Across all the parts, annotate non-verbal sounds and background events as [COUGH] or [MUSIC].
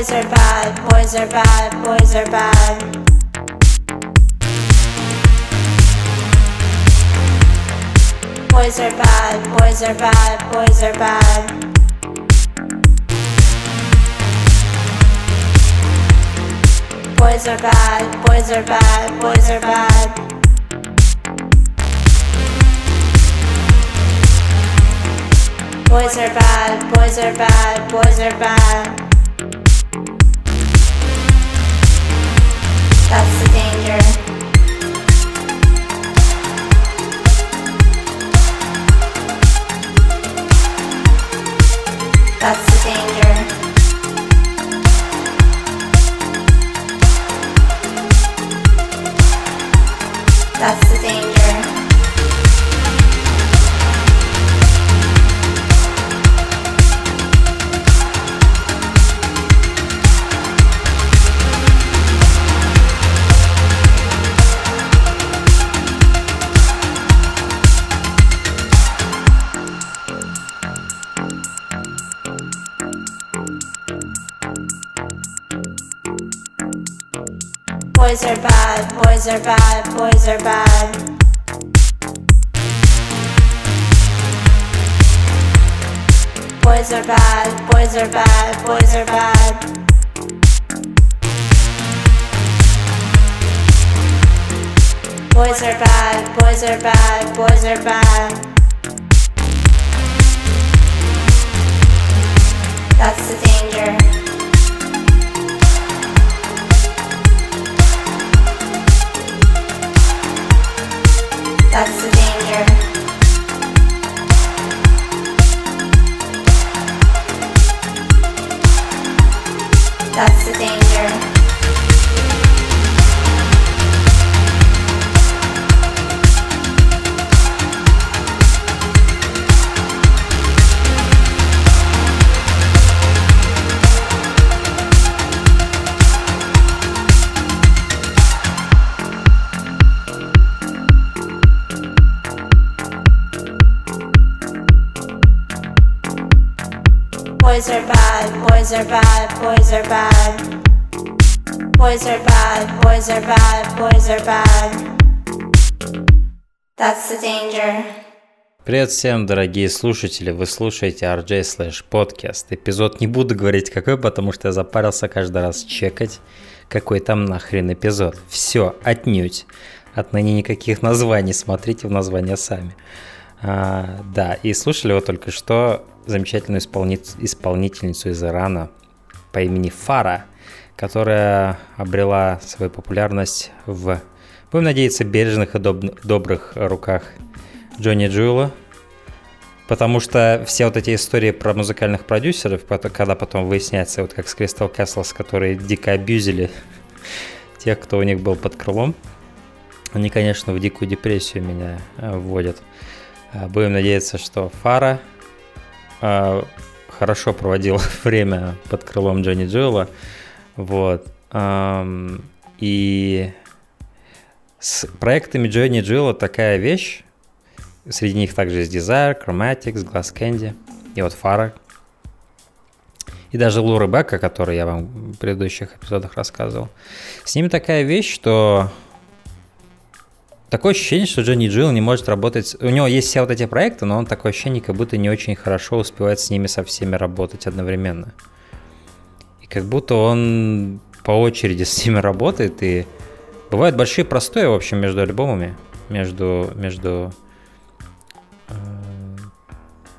Boys are bad, boys are bad, boys are bad. Boys are bad, boys are bad, boys are bad. Boys are bad, boys are bad, boys are bad. Boys are bad, boys are bad, boys are bad. That's the danger. Are bad, boys are bad. Boys are bad, boys are bad, boys are bad. Boys are bad, boys are bad, boys are bad. Привет всем, дорогие слушатели, вы слушаете RJ Slash Podcast. Эпизод не буду говорить какой, потому что я запарился каждый раз чекать, какой там нахрен эпизод. Все, отнюдь. Отныне никаких названий, смотрите в название сами. А, да, и слушали вы только что замечательную исполни- исполнительницу из Ирана по имени Фара, которая обрела свою популярность в, будем надеяться, бережных и доб- добрых руках Джонни Джуэла, потому что все вот эти истории про музыкальных продюсеров, когда потом выясняется, вот как с Crystal Castles, которые дико абьюзили [LAUGHS] тех, кто у них был под крылом, они, конечно, в дикую депрессию меня э, вводят. Э, Будем надеяться, что Фара э, хорошо проводила [LAUGHS] время под крылом Джонни Джуэла. Вот. Ам, И с проектами Джонни Джилла такая вещь. Среди них также есть Desire, Chromatics, Glass Candy и вот Фара. И даже Лу Ребекка, который я вам в предыдущих эпизодах рассказывал. С ними такая вещь, что такое ощущение, что Джонни Джилл не может работать. У него есть все вот эти проекты, но он такое ощущение, как будто не очень хорошо успевает с ними со всеми работать одновременно. И как будто он по очереди [LAUGHS] с ними работает, и бывают большие простои, в общем, между альбомами, между, между,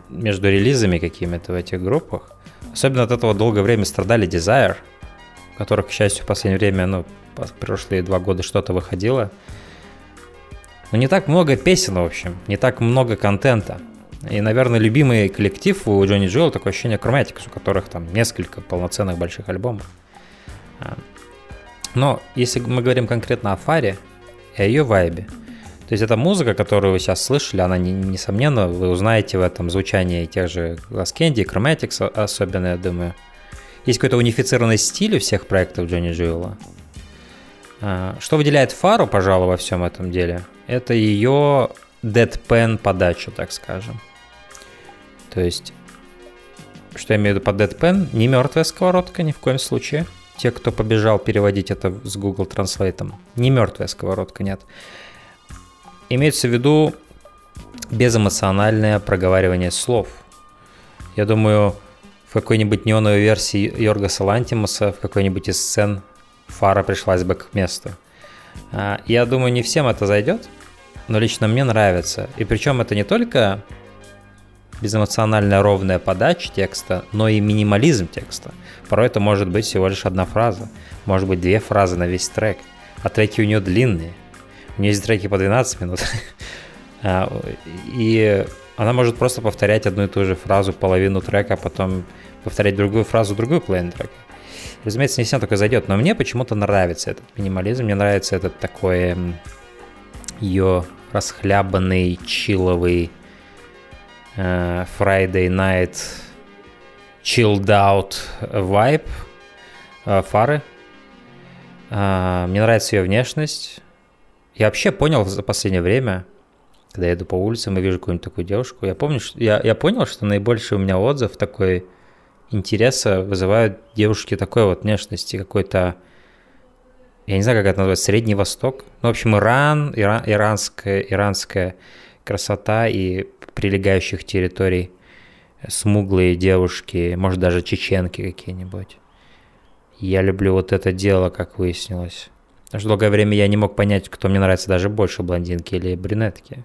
между релизами какими-то в этих группах. Особенно от этого долгое время страдали Desire, у которых, к счастью, в последнее время, ну, прошлые два года что-то выходило. Но не так много песен, в общем, не так много контента. И, наверное, любимый коллектив у Джонни Джоэла такое ощущение Chromatics, у которых там несколько полноценных больших альбомов. А. Но если мы говорим конкретно о Фаре и о ее вайбе, то есть эта музыка, которую вы сейчас слышали, она, не- несомненно, вы узнаете в этом звучании тех же Glass Candy, Chromatics особенно, я думаю. Есть какой-то унифицированный стиль у всех проектов Джонни Джуэла. А, Что выделяет Фару, пожалуй, во всем этом деле, это ее deadpan подачу, так скажем. То есть что я имею в виду под Deadpan, не мертвая сковородка ни в коем случае. Те, кто побежал переводить это с Google Translate, не мертвая сковородка, нет. Имеется в виду безэмоциональное проговаривание слов. Я думаю, в какой-нибудь неоновой версии Йоргаса Лантимуса, в какой-нибудь из сцен фара пришлась бы к месту. А, я думаю, не всем это зайдет, но лично мне нравится. И причем это не только безэмоциональная ровная подача текста, но и минимализм текста. Порой это может быть всего лишь одна фраза, может быть две фразы на весь трек, а треки у нее длинные. У нее есть треки по 12 минут. [LAUGHS] А, и она может просто повторять одну и ту же фразу половину трека, а потом повторять другую фразу, другую половину трека. Разумеется, не всем такое зайдет, но мне почему-то нравится этот минимализм, мне нравится этот такой ее расхлябанный, чиловый uh, Friday Night Chilled Out Vibe uh, фары. Uh, мне нравится ее внешность. Я вообще понял за последнее время, когда я иду по улицам и вижу какую-нибудь такую девушку, я помню, что я, я понял, что наибольший у меня отзыв такой интереса вызывают девушки такой вот внешности, какой-то, я не знаю, как это назвать, Средний Восток. Ну, в общем, Иран, Иран иранская, иранская красота и прилегающих территорий, смуглые девушки, может, даже чеченки какие-нибудь. Я люблю вот это дело, как выяснилось. Потому что долгое время я не мог понять, кто мне нравится даже больше, блондинки или брюнетки.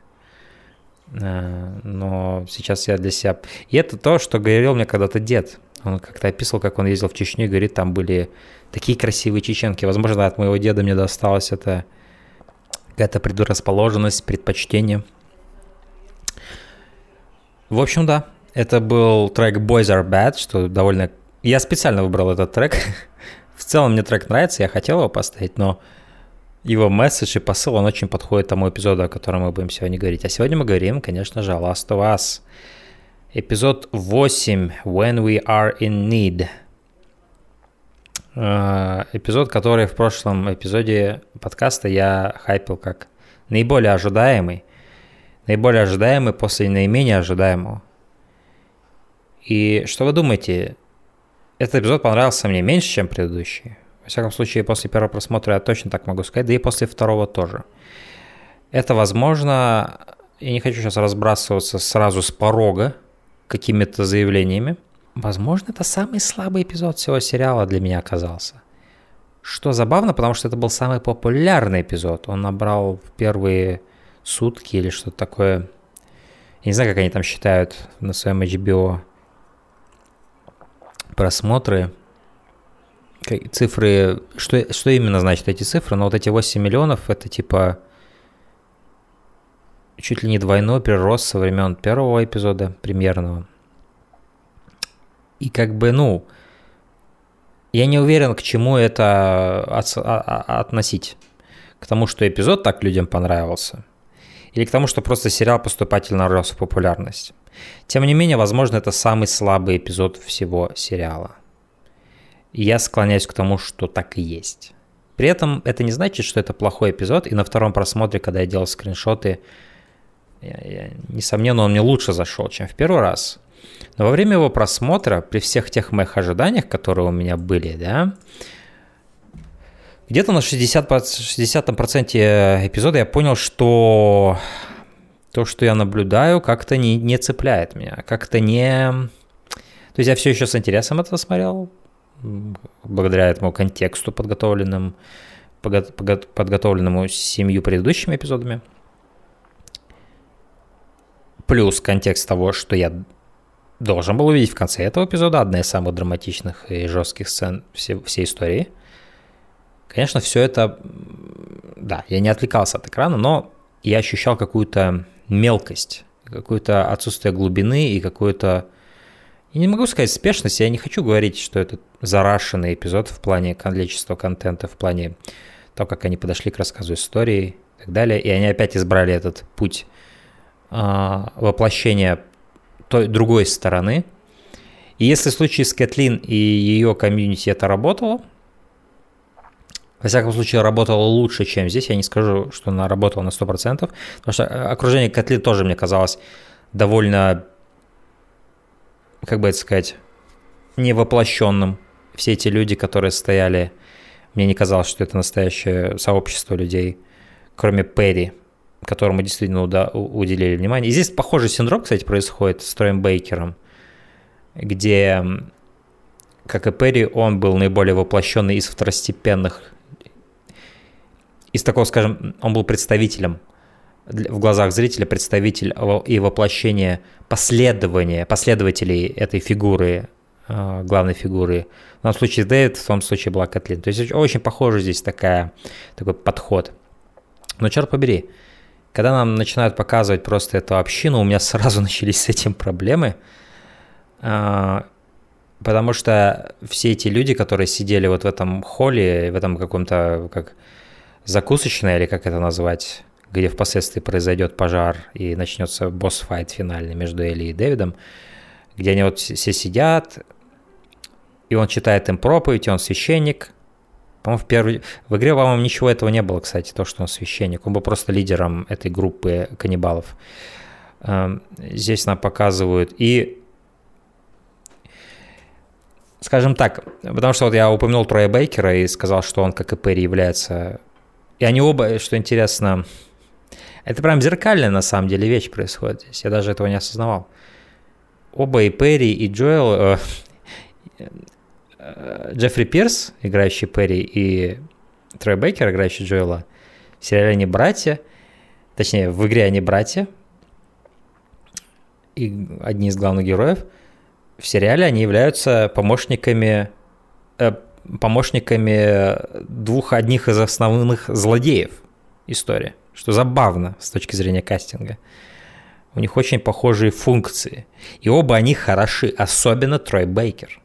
А, но сейчас я для себя... И это то, что говорил мне когда-то дед. Он как-то описывал, как он ездил в Чечню и говорит, там были такие красивые чеченки. Возможно, от моего деда мне досталось это какая-то предрасположенность, предпочтение. В общем, да, это был трек Boys Are Bad, что довольно... Я специально выбрал этот трек. [LAUGHS] в целом мне трек нравится, я хотел его поставить, но его месседж и посыл, он очень подходит тому эпизоду, о котором мы будем сегодня говорить. А сегодня мы говорим, конечно же, о Last of Us. Эпизод 8, When We Are In Need. Э, эпизод, который в прошлом эпизоде подкаста я хайпил как наиболее ожидаемый. Наиболее ожидаемый после наименее ожидаемого. И что вы думаете? Этот эпизод понравился мне меньше, чем предыдущий. Во всяком случае, после первого просмотра я точно так могу сказать, да и после второго тоже. Это возможно, я не хочу сейчас разбрасываться сразу с порога какими-то заявлениями. Возможно, это самый слабый эпизод всего сериала для меня оказался. Что забавно, потому что это был самый популярный эпизод. Он набрал в первые сутки или что-то такое. Я не знаю, как они там считают на своем HBO просмотры цифры, что, что именно значит эти цифры, но вот эти 8 миллионов, это типа чуть ли не двойной прирост со времен первого эпизода премьерного. И как бы, ну, я не уверен, к чему это от, а, а, относить. К тому, что эпизод так людям понравился, или к тому, что просто сериал поступательно рос в популярность. Тем не менее, возможно, это самый слабый эпизод всего сериала – и я склоняюсь к тому, что так и есть. При этом это не значит, что это плохой эпизод, и на втором просмотре, когда я делал скриншоты, я, я, несомненно, он мне лучше зашел, чем в первый раз. Но во время его просмотра, при всех тех моих ожиданиях, которые у меня были, да, где-то на 60%, 60% эпизода я понял, что то, что я наблюдаю, как-то не, не цепляет меня, как-то не... То есть я все еще с интересом это смотрел, благодаря этому контексту подготовленным, подготовленному семью предыдущими эпизодами. Плюс контекст того, что я должен был увидеть в конце этого эпизода, одна из самых драматичных и жестких сцен всей, всей истории. Конечно, все это, да, я не отвлекался от экрана, но я ощущал какую-то мелкость, какое-то отсутствие глубины и какое-то я не могу сказать спешность, я не хочу говорить, что это зарашенный эпизод в плане количества контента, в плане того, как они подошли к рассказу истории и так далее. И они опять избрали этот путь э, воплощения той другой стороны. И если в случае с Кэтлин и ее комьюнити это работало, во всяком случае, работало лучше, чем здесь. Я не скажу, что она работала на 100%, потому что окружение Кэтлин тоже мне казалось довольно как бы это сказать, невоплощенным. Все эти люди, которые стояли, мне не казалось, что это настоящее сообщество людей, кроме Перри, которому действительно уда- уделили внимание. И здесь похожий синдром, кстати, происходит с Троем Бейкером, где, как и Перри, он был наиболее воплощенный из второстепенных, из такого, скажем, он был представителем в глазах зрителя представитель и воплощение последования, последователей этой фигуры, э, главной фигуры. В том случае Дэвид, в том случае была Кэтлин. То есть очень похоже здесь такая, такой подход. Но черт побери, когда нам начинают показывать просто эту общину, у меня сразу [LAUGHS] начались с этим проблемы, э, потому что все эти люди, которые сидели вот в этом холле, в этом каком-то, как закусочной, или как это назвать, где впоследствии произойдет пожар и начнется босс-файт финальный между Элли и Дэвидом, где они вот все сидят, и он читает им проповедь, и он священник. По-моему, в, первой... в игре, по-моему, ничего этого не было, кстати, то, что он священник. Он был просто лидером этой группы каннибалов. Эм, здесь нам показывают. И скажем так, потому что вот я упомянул Троя Бейкера и сказал, что он, как и Перри, является... И они оба, что интересно, это прям зеркальная на самом деле вещь происходит здесь. Я даже этого не осознавал. Оба и Перри, и Джоэл, э, э, Джеффри Пирс, играющий Перри, и Трой Бейкер, играющий Джоэла, в сериале они братья, точнее, в игре они братья, и одни из главных героев. В сериале они являются помощниками, э, помощниками двух одних из основных злодеев истории что забавно с точки зрения кастинга. У них очень похожие функции. И оба они хороши, особенно Трой Бейкер.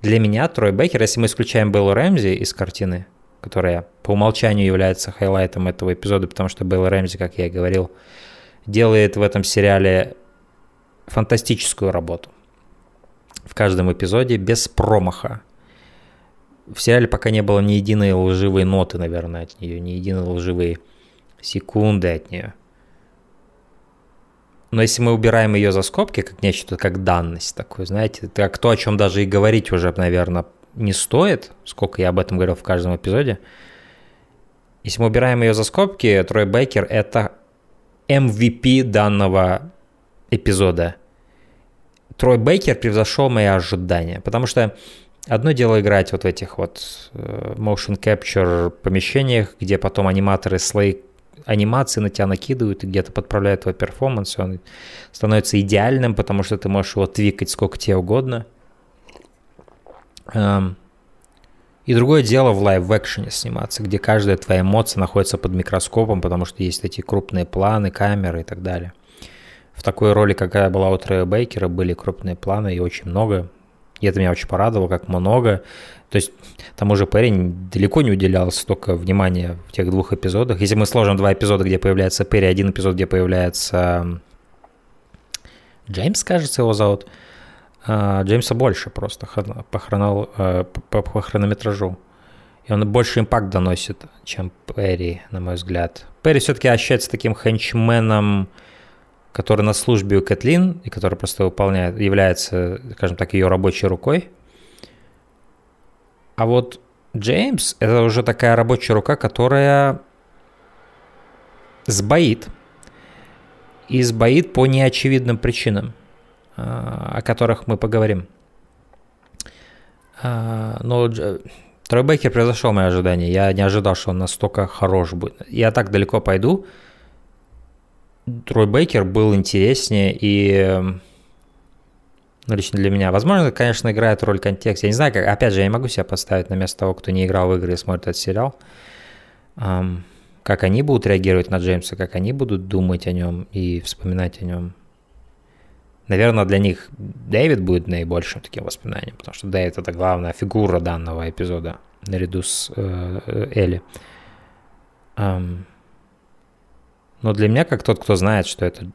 Для меня Трой Бейкер, если мы исключаем Беллу Рэмзи из картины, которая по умолчанию является хайлайтом этого эпизода, потому что Белла Рэмзи, как я и говорил, делает в этом сериале фантастическую работу. В каждом эпизоде без промаха. В сериале пока не было ни единой лживой ноты, наверное, от нее, ни единой лживой секунды от нее. Но если мы убираем ее за скобки, как нечто, как данность такую, знаете, как то, о чем даже и говорить уже, наверное, не стоит, сколько я об этом говорил в каждом эпизоде. Если мы убираем ее за скобки, Трой Бейкер – это MVP данного эпизода. Трой Бейкер превзошел мои ожидания, потому что Одно дело играть вот в этих вот э, motion capture помещениях, где потом аниматоры слои анимации на тебя накидывают и где-то подправляют твой перформанс, он становится идеальным, потому что ты можешь его твикать сколько тебе угодно. Эм, и другое дело в live-action е сниматься, где каждая твоя эмоция находится под микроскопом, потому что есть эти крупные планы, камеры и так далее. В такой роли, какая была у Трея Бейкера, были крупные планы и очень много. И это меня очень порадовало, как много. То есть тому же парень далеко не уделял столько внимания в тех двух эпизодах. Если мы сложим два эпизода, где появляется Перри, один эпизод, где появляется Джеймс, кажется, его зовут, а, Джеймса больше просто по, хронол, э, по, по хронометражу. И он больше импакт доносит, чем Перри, на мой взгляд. Перри все-таки ощущается таким хенчменом, который на службе у Кэтлин, и который просто выполняет, является, скажем так, ее рабочей рукой – а вот Джеймс – это уже такая рабочая рука, которая сбоит. И сбоит по неочевидным причинам, а, о которых мы поговорим. А, но Трой Бейкер превзошел мои ожидания. Я не ожидал, что он настолько хорош будет. Я так далеко пойду. Трой Бейкер был интереснее и ну, лично для меня. Возможно, конечно, играет роль контекста. Я не знаю, как, опять же, я не могу себя поставить на место того, кто не играл в игры и смотрит этот сериал. Um, как они будут реагировать на Джеймса, как они будут думать о нем и вспоминать о нем. Наверное, для них Дэвид будет наибольшим таким воспоминанием, потому что Дэвид это главная фигура данного эпизода наряду с э, э Элли. Um, но для меня, как тот, кто знает, что это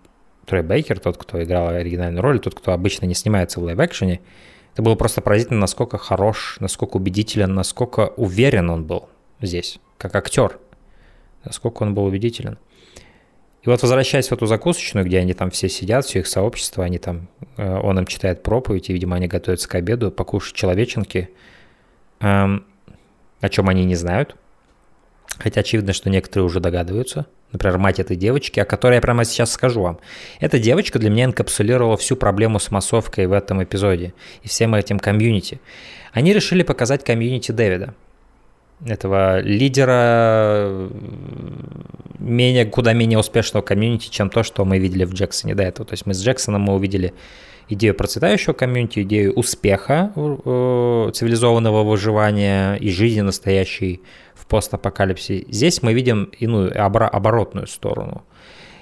Трой Бейкер, тот, кто играл оригинальную роль, тот, кто обычно не снимается в лайв-экшене, это было просто поразительно, насколько хорош, насколько убедителен, насколько уверен он был здесь, как актер. Насколько он был убедителен. И вот возвращаясь в эту закусочную, где они там все сидят, все их сообщество, они там, э, он им читает проповедь, и, видимо, они готовятся к обеду, покушать человеченки, эм, о чем они не знают. Хотя очевидно, что некоторые уже догадываются. Например, мать этой девочки, о которой я прямо сейчас скажу вам. Эта девочка для меня инкапсулировала всю проблему с массовкой в этом эпизоде и всем этим комьюнити. Они решили показать комьюнити Дэвида – этого лидера менее, куда менее успешного комьюнити, чем то, что мы видели в Джексоне до этого. То есть мы с Джексоном мы увидели идею процветающего комьюнити, идею успеха э, цивилизованного выживания и жизни настоящей в постапокалипсисе. Здесь мы видим иную, оборотную сторону.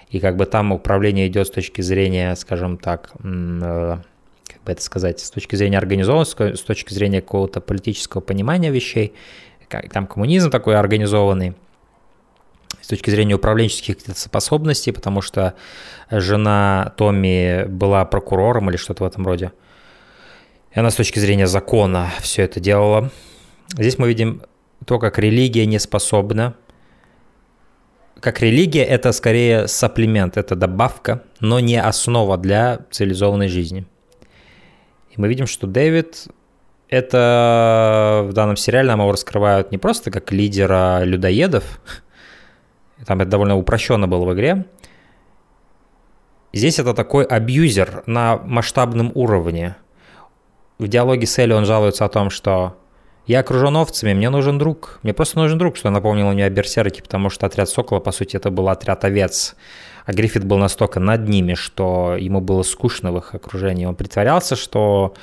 И как бы там управление идет с точки зрения, скажем так, э, как бы это сказать, с точки зрения организованности, с точки зрения какого-то политического понимания вещей, там коммунизм такой организованный, с точки зрения управленческих способностей, потому что жена Томми была прокурором или что-то в этом роде. И она с точки зрения закона все это делала. Здесь мы видим то, как религия не способна. Как религия это скорее сапплемент, это добавка, но не основа для цивилизованной жизни. И мы видим, что Дэвид это в данном сериале нам его раскрывают не просто как лидера людоедов, там это довольно упрощенно было в игре. Здесь это такой абьюзер на масштабном уровне. В диалоге с Элли он жалуется о том, что я окружен овцами, мне нужен друг. Мне просто нужен друг, что напомнило мне о Берсерке, потому что отряд Сокола, по сути, это был отряд овец. А Гриффит был настолько над ними, что ему было скучно в их окружении. Он притворялся, что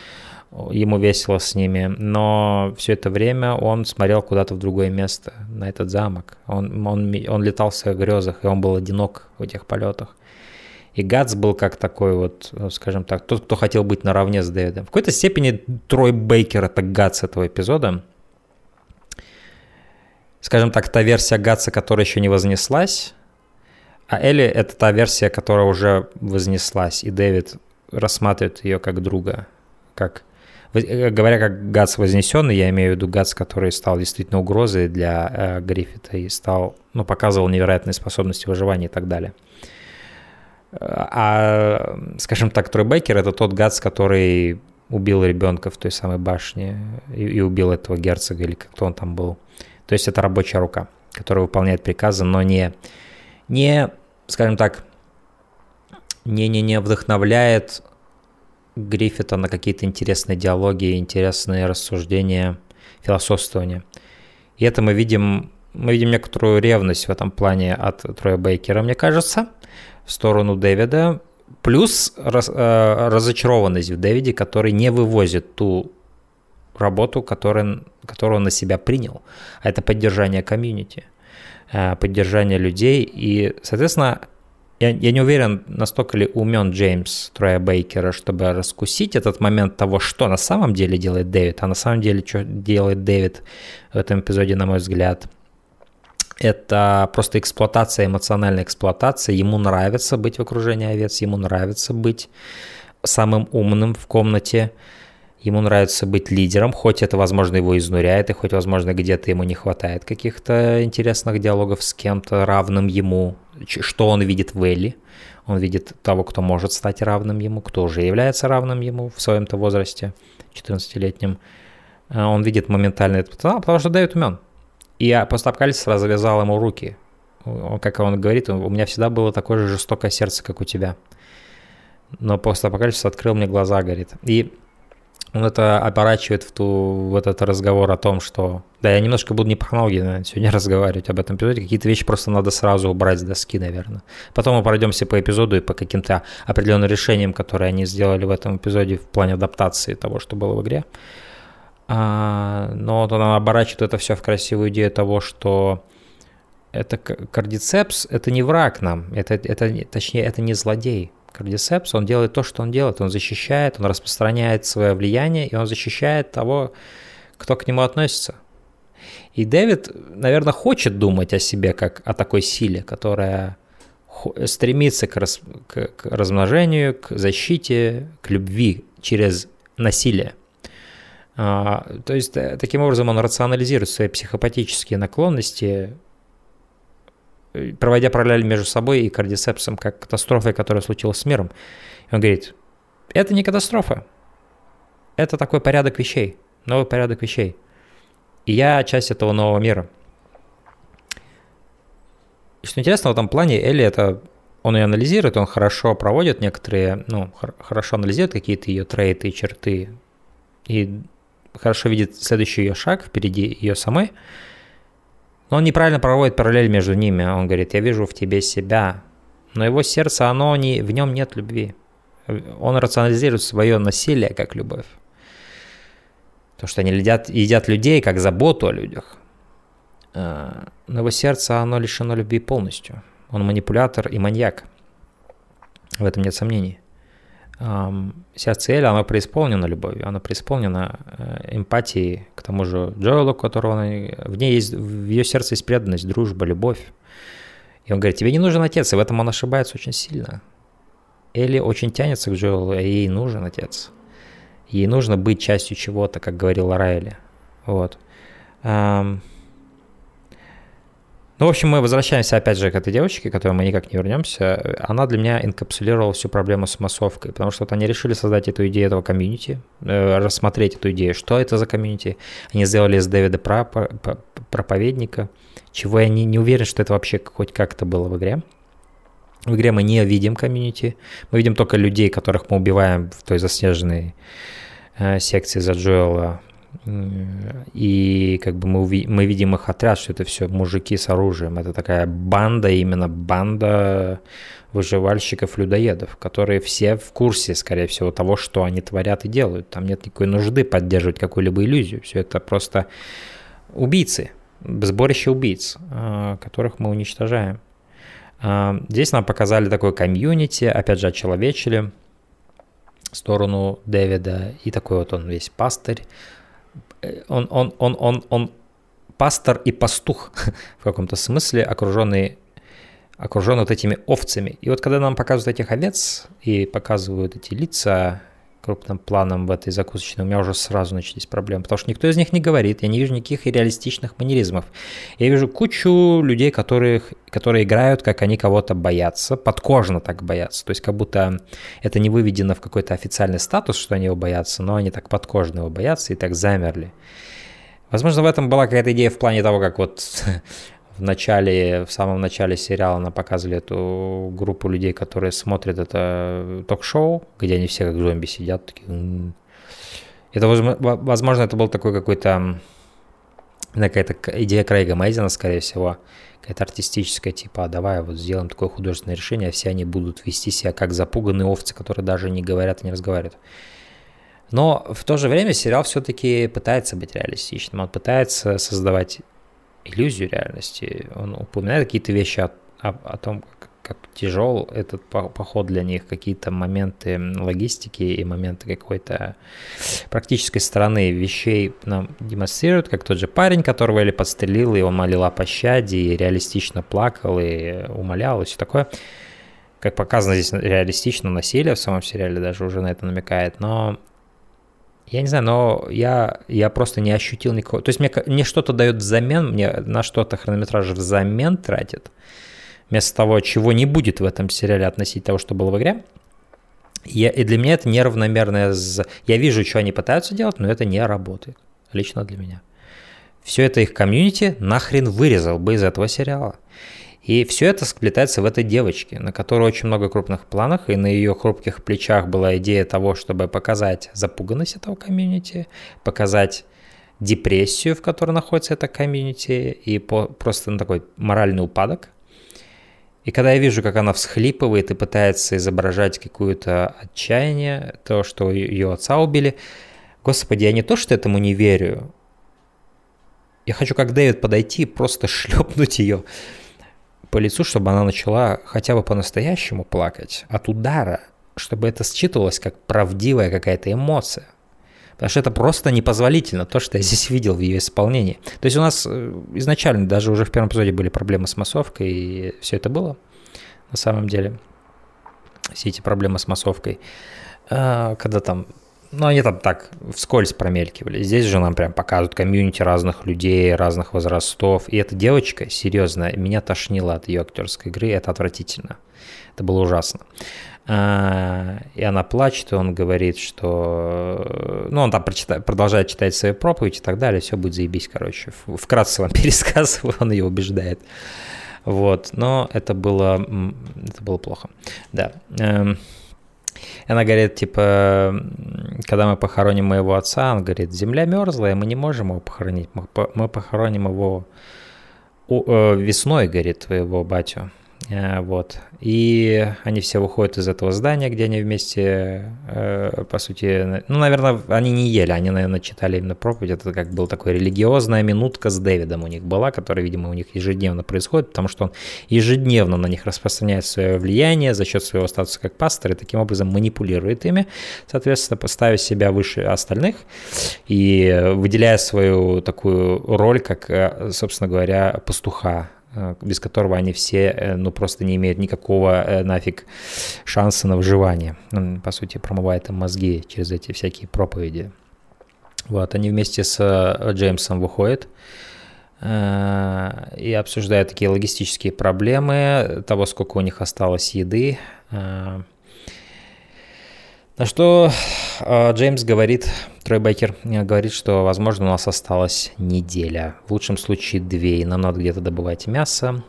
ему весело с ними, но все это время он смотрел куда-то в другое место, на этот замок. Он, он, он летал в своих грезах, и он был одинок в этих полетах. И Гац был как такой вот, скажем так, тот, кто хотел быть наравне с Дэвидом. В какой-то степени Трой Бейкер — это Гац этого эпизода. Скажем так, та версия Гатса, которая еще не вознеслась, а Элли — это та версия, которая уже вознеслась, и Дэвид рассматривает ее как друга, как Э, говоря как Гац вознесенный, я имею в виду Гац, который стал действительно угрозой для э, Гриффита и стал, ну, показывал невероятные способности выживания и так далее. А, скажем так, Трой Бейкер – это тот Гац, который убил ребенка в той самой башне и, и убил этого герцога или кто он там был. То есть это рабочая рука, которая выполняет приказы, но не, не скажем так, не, не, не вдохновляет Гриффита на какие-то интересные диалоги, интересные рассуждения, философствования. И это мы видим, мы видим некоторую ревность в этом плане от Троя Бейкера, мне кажется, сторону Дэвида, плюс раз, э, разочарованность в Дэвиде, который не вывозит ту работу, которую, которую он на себя принял, а это поддержание комьюнити, э, поддержание людей, и, соответственно, я, я не уверен, настолько ли умен Джеймс Троя Бейкера, чтобы раскусить этот момент того, что на самом деле делает Дэвид. А на самом деле, что делает Дэвид в этом эпизоде, на мой взгляд, это просто эксплуатация, эмоциональная эксплуатация. Ему нравится быть в окружении овец, ему нравится быть самым умным в комнате, ему нравится быть лидером, хоть это, возможно, его изнуряет, и хоть, возможно, где-то ему не хватает каких-то интересных диалогов с кем-то равным ему, что он видит в Элли. Он видит того, кто может стать равным ему, кто уже является равным ему в своем-то возрасте, 14-летнем. А он видит моментально это, потому что Дэвид умен. И постапокалипсис развязал ему руки. Как он говорит, у меня всегда было такое же жестокое сердце, как у тебя. Но постапокалипсис открыл мне глаза, говорит. И он это оборачивает в, ту, в этот разговор о том, что... Да, я немножко буду не по хронологии наверное, сегодня [LAUGHS] разговаривать об этом эпизоде. Какие-то вещи просто надо сразу убрать с доски, наверное. Потом мы пройдемся по эпизоду и по каким-то определенным решениям, которые они сделали в этом эпизоде в плане адаптации того, что было в игре. А, но вот он оборачивает это все в красивую идею того, что это кардицепс, это не враг нам, это, это, точнее, это не злодей, Кардисепс, он делает то, что он делает, он защищает, он распространяет свое влияние, и он защищает того, кто к нему относится. И Дэвид, наверное, хочет думать о себе как о такой силе, которая стремится к, раз, к, к размножению, к защите, к любви через насилие. А, то есть таким образом он рационализирует свои психопатические наклонности проводя параллель между собой и кардицепсом, как катастрофой, которая случилась с миром. Он говорит, это не катастрофа, это такой порядок вещей, новый порядок вещей. И я часть этого нового мира. И что интересно в этом плане, Элли это он ее анализирует, он хорошо проводит некоторые, ну, хорошо анализирует какие-то ее трейты и черты, и хорошо видит следующий ее шаг впереди ее самой, но он неправильно проводит параллель между ними. Он говорит, я вижу в тебе себя, но его сердце, оно не, в нем нет любви. Он рационализирует свое насилие как любовь. То, что они едят, едят людей как заботу о людях. А, но его сердце, оно лишено любви полностью. Он манипулятор и маньяк. В этом нет сомнений. Сердце Эля, оно преисполнено любовью, оно преисполнено э, эмпатией к тому же Джоэлу, которого она, в ней есть, в ее сердце есть преданность, дружба, любовь. И он говорит, тебе не нужен отец, и в этом он ошибается очень сильно. Элли очень тянется к Джоэлу, и ей нужен отец. Ей нужно быть частью чего-то, как говорила Райли. Вот. Ну, в общем, мы возвращаемся опять же к этой девочке, к которой мы никак не вернемся. Она для меня инкапсулировала всю проблему с массовкой, потому что вот они решили создать эту идею этого комьюнити, э, рассмотреть эту идею, что это за комьюнити. Они сделали из Дэвида проповедника, чего я не, не уверен, что это вообще хоть как-то было в игре. В игре мы не видим комьюнити, мы видим только людей, которых мы убиваем в той заснеженной э, секции за Джоэла и как бы мы, мы видим их отряд, что это все мужики с оружием. Это такая банда, именно банда выживальщиков-людоедов, которые все в курсе, скорее всего, того, что они творят и делают. Там нет никакой нужды поддерживать какую-либо иллюзию. Все это просто убийцы, сборище убийц, а, которых мы уничтожаем. А, здесь нам показали такой комьюнити, опять же, очеловечили сторону Дэвида, и такой вот он весь пастырь, он, он, он, он, он пастор и пастух [LAUGHS] в каком-то смысле, окруженный, окружен вот этими овцами. И вот когда нам показывают этих овец и показывают эти лица крупным планом в этой закусочной, у меня уже сразу начались проблемы, потому что никто из них не говорит, я не вижу никаких реалистичных манеризмов. Я вижу кучу людей, которых, которые играют, как они кого-то боятся, подкожно так боятся, то есть как будто это не выведено в какой-то официальный статус, что они его боятся, но они так подкожно его боятся и так замерли. Возможно, в этом была какая-то идея в плане того, как вот в начале, в самом начале сериала нам показывали эту группу людей, которые смотрят это ток-шоу, где они все как зомби сидят. Такие... Это, возможно, это был такой какой-то какая-то идея Крейга Мейзена, скорее всего, какая-то артистическая, типа, а давай вот сделаем такое художественное решение, а все они будут вести себя как запуганные овцы, которые даже не говорят и не разговаривают. Но в то же время сериал все-таки пытается быть реалистичным, он пытается создавать иллюзию реальности. Он упоминает какие-то вещи о, о, о том, как, как тяжел этот поход для них, какие-то моменты логистики и моменты какой-то практической стороны вещей нам демонстрируют, как тот же парень, которого Элли подстрелил, и он молил о пощаде, и реалистично плакал, и умолял, и все такое. Как показано здесь реалистично насилие в самом сериале даже уже на это намекает, но я не знаю, но я, я просто не ощутил никакого... То есть мне, мне что-то дает взамен, мне на что-то хронометраж взамен тратит, вместо того, чего не будет в этом сериале относительно того, что было в игре. Я, и для меня это неравномерное... Я вижу, что они пытаются делать, но это не работает. Лично для меня. Все это их комьюнити нахрен вырезал бы из этого сериала. И все это сплетается в этой девочке, на которой очень много крупных планов, и на ее хрупких плечах была идея того, чтобы показать запуганность этого комьюнити, показать депрессию, в которой находится это комьюнити, и по, просто на такой моральный упадок. И когда я вижу, как она всхлипывает и пытается изображать какое-то отчаяние, то, что ее отца убили, господи, я не то, что этому не верю, я хочу как Дэвид подойти и просто [LAUGHS] шлепнуть ее по лицу, чтобы она начала хотя бы по-настоящему плакать от удара, чтобы это считывалось как правдивая какая-то эмоция. Потому что это просто непозволительно, то, что я здесь видел в ее исполнении. То есть у нас э, изначально даже уже в первом эпизоде были проблемы с массовкой, и все это было на самом деле. Все эти проблемы с массовкой. А, когда там ну, они там так вскользь промелькивали. Здесь же нам прям показывают комьюнити разных людей, разных возрастов. И эта девочка, серьезно, меня тошнило от ее актерской игры, это отвратительно. Это было ужасно. А, и она плачет, и он говорит, что... Ну, он там прочитает, продолжает читать свою проповедь и так далее, все будет заебись, короче. Вкратце вам [LAUGHS] пересказываю, он ее убеждает. Вот, но это было, это было плохо. Да. Эм, она говорит, типа, когда мы похороним моего отца, он говорит, земля мерзлая, мы не можем его похоронить, мы похороним его э, весной, говорит, твоего батю. Э, вот. И они все выходят из этого здания, где они вместе, э, по сути, ну, наверное, они не ели, они, наверное, читали именно проповедь. Это как был такой религиозная минутка с Дэвидом у них была, которая, видимо, у них ежедневно происходит, потому что он ежедневно на них распространяет свое влияние за счет своего статуса как пастор и таким образом манипулирует ими, соответственно, поставя себя выше остальных и выделяя свою такую роль, как, э, собственно говоря, пастуха без которого они все, э, ну, просто не имеют никакого э, нафиг шанса на выживание. Он, по сути, промывает им мозги через эти всякие проповеди. Вот, они вместе с Джеймсом выходят и обсуждают такие логистические проблемы, того, сколько у них осталось еды. На что Джеймс говорит, Трой Бейкер говорит, что, возможно, у нас осталась неделя, в лучшем случае две, и нам надо где-то добывать мясо.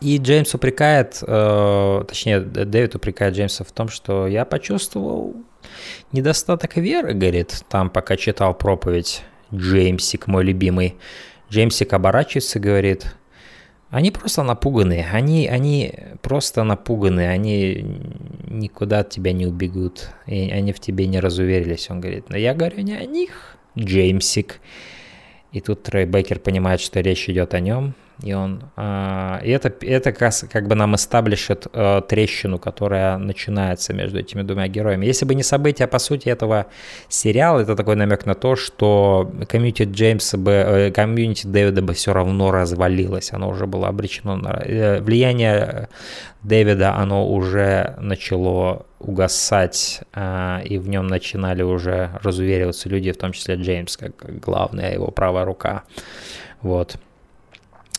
И Джеймс упрекает, э, точнее, Дэвид упрекает Джеймса в том, что я почувствовал недостаток веры, говорит, там пока читал проповедь Джеймсик, мой любимый. Джеймсик оборачивается и говорит, они просто напуганы, они, они просто напуганы, они никуда от тебя не убегут, и они в тебе не разуверились. Он говорит, но я говорю не о них, Джеймсик. И тут Трей Бейкер понимает, что речь идет о нем, и он, э, и это, это как, как бы нам эстаблишит э, трещину, которая начинается между этими двумя героями. Если бы не события, по сути, этого сериала, это такой намек на то, что комьюнити Джеймса бы, э, комьюнити Дэвида бы все равно развалилось, оно уже было обречено на... Э, влияние Дэвида, оно уже начало угасать, э, и в нем начинали уже разувериваться люди, в том числе Джеймс, как главная его правая рука. Вот.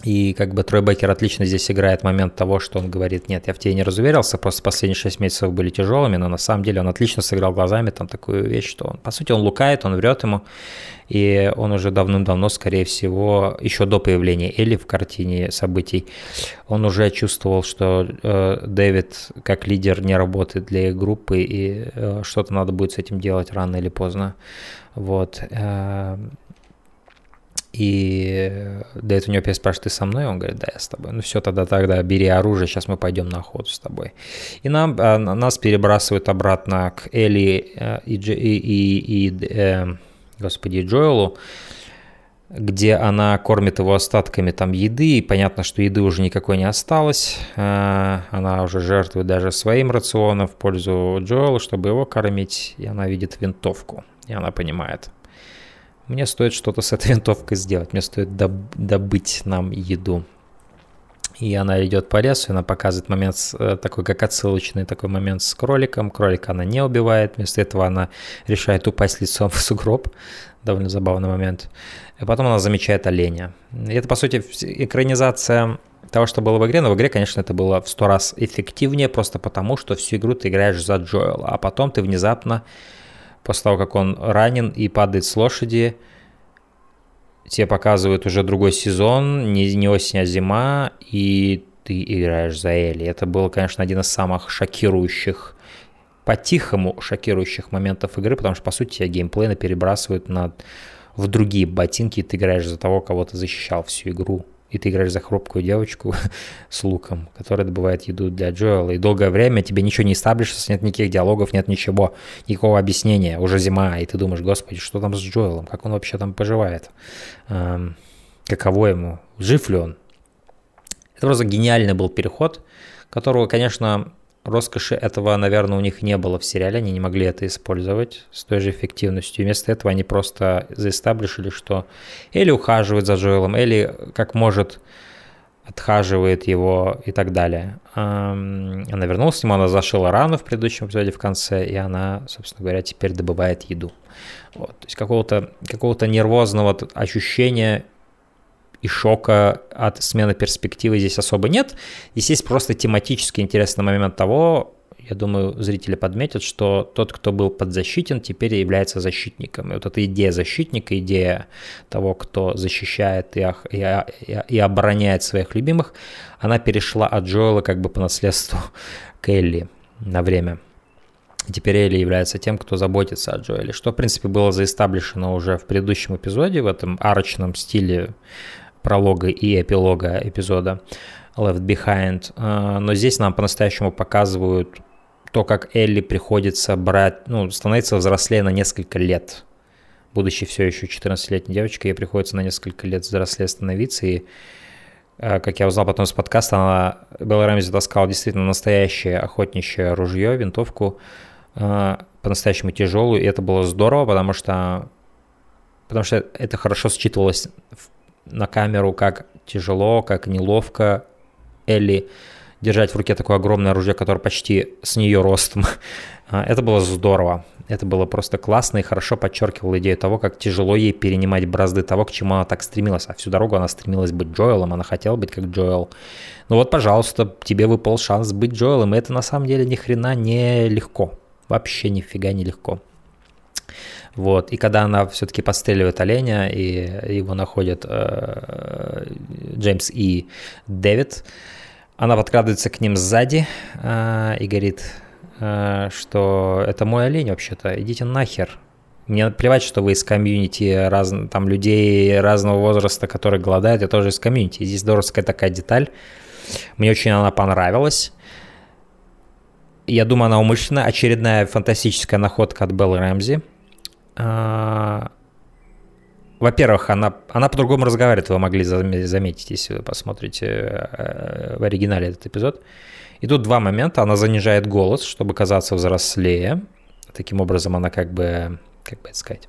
И как бы Трой Бекер отлично здесь играет момент того, что он говорит, нет, я в тебе не разуверился, просто последние 6 месяцев были тяжелыми, но на самом деле он отлично сыграл глазами там такую вещь, что он, по сути, он лукает, он врет ему, и он уже давным-давно, скорее всего, еще до появления Элли в картине событий, он уже чувствовал, что э, Дэвид как лидер не работает для их группы, и э, что-то надо будет с этим делать рано или поздно. Вот. Э, и Дэвид у него спрашивает, ты со мной? Он говорит, да, я с тобой. Ну все, тогда тогда бери оружие, сейчас мы пойдем на охоту с тобой. И нам, а, нас перебрасывают обратно к Элли э, и, и, и, и э, господи, Джоэлу, где она кормит его остатками там еды, и понятно, что еды уже никакой не осталось. Э, она уже жертвует даже своим рационом в пользу Джоэла, чтобы его кормить, и она видит винтовку, и она понимает, мне стоит что-то с этой [LAUGHS] винтовкой сделать, мне стоит доб- добыть нам еду. И она идет по лесу, и она показывает момент э, такой, как отсылочный такой момент с кроликом. Кролика она не убивает, вместо этого она решает упасть лицом [LAUGHS] в сугроб. Довольно забавный момент. И потом она замечает оленя. И это, по сути, экранизация того, что было в игре, но в игре, конечно, это было в сто раз эффективнее, просто потому, что всю игру ты играешь за Джоэла, а потом ты внезапно после того, как он ранен и падает с лошади, тебе показывают уже другой сезон, не, не осень, а зима, и ты играешь за Элли. Это был, конечно, один из самых шокирующих, по-тихому шокирующих моментов игры, потому что, по сути, тебя геймплейно перебрасывают на, в другие ботинки, и ты играешь за того, кого ты защищал всю игру и ты играешь за хрупкую девочку [LAUGHS] с луком, которая добывает еду для Джоэла, и долгое время тебе ничего не стаблишится, нет никаких диалогов, нет ничего, никакого объяснения, уже зима, и ты думаешь, господи, что там с Джоэлом, как он вообще там поживает, эм, каково ему, жив ли он. Это просто гениальный был переход, которого, конечно, роскоши этого, наверное, у них не было в сериале, они не могли это использовать с той же эффективностью. Вместо этого они просто заэстаблишили, что Элли ухаживает за Джоэлом, Элли как может отхаживает его и так далее. Она вернулась к нему, она зашила рану в предыдущем эпизоде в конце, и она, собственно говоря, теперь добывает еду. Вот. То есть какого-то какого нервозного ощущения и шока от смены перспективы здесь особо нет. Здесь есть просто тематически интересный момент того, я думаю, зрители подметят, что тот, кто был подзащитен, теперь является защитником. И вот эта идея защитника, идея того, кто защищает и, и, и обороняет своих любимых, она перешла от Джоэла как бы по наследству [LAUGHS] к Элли на время. И теперь Элли является тем, кто заботится о Джоэле, что, в принципе, было заэстаблишено уже в предыдущем эпизоде, в этом арочном стиле пролога и эпилога эпизода Left Behind. А, но здесь нам по-настоящему показывают то, как Элли приходится брать, ну, становится взрослее на несколько лет. Будучи все еще 14-летней девочкой, ей приходится на несколько лет взрослее становиться. И, э, как я узнал потом из подкаста, она, Белла Рэмзи таскала действительно настоящее охотничье ружье, винтовку, э, по-настоящему тяжелую. И это было здорово, потому что, потому что это хорошо считывалось на камеру, как тяжело, как неловко Элли держать в руке такое огромное оружие, которое почти с нее ростом. [LAUGHS] А, это было здорово. Это было просто классно и хорошо подчеркивало идею того, как тяжело ей перенимать бразды того, к чему она так стремилась. А всю дорогу она стремилась быть Джоэлом, она хотела быть как Джоэл. Ну вот, пожалуйста, тебе выпал шанс быть Джоэлом, и это на самом деле ни хрена не легко. Вообще нифига не легко. Вот. И когда она все-таки подстреливает оленя, и его находят э, Джеймс и Дэвид, она подкрадывается к ним сзади э, и говорит, э, что это мой олень вообще-то, идите нахер. Мне плевать, что вы из комьюнити, раз, там людей разного возраста, которые голодают, я тоже из комьюнити. Здесь здоровская такая деталь. Мне очень она понравилась. Я думаю, она умышленная. Очередная фантастическая находка от Беллы Рэмзи. А, во-первых, она, она по-другому разговаривает, вы могли заметить, если вы посмотрите э, в оригинале этот эпизод. И тут два момента. Она занижает голос, чтобы казаться взрослее. Таким образом, она как бы, как бы это сказать,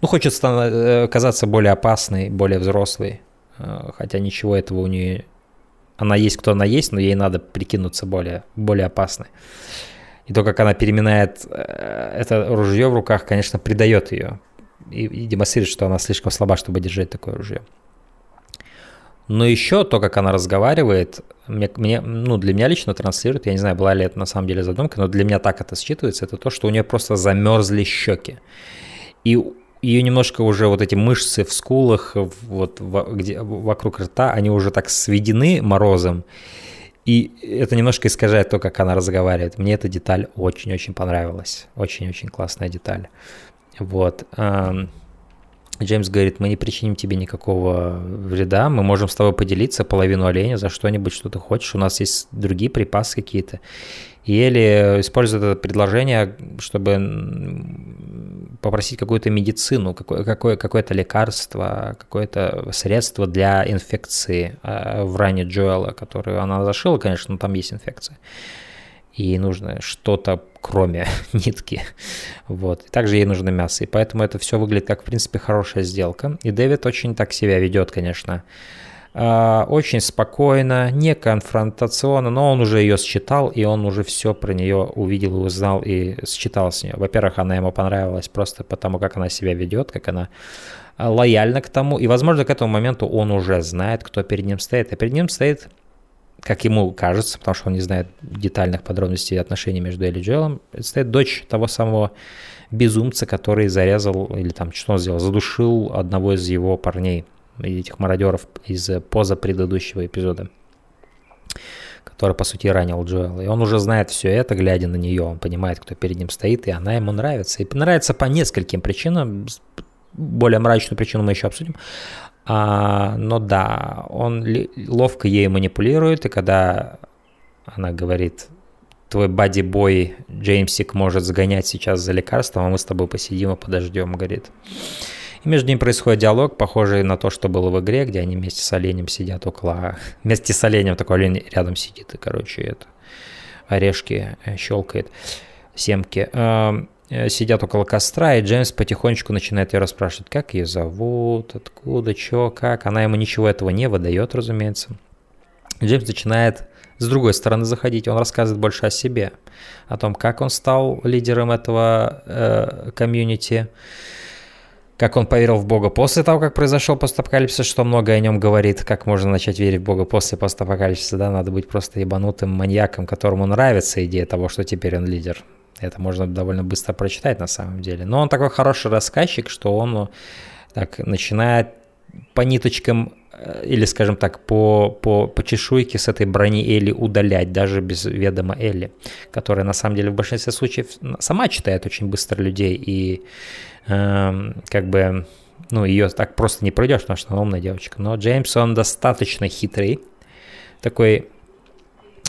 ну, хочет э, казаться более опасной, более взрослой. Э, хотя ничего этого у нее... Она есть, кто она есть, но ей надо прикинуться более, более опасной. И то, как она переминает это ружье в руках, конечно, придает ее и, и демонстрирует, что она слишком слаба, чтобы держать такое оружие. Но еще то, как она разговаривает, мне, мне, ну, для меня лично транслирует, я не знаю, была ли это на самом деле задумка, но для меня так это считывается, это то, что у нее просто замерзли щеки. И ее немножко уже вот эти мышцы в скулах, вот где, вокруг рта, они уже так сведены морозом. И это немножко искажает то, как она разговаривает. Мне эта деталь очень-очень понравилась. Очень-очень классная деталь. Вот. Джеймс говорит, мы не причиним тебе никакого вреда, мы можем с тобой поделиться половину оленя за что-нибудь, что ты хочешь, у нас есть другие припасы какие-то. И Элли использует это предложение, чтобы попросить какую-то медицину, какое- какое- какое-то лекарство, какое-то средство для инфекции а, в ране Джоэла, которую она зашила, конечно, но там есть инфекция и нужно что-то кроме [LAUGHS] нитки. Вот. И также ей нужно мясо. И поэтому это все выглядит как, в принципе, хорошая сделка. И Дэвид очень так себя ведет, конечно. Очень спокойно, не конфронтационно, но он уже ее считал, и он уже все про нее увидел узнал, и считал с нее. Во-первых, она ему понравилась просто потому, как она себя ведет, как она а, лояльна к тому, и, возможно, к этому моменту он уже знает, кто перед ним стоит. А перед ним стоит как ему кажется, потому что он не знает детальных подробностей отношений между Элли и Джоэлом, стоит дочь того самого безумца, который зарезал, или там что он сделал, задушил одного из его парней, этих мародеров из поза предыдущего эпизода, который, по сути, ранил Джоэла. И он уже знает все это, глядя на нее, он понимает, кто перед ним стоит, и она ему нравится. И нравится по нескольким причинам, более мрачную причину мы еще обсудим. А, но да, он ловко ей манипулирует, и когда она говорит, твой бади-бой Джеймсик может сгонять сейчас за лекарством, а мы с тобой посидим и подождем, говорит. И между ними происходит диалог, похожий на то, что было в игре, где они вместе с оленем сидят около... [LAUGHS] Вместе с оленем такой олень рядом сидит, и, короче, это орешки э, щелкает, семки. э, сидят около костра, и Джеймс потихонечку начинает ее расспрашивать, как ее зовут, откуда, что, как. Она ему ничего этого не выдает, разумеется. Джеймс начинает с другой стороны заходить, он рассказывает больше о себе, о том, как он стал лидером этого э, комьюнити, как он поверил в Бога после того, как произошел постапокалипсис, что много о нем говорит, как можно начать верить в Бога после постапокалипсиса, да, надо быть просто ебанутым маньяком, которому нравится идея того, что теперь он лидер. Это можно довольно быстро прочитать на самом деле. Но он такой хороший рассказчик, что он ну, так начинает по ниточкам э, или, скажем так, по, по, по чешуйке с этой брони Элли удалять, даже без ведома Элли, которая на самом деле в большинстве случаев сама читает очень быстро людей и э, как бы, ну, ее так просто не пройдешь, потому что она умная девочка. Но Джеймс, он достаточно хитрый, такой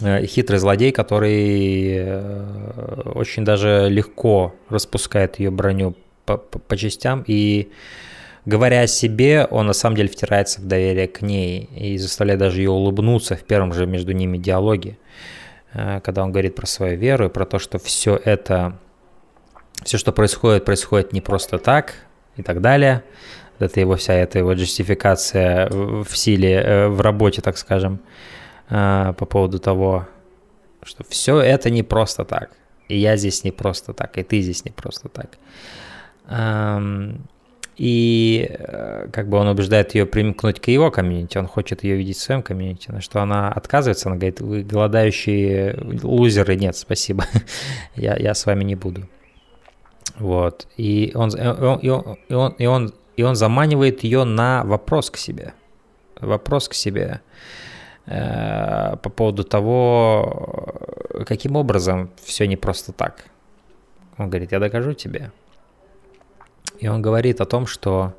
э, хитрый злодей, который э, очень даже легко распускает ее броню по, по, по частям. И говоря о себе, он на самом деле втирается в доверие к ней и заставляет даже ее улыбнуться в первом же между ними диалоге, э, когда он говорит про свою веру и про то, что все это все, что происходит, происходит не просто так и так далее. Это его вся эта его джестификация в силе, э, в работе, так скажем, э, по поводу того, что все это не просто так. И я здесь не просто так, и ты здесь не просто так. И э, как бы он убеждает ее примкнуть к его комьюнити, он хочет ее видеть в своем комьюнити, на что она отказывается, она говорит, вы голодающие лузеры, нет, спасибо, [LAUGHS] я, я с вами не буду. Вот. И он, и он, и он, и он, и он, и он заманивает ее на вопрос к себе. Вопрос к себе э, по поводу того, каким образом все не просто так. Он говорит, я докажу тебе. И он говорит о том, что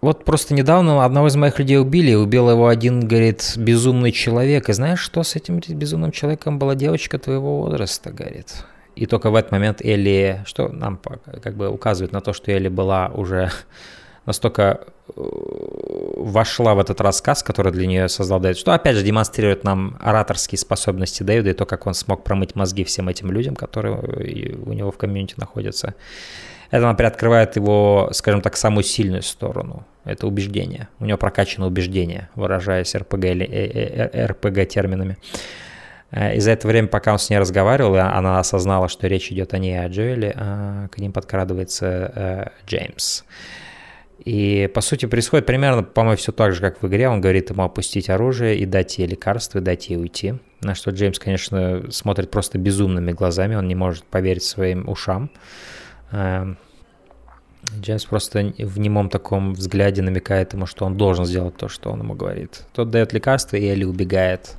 вот просто недавно одного из моих людей убили, убил его один, говорит, безумный человек. И знаешь, что с этим безумным человеком была девочка твоего возраста, говорит. И только в этот момент Элли, что нам как бы указывает на то, что Элли была уже [LAUGHS] настолько э, вошла в этот рассказ, который для нее создал Дэвид, что опять же демонстрирует нам ораторские способности Дэвида и то, как он смог промыть мозги всем этим людям, которые у него в комьюнити находятся. Это, например, открывает его, скажем так, самую сильную сторону. Это убеждение. У него прокачано убеждение, выражаясь РПГ или РПГ э, терминами. Э, и за это время, пока он с ней разговаривал, она осознала, что речь идет о ней о Джоэле, а к ним подкрадывается э, Джеймс. И, по сути, происходит примерно, по-моему, все так же, как в игре. Он говорит ему опустить оружие и дать ей лекарство, и дать ей уйти. На что Джеймс, конечно, смотрит просто безумными глазами, он не может поверить своим ушам. Джеймс просто в немом таком взгляде намекает ему, что он должен сделать то, что он ему говорит. Тот дает лекарство, и Элли убегает.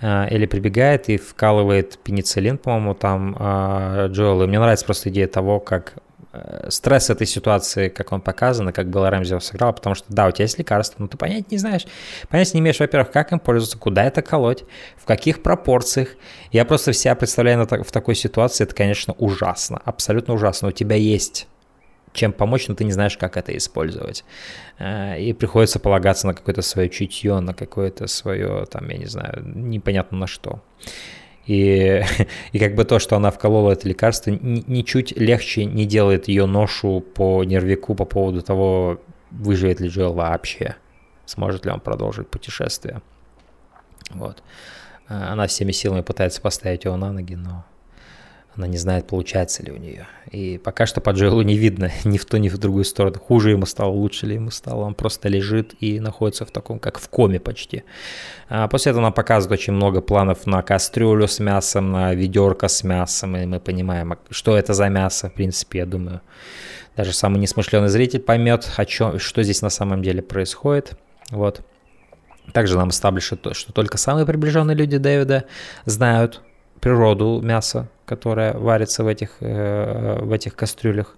А, Элли прибегает и вкалывает пенициллин, по-моему, там а, Джоэл. Мне нравится просто идея того, как э, стресс этой ситуации, как он показан, и как Белла Рэмзи его сыграл, потому что, да, у тебя есть лекарство, но ты понять не знаешь. Понять не имеешь, во-первых, как им пользоваться, куда это колоть, в каких пропорциях. Я просто себя представляю в такой ситуации, это, конечно, ужасно, абсолютно ужасно. У тебя есть чем помочь, но ты не знаешь, как это использовать. Э, и приходится полагаться на какое-то свое чутье, на какое-то свое, там, я не знаю, непонятно на что. И, [LAUGHS] и как бы то, что она вколола это лекарство, ничуть легче не делает ее ношу по нервику по поводу того, выживет ли Джоэл вообще, сможет ли он продолжить путешествие. Вот. Э, она всеми силами пытается поставить его на ноги, но она не знает, получается ли у нее. И пока что по Джоэлу не видно [LAUGHS] ни в ту, ни в другую сторону. Хуже ему стало, лучше ли ему стало. Он просто лежит и находится в таком, как в коме почти. А после этого нам показывают очень много планов на кастрюлю с мясом, на ведерко с мясом. И мы понимаем, что это за мясо, в принципе, я думаю. Даже самый несмышленый зритель поймет, о чем, что здесь на самом деле происходит. Вот. Также нам то, что только самые приближенные люди Дэвида знают природу мяса, которое варится в этих, э, в этих кастрюлях.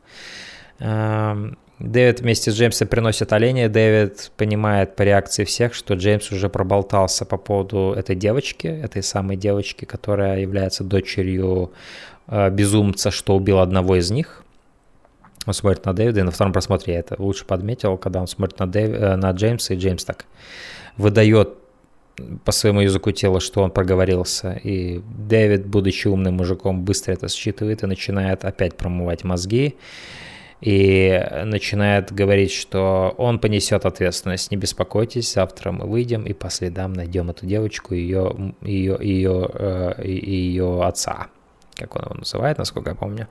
Эм, Дэвид вместе с Джеймсом приносит оленя. Дэвид понимает по реакции всех, что Джеймс уже проболтался по поводу этой девочки, этой самой девочки, которая является дочерью э, безумца, что убил одного из них. Он смотрит на Дэвида, и на втором просмотре я это лучше подметил, когда он смотрит на, Дэв... Э, на Джеймса, и Джеймс так выдает по своему языку тела, что он проговорился. И Дэвид, будучи умным мужиком, быстро это считывает и начинает опять промывать мозги. И начинает говорить, что он понесет ответственность. Не беспокойтесь, завтра мы выйдем и по следам найдем эту девочку и ее, ее, ее, ее отца, как он его называет, насколько я помню.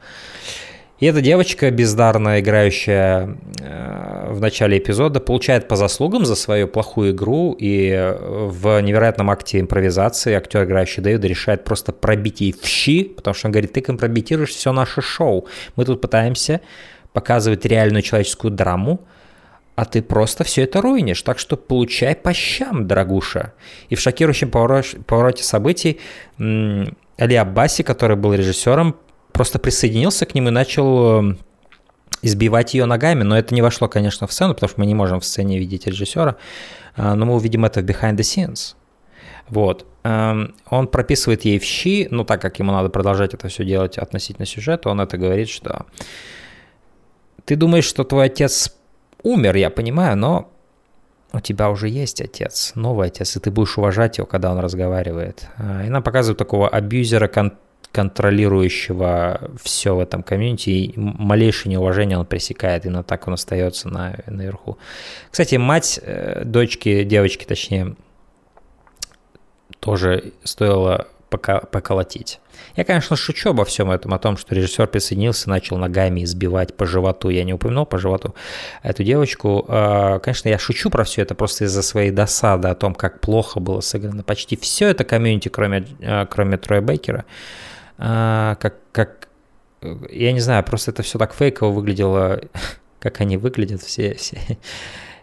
И эта девочка, бездарно играющая э, в начале эпизода, получает по заслугам за свою плохую игру, и в невероятном акте импровизации актер, играющий Дэвида, решает просто пробить ей в щи, потому что он говорит, ты компрометируешь все наше шоу. Мы тут пытаемся показывать реальную человеческую драму, а ты просто все это руинишь, так что получай по щам, дорогуша. И в шокирующем повороте событий Али Аббаси, который был режиссером, просто присоединился к ним и начал эм, избивать ее ногами, но это не вошло, конечно, в сцену, потому что мы не можем в сцене видеть режиссера, э, но мы увидим это в behind the scenes. Вот. Эм, он прописывает ей в щи, ну так как ему надо продолжать это все делать относительно сюжета, он это говорит, что ты думаешь, что твой отец умер, я понимаю, но у тебя уже есть отец, новый отец, и ты будешь уважать его, когда он разговаривает. Э, и нам показывают такого абьюзера, контролирующего все в этом комьюнити, и малейшее неуважение он пресекает, и на так он остается на, наверху. Кстати, мать э, дочки, девочки точнее, тоже стоило пока, поколотить. Я, конечно, шучу обо всем этом, о том, что режиссер присоединился, начал ногами избивать по животу. Я не упомянул по животу эту девочку. А, конечно, я шучу про все это просто из-за своей досады о том, как плохо было сыграно почти все это комьюнити, кроме, а, кроме Троя Бейкера. А, как, как, я не знаю, просто это все так фейково выглядело, [LAUGHS] как они выглядят все, все.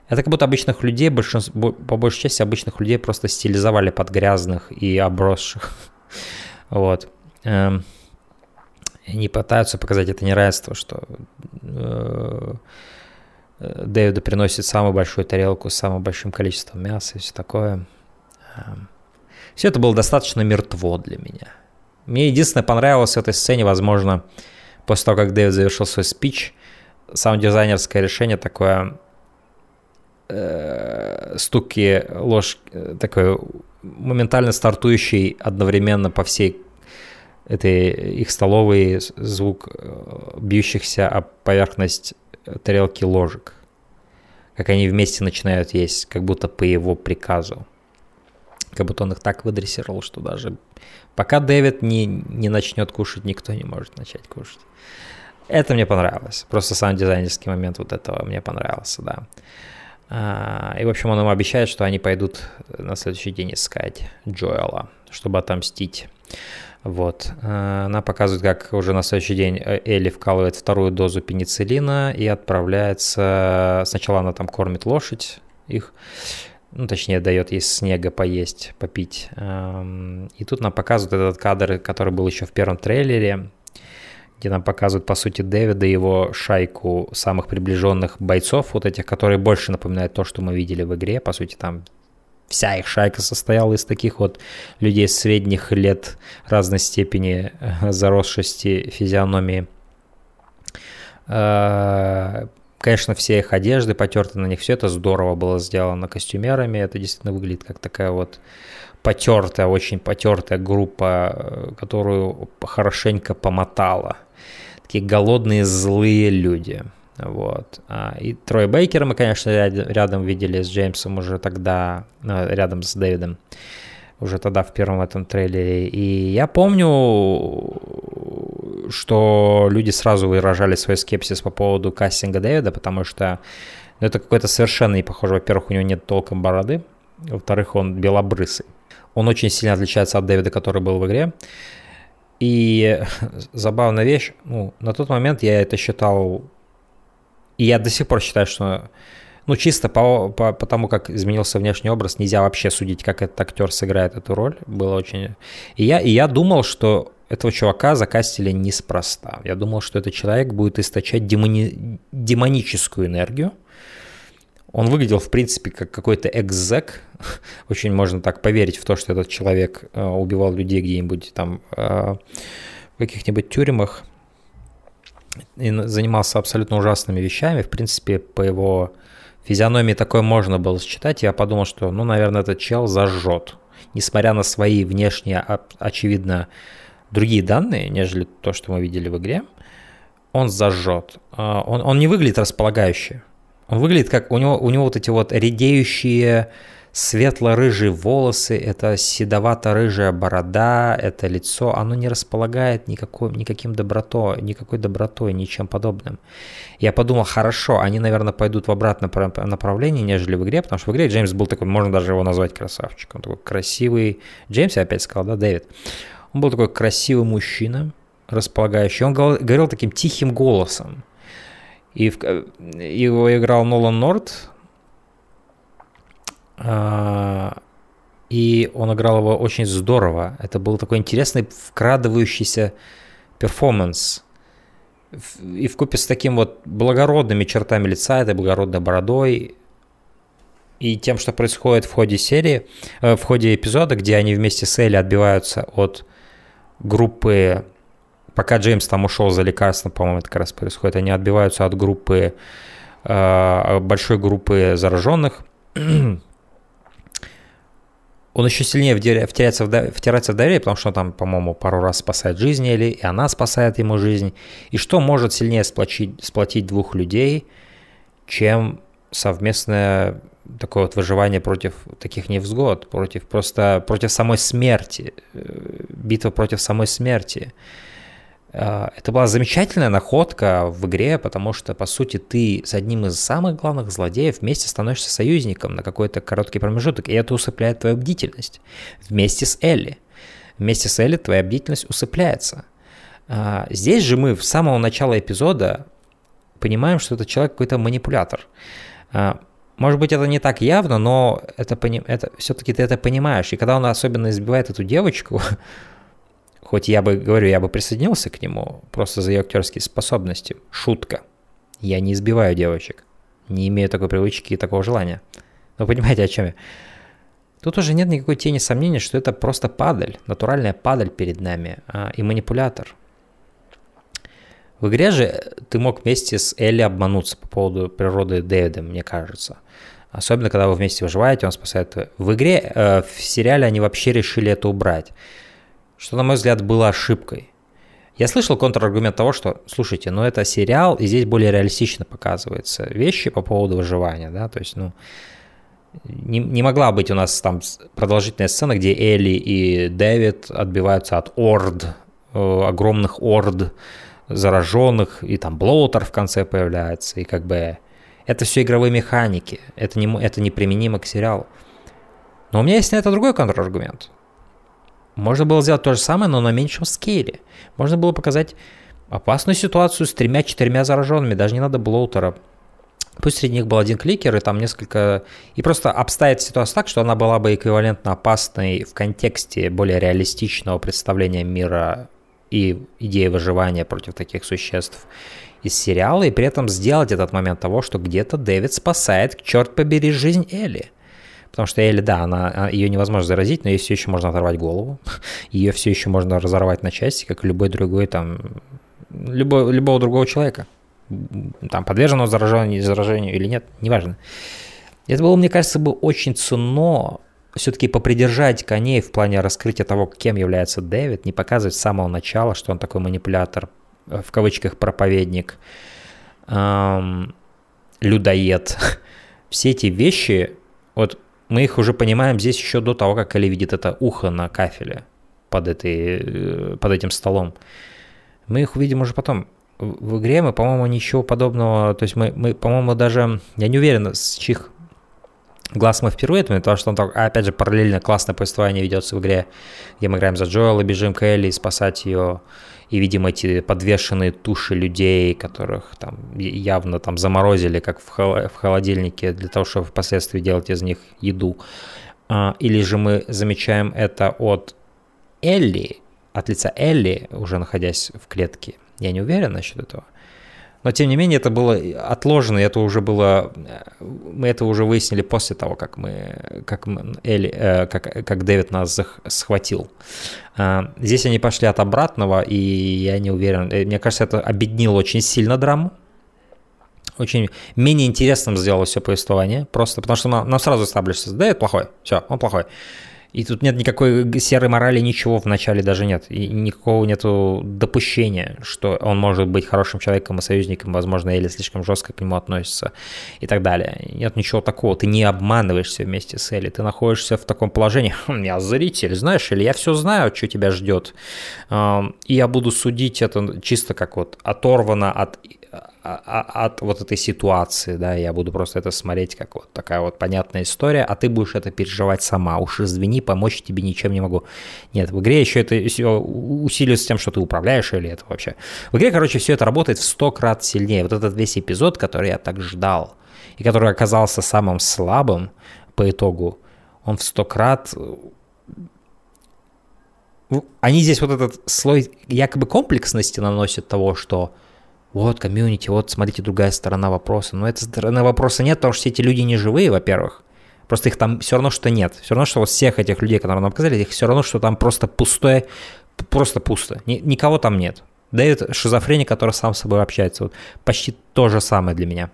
Это как будто обычных людей, большинство, по большей части обычных людей просто стилизовали под грязных и обросших. [LAUGHS] Вот. Эм, они пытаются показать это неравенство, что э, Дэвиду приносит самую большую тарелку с самым большим количеством мяса и все такое. Эм, все это было достаточно мертво для меня. Мне единственное понравилось в этой сцене, возможно, после того, как Дэвид завершил свой спич, саунд-дизайнерское решение такое э, стуки ложь, э, такой моментально стартующий одновременно по всей этой их столовой звук э, бьющихся о поверхность тарелки ложек. Как они вместе начинают есть, как будто по его приказу. Как будто он их так выдрессировал, что даже пока Дэвид не, не начнет кушать, никто не может начать кушать. Это мне понравилось. Просто сам дизайнерский момент вот этого мне понравился, да. А, и, в общем, он им обещает, что они пойдут на следующий день искать Джоэла, чтобы отомстить. Вот. А, она показывает, как уже на следующий день Элли вкалывает вторую дозу пенициллина и отправляется... Сначала она там кормит лошадь их, ну, точнее, дает ей снега поесть, попить. И тут нам показывают этот кадр, который был еще в первом трейлере, где нам показывают, по сути, Дэвида и его шайку самых приближенных бойцов, вот этих, которые больше напоминают то, что мы видели в игре. По сути, там вся их шайка состояла из таких вот людей средних лет разной степени [LAUGHS] заросшести физиономии э, Конечно, все их одежды потерты на них, все это здорово было сделано костюмерами, это действительно выглядит как такая вот потертая, очень потертая группа, э, которую хорошенько помотала. Такие голодные, злые люди. Вот. А, и Трой Бейкера мы, конечно, рядом видели с Джеймсом уже тогда, э, рядом с Дэвидом, уже тогда в первом этом трейлере. И я помню, что люди сразу выражали свой скепсис по поводу кастинга Дэвида, потому что ну, это какой-то совершенно не похоже. Во-первых, у него нет толком бороды, во-вторых, он белобрысый. Он очень сильно отличается от Дэвида, который был в игре. И [LAUGHS] забавная вещь, ну, на тот момент я это считал, и я до сих пор считаю, что, ну, чисто по, по, по тому, как изменился внешний образ, нельзя вообще судить, как этот актер сыграет эту роль. Было очень... И я, и я думал, что этого чувака закастили неспроста. Я думал, что этот человек будет источать демони... демоническую энергию. Он выглядел, в принципе, как какой-то экзек. [LAUGHS] Очень можно так поверить в то, что этот человек э, убивал людей где-нибудь там э, в каких-нибудь тюрьмах и занимался абсолютно ужасными вещами. В принципе, по его физиономии такое можно было считать. Я подумал, что, ну, наверное, этот чел зажжет. Несмотря на свои внешние, очевидно, другие данные, нежели то, что мы видели в игре, он зажжет. А, он, он не выглядит располагающе. Он выглядит как у него, у него вот эти вот редеющие светло-рыжие волосы, это седовато-рыжая борода, это лицо, оно не располагает никакой, никаким добротой, никакой добротой, ничем подобным. Я подумал, хорошо, они, наверное, пойдут в обратном направлении, нежели в игре, потому что в игре Джеймс был такой, можно даже его назвать красавчиком, такой красивый, Джеймс, я опять сказал, да, Дэвид. Он был такой красивый мужчина, располагающий, он говорил таким тихим голосом, и в, его играл Нолан Норт, и он играл его очень здорово. Это был такой интересный вкрадывающийся перформанс. И в купе с таким вот благородными чертами лица, этой благородной бородой, и тем, что происходит в ходе серии, э, в ходе эпизода, где они вместе с Элли отбиваются от группы пока Джеймс там ушел за лекарством, по-моему, это как раз происходит, они отбиваются от группы, э, большой группы зараженных. [CLEARS THROAT] Он еще сильнее втирается в, втирается в доверие, потому что он там, по-моему, пару раз спасает жизнь Эли, и она спасает ему жизнь. И что может сильнее сплочить, сплотить двух людей, чем совместное такое вот выживание против таких невзгод, против просто против самой смерти, э, битва против самой смерти. А, это была замечательная находка в игре, потому что, по сути, ты с одним из самых главных злодеев вместе становишься союзником на какой-то короткий промежуток, и это усыпляет твою бдительность. Вместе с Элли. Вместе с Элли твоя бдительность усыпляется. А, здесь же мы в самого начала эпизода понимаем, что этот человек какой-то манипулятор. А, может быть, это не так явно, но это, это, все-таки ты это понимаешь. И когда он особенно избивает эту девочку, [LAUGHS] Хоть я бы, говорю, я бы присоединился к нему просто за ее актерские способности. Шутка. Я не избиваю девочек. Не имею такой привычки и такого желания. Вы понимаете, о чем я? Тут уже нет никакой тени сомнения, что это просто падаль, натуральная падаль перед нами а, и манипулятор. В игре же ты мог вместе с Элли обмануться по поводу природы Дэвида, мне кажется. Особенно, когда вы вместе выживаете, он спасает. В игре, э, в сериале они вообще решили это убрать что, на мой взгляд, было ошибкой. Я слышал контраргумент того, что, слушайте, ну это сериал, и здесь более реалистично показываются вещи по поводу выживания, да, то есть, ну, не, не могла быть у нас там продолжительная сцена, где Элли и Дэвид отбиваются от орд, э, огромных орд зараженных, и там Блоутер в конце появляется, и как бы это все игровые механики, это, не, это неприменимо к сериалу. Но у меня есть на это другой контраргумент. Можно было сделать то же самое, но на меньшем скейле. Можно было показать опасную ситуацию с тремя-четырьмя зараженными, даже не надо блоутера. Пусть среди них был один кликер и там несколько... И просто обставить ситуацию так, что она была бы эквивалентно опасной в контексте более реалистичного представления мира и идеи выживания против таких существ из сериала, и при этом сделать этот момент того, что где-то Дэвид спасает, черт побери, жизнь Элли. Потому что Элли, да, она, а, ее невозможно заразить, но ей все еще можно оторвать голову. Ее все еще можно разорвать на части, как любой другой там, любой, любого другого человека. Там подвержено заражению, заражению или нет, неважно. Это было, мне кажется, бы очень ценно все-таки попридержать коней в плане раскрытия того, кем является Дэвид, не показывать с самого начала, что он такой манипулятор, э, в кавычках проповедник, эм, людоед. [LAUGHS] Все эти вещи, вот мы их уже понимаем здесь еще до того, как Али видит это ухо на кафеле под, этой, э, под этим столом. Мы их увидим уже потом. В игре мы, по-моему, ничего подобного, то есть мы, мы по-моему, даже, я не уверен, с чьих глаз мы впервые это, потому что он так, опять же, параллельно классное повествование ведется в игре, где мы играем за Джоэла, бежим к Элли, спасать ее, и видим эти подвешенные туши людей, которых там явно там заморозили, как в холодильнике, для того, чтобы впоследствии делать из них еду. А, или же мы замечаем это от Элли, от лица Элли, уже находясь в клетке. Я не уверен насчет этого. Но тем не менее это было отложено, это уже было, мы это уже выяснили после того, как мы, как мы, Элли, э, как, как Дэвид нас схватил. Э, здесь они пошли от обратного, и я не уверен, э, мне кажется, это объединило очень сильно драму. очень менее интересным сделало все повествование, просто потому что нам, нам сразу establishится, да, это плохой, все, он плохой. И тут нет никакой серой морали, ничего в начале даже нет. И никакого нету допущения, что он может быть хорошим человеком и союзником, возможно, или слишком жестко к нему относится и так далее. Нет ничего такого. Ты не обманываешься вместе с Элли. Ты находишься в таком положении, [LAUGHS] «Хм, я зритель, знаешь, или я все знаю, что тебя ждет. И я буду судить это чисто как вот оторвано от от вот этой ситуации, да, я буду просто это смотреть как вот такая вот понятная история, а ты будешь это переживать сама. Уж извини, помочь тебе ничем не могу. Нет, в игре еще это усиливается тем, что ты управляешь или это вообще. В игре, короче, все это работает в сто крат сильнее. Вот этот весь эпизод, который я так ждал, и который оказался самым слабым по итогу, он в сто крат они здесь вот этот слой якобы комплексности наносят того, что вот комьюнити, вот смотрите другая сторона вопроса. Но этой стороны вопроса нет, потому что все эти люди не живые, во-первых. Просто их там все равно что нет. Все равно, что вот всех этих людей, которые нам показали, их все равно, что там просто пустое, просто пусто. Ни, никого там нет. Дэвид шизофреник, который сам с собой общается. Вот почти то же самое для меня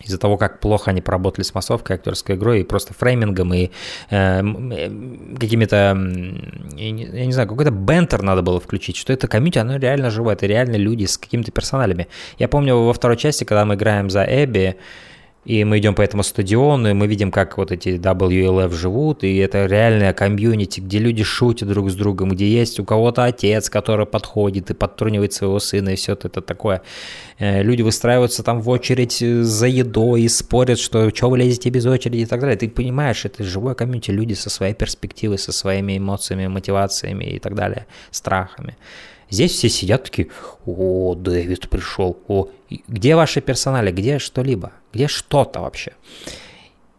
из-за того, как плохо они поработали с массовкой, актерской игрой и просто фреймингом и э, э какими-то, я не знаю, какой-то бентер надо было включить, что это комьюнити, оно реально живое, это реально люди с какими-то персоналями. Я помню во второй части, когда мы играем за Эбби, и мы идем по этому стадиону, и мы видим, как вот эти WLF живут, и это реальная комьюнити, где люди шутят друг с другом, где есть у кого-то отец, который подходит и подтрунивает своего сына, и все это такое. Э, люди выстраиваются там в очередь э, за едой и спорят, что что вы лезете без очереди и так далее. Ты понимаешь, это живое комьюнити, люди со своей перспективой, со своими эмоциями, мотивациями и так далее, страхами. Здесь все сидят такие, о, Дэвид пришел, о, где ваши персонали, где что-либо, где что-то вообще.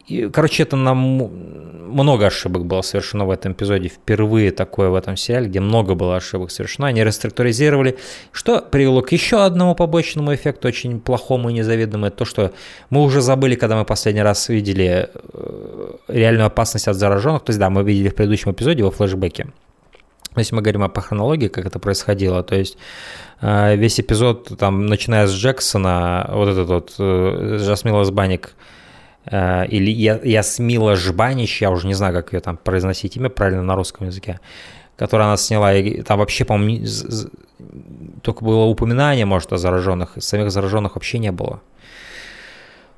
И, короче, это нам много ошибок было совершено в этом эпизоде. Впервые такое в этом сериале, где много было ошибок совершено. Они реструктуризировали, что привело к еще одному побочному эффекту, очень плохому и незавидному. Это то, что мы уже забыли, когда мы последний раз видели э, реальную опасность от зараженных. То есть, да, мы видели в предыдущем эпизоде во флешбеке. Если мы говорим по хронологии, как это происходило, то есть э, весь эпизод, там, начиная с Джексона, вот этот вот э, Жасмила Сбаник, э, или Ясмила Жбанич, я уже не знаю, как ее там произносить имя правильно на русском языке, которую она сняла, и там вообще, по-моему, только было упоминание, может, о зараженных, самих зараженных вообще не было.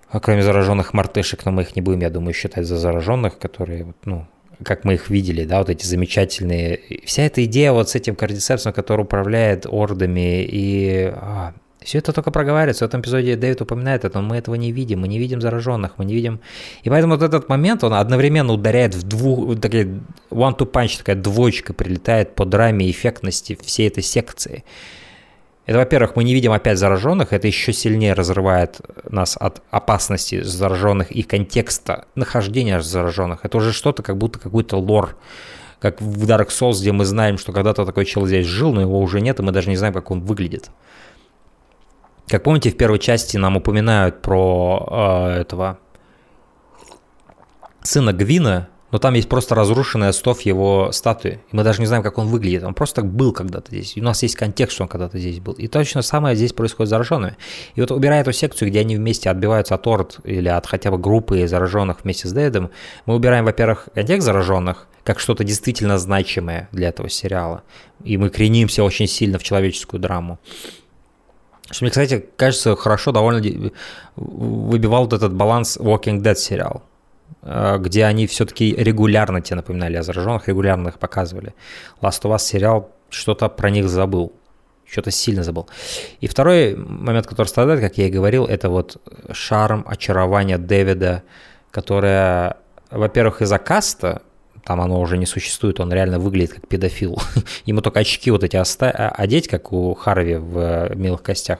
А кроме зараженных мартышек, но мы их не будем, я думаю, считать за зараженных, которые, ну, как мы их видели, да, вот эти замечательные... Вся эта идея вот с этим кардицепсом, который управляет ордами, и а, все это только проговаривается. В этом эпизоде Дэвид упоминает это, но мы этого не видим. Мы не видим зараженных, мы не видим... И поэтому вот этот момент, он одновременно ударяет в двух... Такая one-two punch, такая двоечка прилетает по драме эффектности всей этой секции. Это, во-первых, мы не видим опять зараженных, это еще сильнее разрывает нас от опасности зараженных и контекста нахождения зараженных. Это уже что-то, как будто какой-то лор, как в Dark Souls, где мы знаем, что когда-то такой человек здесь жил, но его уже нет, и мы даже не знаем, как он выглядит. Как помните, в первой части нам упоминают про э, этого сына Гвина, но там есть просто разрушенный остов его статуи. И мы даже не знаем, как он выглядит. Он просто был когда-то здесь. И у нас есть контекст, что он когда-то здесь был. И точно самое здесь происходит с зараженными. И вот убирая эту секцию, где они вместе отбиваются от орд или от хотя бы группы зараженных вместе с Дэвидом, мы убираем, во-первых, контекст зараженных, как что-то действительно значимое для этого сериала. И мы кренимся очень сильно в человеческую драму. Что мне, кстати, кажется, хорошо довольно выбивал вот этот баланс Walking Dead сериал. Э, где они все-таки регулярно тебе напоминали о зараженных, регулярно их показывали. Last of Us сериал что-то про них забыл, что-то сильно забыл. И второй момент, который страдает, как я и говорил, это вот шарм, очарование Дэвида, которое, во-первых, из-за каста, там оно уже не существует, он реально выглядит как педофил. [LAUGHS] Ему только очки вот эти оста- а, одеть, как у Харви в э, «Милых костях»,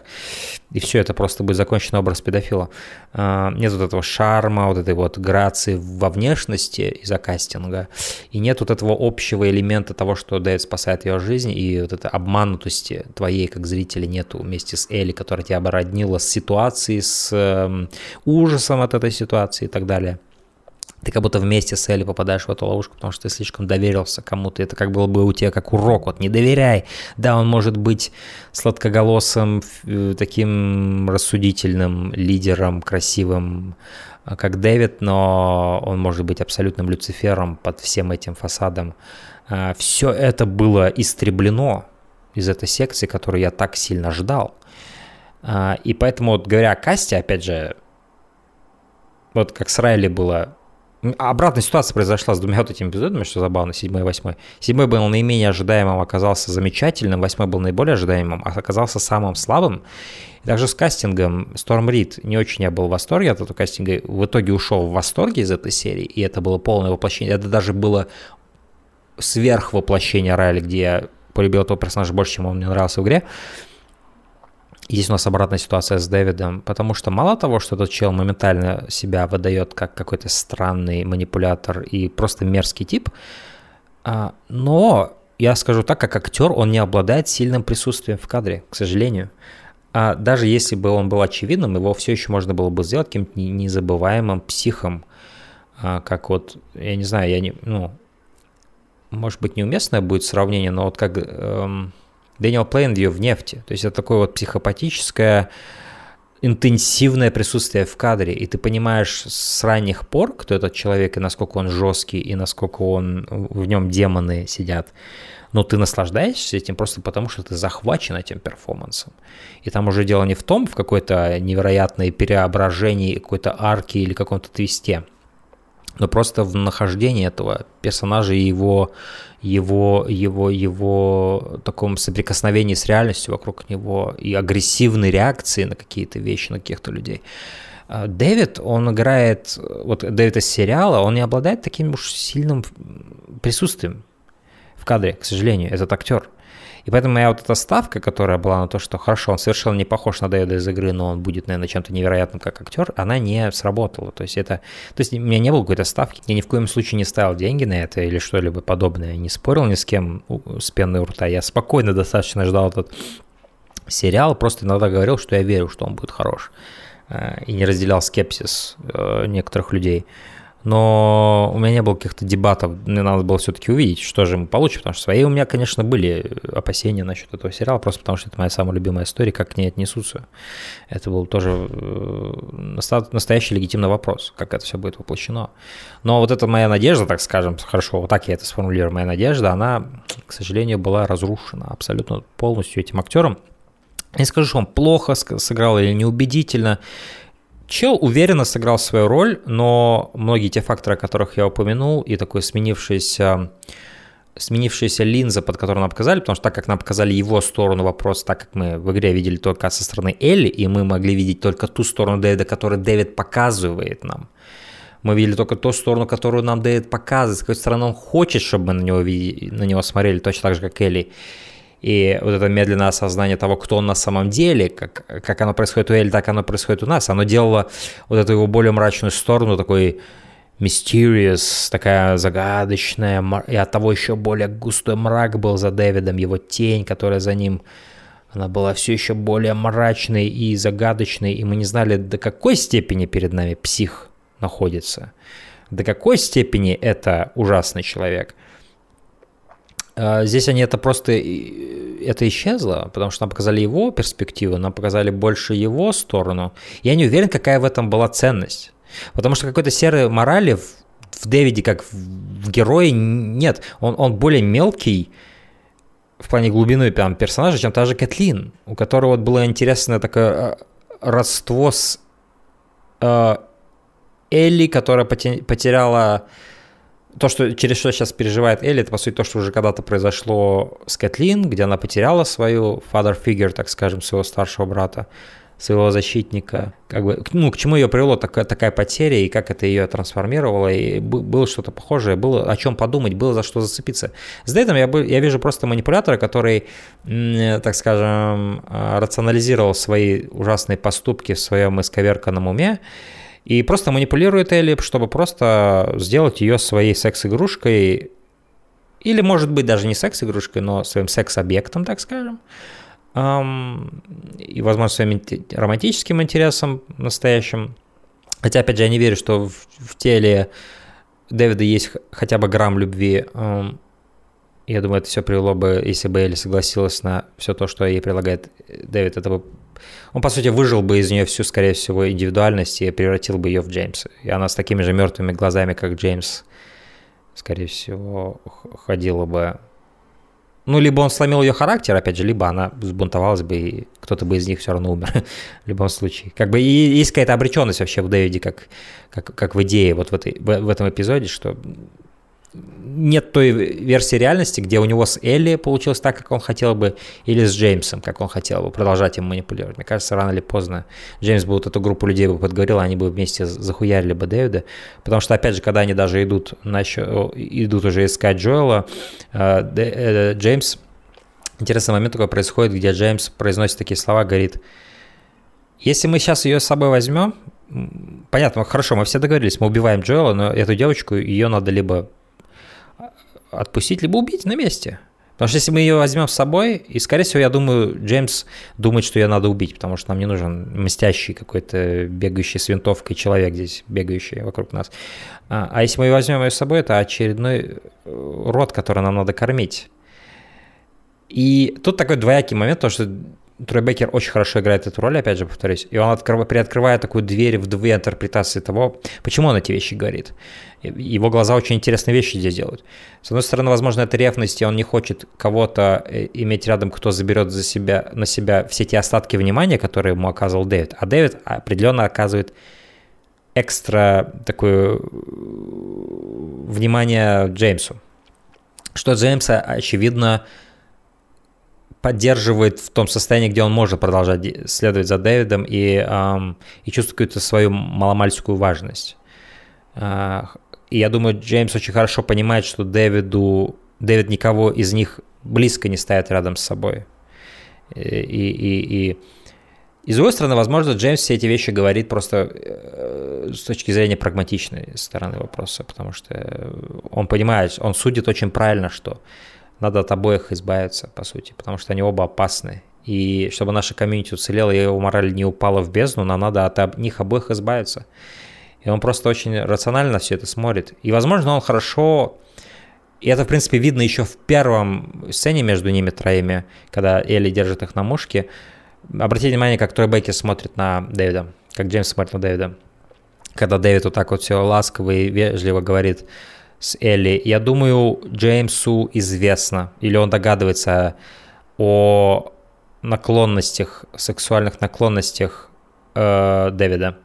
и все, это просто будет законченный образ педофила. А, нет вот этого шарма, вот этой вот грации во внешности из-за кастинга, и нет вот этого общего элемента того, что Дэвид спасает ее жизнь, и вот этой обманутости твоей, как зрителя, нету вместе с Элли, которая тебя обороднила с ситуацией, с эм, ужасом от этой ситуации и так далее. Ты как будто вместе с Элли попадаешь в эту ловушку, потому что ты слишком доверился кому-то. Это как было бы у тебя как урок. Вот не доверяй. Да, он может быть сладкоголосым, э, таким рассудительным лидером, красивым, э, как Дэвид, но он может быть абсолютным Люцифером под всем этим фасадом. Э, Все это было истреблено из этой секции, которую я так сильно ждал. И поэтому, вот, говоря о касте, опять же, вот как с Райли было Обратная ситуация произошла с двумя вот этими эпизодами, что забавно, седьмой и восьмой. Седьмой был наименее ожидаемым, оказался замечательным, восьмой был наиболее ожидаемым, а оказался самым слабым. И также с кастингом Storm Рид не очень я был в восторге от этого кастинга, в итоге ушел в восторге из этой серии, и это было полное воплощение, это даже было сверхвоплощение Райли, где я полюбил этого персонажа больше, чем он мне нравился в игре. Здесь у нас обратная ситуация с Дэвидом, потому что мало того, что этот чел моментально себя выдает как какой-то странный манипулятор и просто мерзкий тип, а, но я скажу так, как актер, он не обладает сильным присутствием в кадре, к сожалению. А даже если бы он был очевидным, его все еще можно было бы сделать каким-то незабываемым психом, а, как вот, я не знаю, я не, ну, может быть, неуместное будет сравнение, но вот как эм, Дэниел Плейнвью в нефти. То есть это такое вот психопатическое, интенсивное присутствие в кадре, и ты понимаешь с ранних пор, кто этот человек, и насколько он жесткий, и насколько он, в нем демоны сидят. Но ты наслаждаешься этим просто потому, что ты захвачен этим перформансом. И там уже дело не в том, в какой-то невероятной переображении какой-то арки или каком-то твисте, но просто в нахождении этого персонажа и его, его, его, его таком соприкосновении с реальностью вокруг него и агрессивной реакции на какие-то вещи, на каких-то людей. А Дэвид, он играет, вот Дэвид из сериала, он не обладает таким уж сильным присутствием в кадре, к сожалению, этот актер. И поэтому моя вот эта ставка, которая была на то, что хорошо, он совершенно не похож на Дэвида из игры, но он будет, наверное, чем-то невероятным как актер, она не сработала. То есть это... То есть у меня не было какой-то ставки, я ни в коем случае не ставил деньги на это или что-либо подобное, не спорил ни с кем с пеной у рта. Я спокойно достаточно ждал этот сериал, просто иногда говорил, что я верю, что он будет хорош. Э, и не разделял скепсис э, некоторых людей но у меня не было каких-то дебатов, мне надо было все-таки увидеть, что же мы получим, потому что свои у меня, конечно, были опасения насчет этого сериала, просто потому что это моя самая любимая история, как к ней отнесутся. Это был тоже э, настоящий легитимный вопрос, как это все будет воплощено. Но вот эта моя надежда, так скажем, хорошо, вот так я это сформулирую, моя надежда, она, к сожалению, была разрушена абсолютно полностью этим актером. Не скажу, что он плохо сыграл или неубедительно, Чел уверенно сыграл свою роль, но многие те факторы, о которых я упомянул, и такой сменившийся сменившаяся линза, под которую нам показали, потому что так как нам показали его сторону вопроса, так как мы в игре видели только со стороны Элли, и мы могли видеть только ту сторону Дэвида, которую Дэвид показывает нам. Мы видели только ту сторону, которую нам Дэвид показывает, с какой стороны он хочет, чтобы мы на него, на него смотрели, точно так же, как Элли. И вот это медленное осознание того, кто он на самом деле, как, как оно происходит у Эль, так оно происходит у нас, оно делало вот эту его более мрачную сторону, такой mysterious, такая загадочная, и от того еще более густой мрак был за Дэвидом, его тень, которая за ним, она была все еще более мрачной и загадочной, и мы не знали, до какой степени перед нами псих находится, до какой степени это ужасный человек – здесь они это просто это исчезло, потому что нам показали его перспективу, нам показали больше его сторону. Я не уверен, какая в этом была ценность. Потому что какой-то серой морали в, в Дэвиде, как в, в герое, нет. Он, он более мелкий в плане глубины прям, персонажа, чем та же Кэтлин, у которого вот было интересное такое а, родство с э, Элли, которая потеряла то, что через что сейчас переживает Элли, это, по сути, то, что уже когда-то произошло с Кэтлин, где она потеряла свою father figure, так скажем, своего старшего брата, своего защитника. Как бы, ну, к чему ее привело такая, такая потеря, и как это ее трансформировало, и было что-то похожее, было о чем подумать, было за что зацепиться. С Дэйтом я, я вижу просто манипулятора, который, так скажем, а, рационализировал свои ужасные поступки в своем исковерканном уме, и просто манипулирует Элли, чтобы просто сделать ее своей секс-игрушкой, или, может быть, даже не секс-игрушкой, но своим секс-объектом, так скажем, и, возможно, своим романтическим интересом настоящим. Хотя, опять же, я не верю, что в, теле Дэвида есть хотя бы грамм любви, я думаю, это все привело бы, если бы Элли согласилась на все то, что ей предлагает Дэвид, это бы он, по сути, выжил бы из нее всю, скорее всего, индивидуальность и превратил бы ее в Джеймса. И она с такими же мертвыми глазами, как Джеймс, скорее всего, ходила бы ну, либо он сломил ее характер, опять же, либо она сбунтовалась бы, и кто-то бы из них все равно умер [LAUGHS] в любом случае. Как бы и есть какая-то обреченность вообще в Дэвиде, как, как, как в идее вот в, этой, в, в этом эпизоде, что нет той версии реальности, где у него с Элли получилось так, как он хотел бы, или с Джеймсом, как он хотел бы, продолжать им манипулировать. Мне кажется, рано или поздно Джеймс бы вот эту группу людей бы подговорил, они бы вместе захуярили бы Дэвида, потому что, опять же, когда они даже идут, насчет, идут уже искать Джоэла, э, э, Джеймс, интересный момент такой происходит, где Джеймс произносит такие слова, говорит, если мы сейчас ее с собой возьмем, понятно, хорошо, мы все договорились, мы убиваем Джоэла, но эту девочку, ее надо либо отпустить, либо убить на месте. Потому что если мы ее возьмем с собой, и, скорее всего, я думаю, Джеймс думает, что ее надо убить, потому что нам не нужен мстящий какой-то бегающий с винтовкой человек здесь, бегающий вокруг нас. А, а если мы ее возьмем ее с собой, это очередной э, род, который нам надо кормить. И тут такой двоякий момент, то что Трой Беккер очень хорошо играет эту роль, опять же повторюсь, и он открыв, приоткрывает такую дверь в две интерпретации того, почему он эти вещи говорит. Его глаза очень интересные вещи здесь делают. С одной стороны, возможно, это ревность, и он не хочет кого-то э, иметь рядом, кто заберет за себя, на себя все те остатки внимания, которые ему оказывал Дэвид. А Дэвид определенно оказывает экстра такое внимание Джеймсу. Что Джеймса, очевидно, поддерживает в том состоянии, где он может продолжать следовать за Дэвидом и, эм, и чувствует свою маломальскую важность. Э, и я думаю, Джеймс очень хорошо понимает, что Дэвиду, Дэвид никого из них близко не ставит рядом с собой. И, и, и, и с другой стороны, возможно, Джеймс все эти вещи говорит просто э, с точки зрения прагматичной стороны вопроса, потому что он понимает, он судит очень правильно, что надо от обоих избавиться, по сути, потому что они оба опасны. И чтобы наша комьюнити уцелела и его мораль не упала в бездну, нам надо от них обоих избавиться. И он просто очень рационально все это смотрит. И, возможно, он хорошо... И это, в принципе, видно еще в первом сцене между ними троими, когда Элли держит их на мушке. Обратите внимание, как Трой Бекки смотрит на Дэвида, как Джеймс смотрит на Дэвида. Когда Дэвид вот так вот все ласково и вежливо говорит, с Элли. Я думаю, Джеймсу известно, или он догадывается о наклонностях, сексуальных наклонностях э, Дэвида.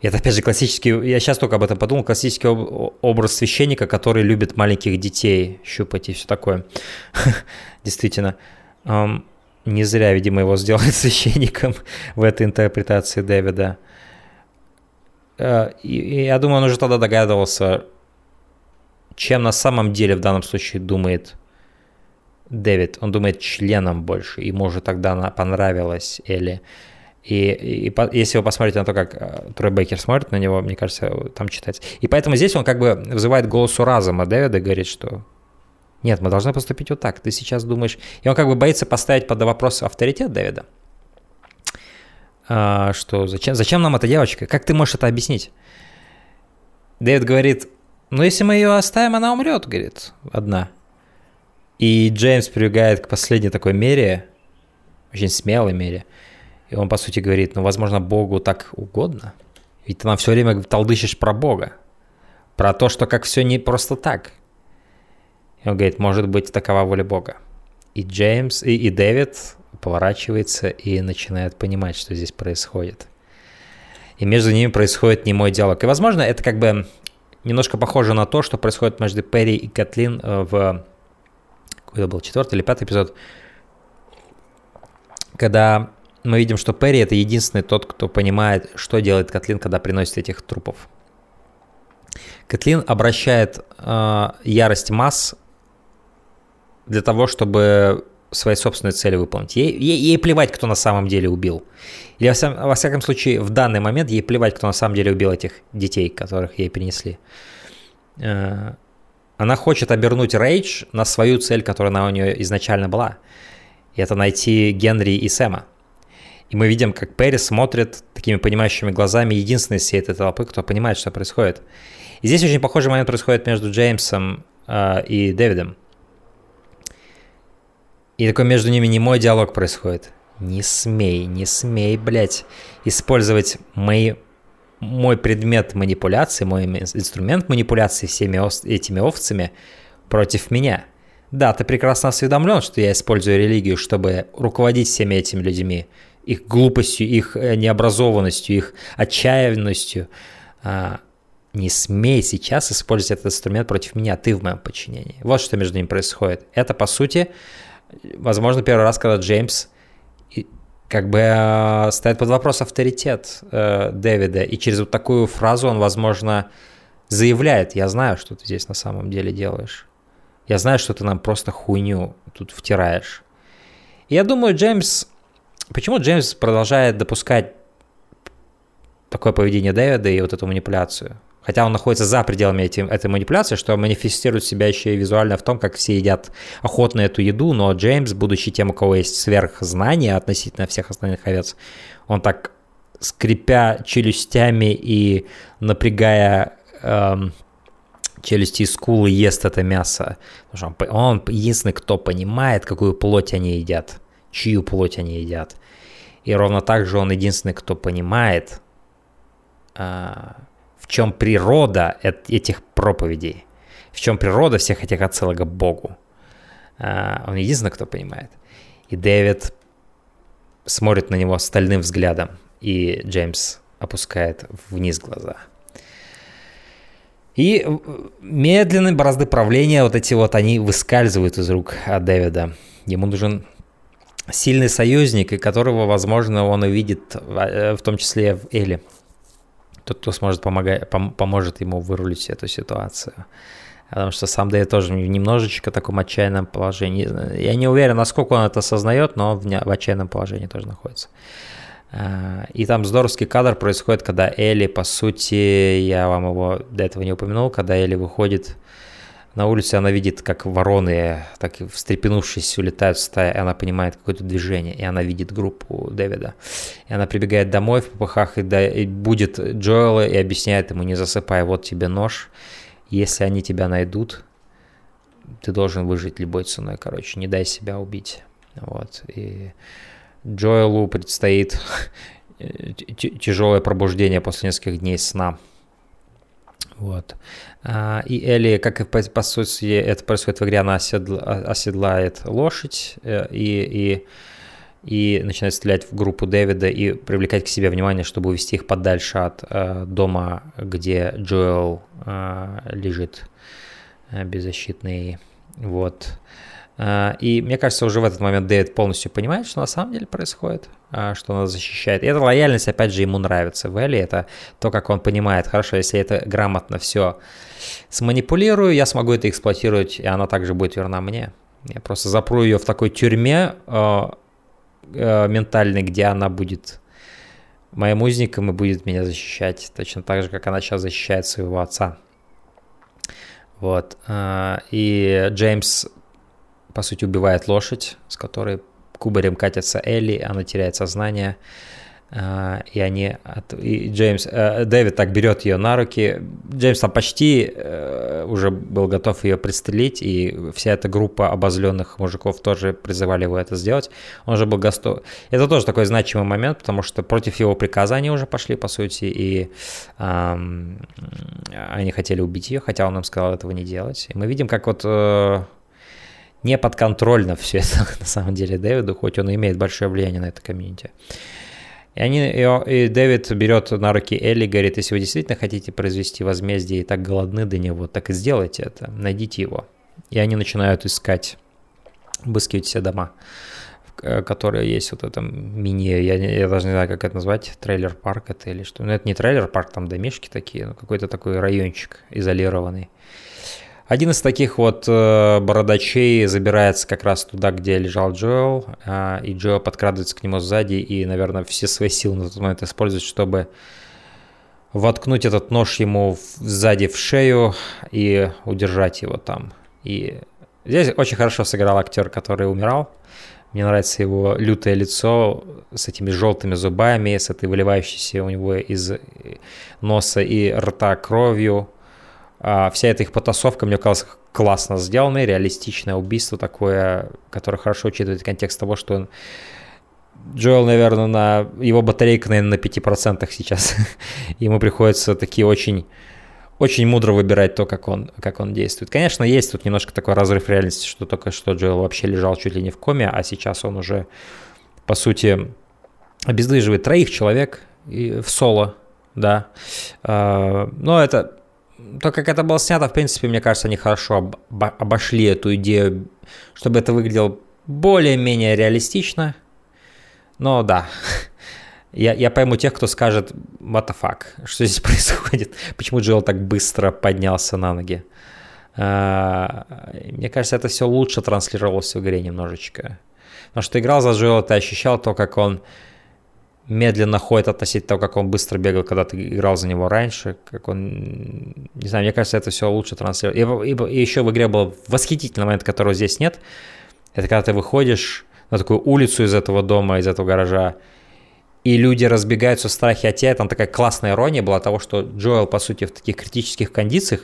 И это, опять же, классический, я сейчас только об этом подумал, классический образ священника, который любит маленьких детей щупать и все такое. [LAUGHS] Действительно. Не зря, видимо, его сделали [LAUGHS] священником в этой интерпретации Дэвида. Э, и я думаю, он уже тогда догадывался, чем на самом деле в данном случае думает Дэвид. Он думает членом больше, ему уже тогда она понравилась Элли. И, и, и если вы посмотрите на то, как э, Трой Бейкер смотрит на него, мне кажется, там читается. И поэтому здесь он как бы вызывает голосу разума Дэвида, говорит, что нет, мы должны поступить вот так. Ты сейчас думаешь... И он как бы боится поставить под вопрос авторитет Дэвида. А, что зачем, зачем нам эта девочка? Как ты можешь это объяснить? Дэвид говорит, но если мы ее оставим, она умрет, говорит, одна. И Джеймс прибегает к последней такой мере, очень смелой мере. И он, по сути, говорит, ну, возможно, Богу так угодно. Ведь ты нам все время толдычишь про Бога. Про то, что как все не просто так. И он говорит, может быть, такова воля Бога. И Джеймс, и, и Дэвид поворачивается и начинает понимать, что здесь происходит. И между ними происходит немой диалог. И, возможно, это как бы немножко похоже на то, что происходит между Перри и Катлин э, в какой это был четвертый или пятый эпизод, когда мы видим, что Перри это единственный тот, кто понимает, что делает Катлин, когда приносит этих трупов. Катлин обращает э, ярость масс для того, чтобы свои собственные цели выполнить. Ей, ей, ей плевать, кто на самом деле убил. Или, во, всяком случае, в данный момент ей плевать, кто на самом деле убил этих детей, которых ей принесли. Э, она хочет обернуть Рейдж на свою цель, которая у нее изначально была. И это найти Генри и Сэма. И мы видим, как Перри смотрит такими понимающими глазами, единственный всей этой толпы, кто понимает, что происходит. И здесь очень похожий момент происходит между Джеймсом э, и Дэвидом. И такой между ними не мой диалог происходит. Не смей, не смей, блядь, использовать мои, мой предмет манипуляции, мой инструмент манипуляции всеми этими овцами против меня. Да, ты прекрасно осведомлен, что я использую религию, чтобы руководить всеми этими людьми, их глупостью, их э, необразованностью, их отчаянностью. А, не смей сейчас использовать этот инструмент против меня, ты в моем подчинении. Вот что между ними происходит. Это, по сути, возможно, первый раз, когда Джеймс как бы э, ставит под вопрос авторитет э, Дэвида, и через вот такую фразу он, возможно, заявляет, я знаю, что ты здесь на самом деле делаешь. Я знаю, что ты нам просто хуйню тут втираешь. И я думаю, Джеймс... Почему Джеймс продолжает допускать такое поведение Дэвида и вот эту манипуляцию? Хотя он находится за пределами этим, этой манипуляции, что манифестирует себя еще и визуально в том, как все едят охотно эту еду, но Джеймс, будучи тем, у кого есть сверхзнания относительно всех остальных овец, он так скрипя челюстями и напрягая эм, челюсти и скулы ест это мясо. Потому что он, он единственный, кто понимает, какую плоть они едят, чью плоть они едят. И ровно так же он единственный, кто понимает, а, в чем природа этих проповедей, в чем природа всех этих отсылок к Богу. А, он единственный, кто понимает. И Дэвид смотрит на него стальным взглядом, и Джеймс опускает вниз глаза – и медленные борозды правления, вот эти вот, они выскальзывают из рук от Дэвида. Ему нужен сильный союзник, которого, возможно, он увидит, э, в том числе в Эле. Тот, кто сможет помогать, пом- поможет ему вырулить эту ситуацию. Потому что сам Дэвид тоже немножечко в таком отчаянном положении. Я не уверен, насколько он это осознает, но в, в отчаянном положении тоже находится. А, и там здоровский кадр происходит, когда Элли, по сути, я вам его до этого не упомянул, когда Элли выходит на улицу, она видит, как вороны, так встрепенувшись, улетают в стаю, и она понимает какое-то движение, и она видит группу Дэвида. И она прибегает домой в попыхах и, да, и будет Джоэла и объясняет ему, не засыпай, вот тебе нож, если они тебя найдут, ты должен выжить любой ценой, короче, не дай себя убить. Вот, и Джоэлу предстоит [LAUGHS] тяжелое пробуждение после нескольких дней сна. Вот. А, и Элли, как и по, по сути это происходит в игре, она оседла, оседлает лошадь э, и, и, и начинает стрелять в группу Дэвида и привлекать к себе внимание, чтобы увести их подальше от э, дома, где Джоэл э, лежит беззащитный. Вот. А, и мне кажется, уже в этот момент Дэвид полностью понимает, что на самом деле происходит, а, что она защищает. И эта лояльность, опять же, ему нравится. В Элли это то, как он понимает, хорошо, если это грамотно все сманипулирую, я смогу это эксплуатировать, и она также будет верна мне. Я просто запру ее в такой тюрьме э, ментальной, где она будет моим узником и будет меня защищать, точно так же, как она сейчас защищает своего отца. Вот. И Джеймс по сути, убивает лошадь, с которой кубарем катится Элли, она теряет сознание, а, и они, и Джеймс, э, Дэвид так берет ее на руки, Джеймс там почти э, уже был готов ее пристрелить, и вся эта группа обозленных мужиков тоже призывали его это сделать, он же был готов. Это тоже такой значимый момент, потому что против его приказа они уже пошли, по сути, и эм, они хотели убить ее, хотя он им сказал этого не делать. И мы видим, как вот э, не подконтрольно все это [LAUGHS] на самом деле Дэвиду, хоть он и имеет большое влияние на это комьюнити. И, они, и, и Дэвид берет на руки Элли и говорит, если вы действительно хотите произвести возмездие и так голодны до него, так и сделайте это, найдите его. И они начинают искать, обыскивать все дома, которые есть вот в этом мини, я, я даже не знаю, как это назвать, трейлер-парк это или что. Ну, это не трейлер-парк, там домишки такие, но какой-то такой райончик изолированный. Один из таких вот э, бородачей забирается как раз туда, где лежал Джоэл, э, и Джоэл подкрадывается к нему сзади и, наверное, все свои силы на тот момент использует, чтобы воткнуть этот нож ему сзади в шею и удержать его там. И здесь очень хорошо сыграл актер, который умирал Мне нравится его лютое лицо с этими желтыми зубами, с этой выливающейся у него из носа и рта кровью. А вся эта их потасовка, мне казалось, классно сделанная, реалистичное убийство такое, которое хорошо учитывает контекст того, что он Джоэл, наверное, на его батарейка, наверное, на 5% сейчас. [LAUGHS] Ему приходится такие очень очень мудро выбирать то, как он, как он действует. Конечно, есть тут немножко такой разрыв реальности, что только что Джоэл вообще лежал чуть ли не в коме, а сейчас он уже, по сути, обездвиживает троих человек в соло, да. А, но это, то, как это было снято, в принципе, мне кажется, они хорошо обошли эту идею, чтобы это выглядело более-менее реалистично. Но да, [LAUGHS] я, я пойму тех, кто скажет, what the fuck, что здесь [LAUGHS] происходит, почему Джоэл так быстро поднялся на ноги. А, мне кажется, это все лучше транслировалось в игре немножечко. Потому что играл за Джоэла, ты ощущал то, как он медленно ходит относительно того, как он быстро бегал, когда ты играл за него раньше, как он, не знаю, мне кажется, это все лучше транслировалось. И, и, и еще в игре был восхитительный момент, которого здесь нет. Это когда ты выходишь на такую улицу из этого дома, из этого гаража, и люди разбегаются в страхе от тебя. Там такая классная ирония была того, что Джоэл, по сути, в таких критических кондициях,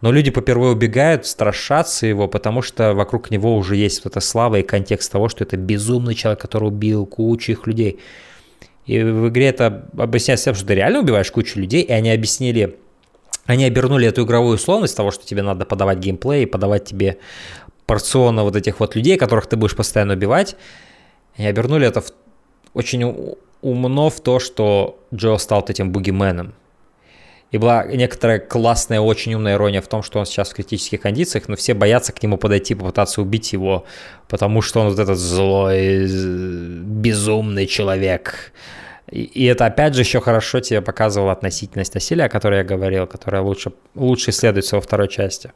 но люди попервые убегают, страшатся его, потому что вокруг него уже есть вот эта слава и контекст того, что это безумный человек, который убил кучу их людей. И в игре это объясняется тем, что ты реально убиваешь кучу людей, и они объяснили, они обернули эту игровую условность того, что тебе надо подавать геймплей, подавать тебе порционно вот этих вот людей, которых ты будешь постоянно убивать, и обернули это в очень умно в то, что Джо стал этим бугименом. И была некоторая классная, очень умная ирония в том, что он сейчас в критических кондициях, но все боятся к нему подойти, попытаться убить его, потому что он вот этот злой, безумный человек. И, это опять же еще хорошо тебе показывало относительность насилия, о которой я говорил, которая лучше, лучше исследуется во второй части.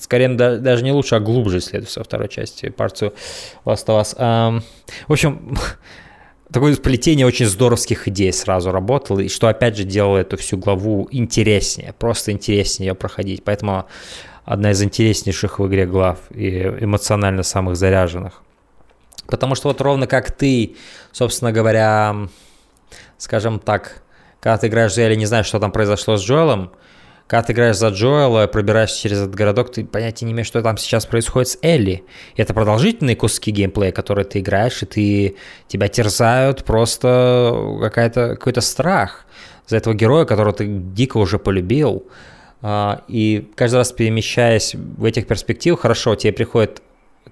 Скорее, даже не лучше, а глубже исследуется во второй части партию of Us. Um, в общем, [LAUGHS] такое сплетение очень здоровских идей сразу работало, и что опять же делало эту всю главу интереснее, просто интереснее ее проходить. Поэтому одна из интереснейших в игре глав и эмоционально самых заряженных. Потому что вот ровно как ты, собственно говоря, скажем так, когда ты играешь за Элли, не знаешь, что там произошло с Джоэлом, когда ты играешь за Джоэла, пробираешься через этот городок, ты понятия не имеешь, что там сейчас происходит с Элли. Это продолжительные куски геймплея, которые ты играешь, и ты, тебя терзают просто какая-то, какой-то страх за этого героя, которого ты дико уже полюбил. А, и каждый раз перемещаясь в этих перспективах, хорошо, тебе приходит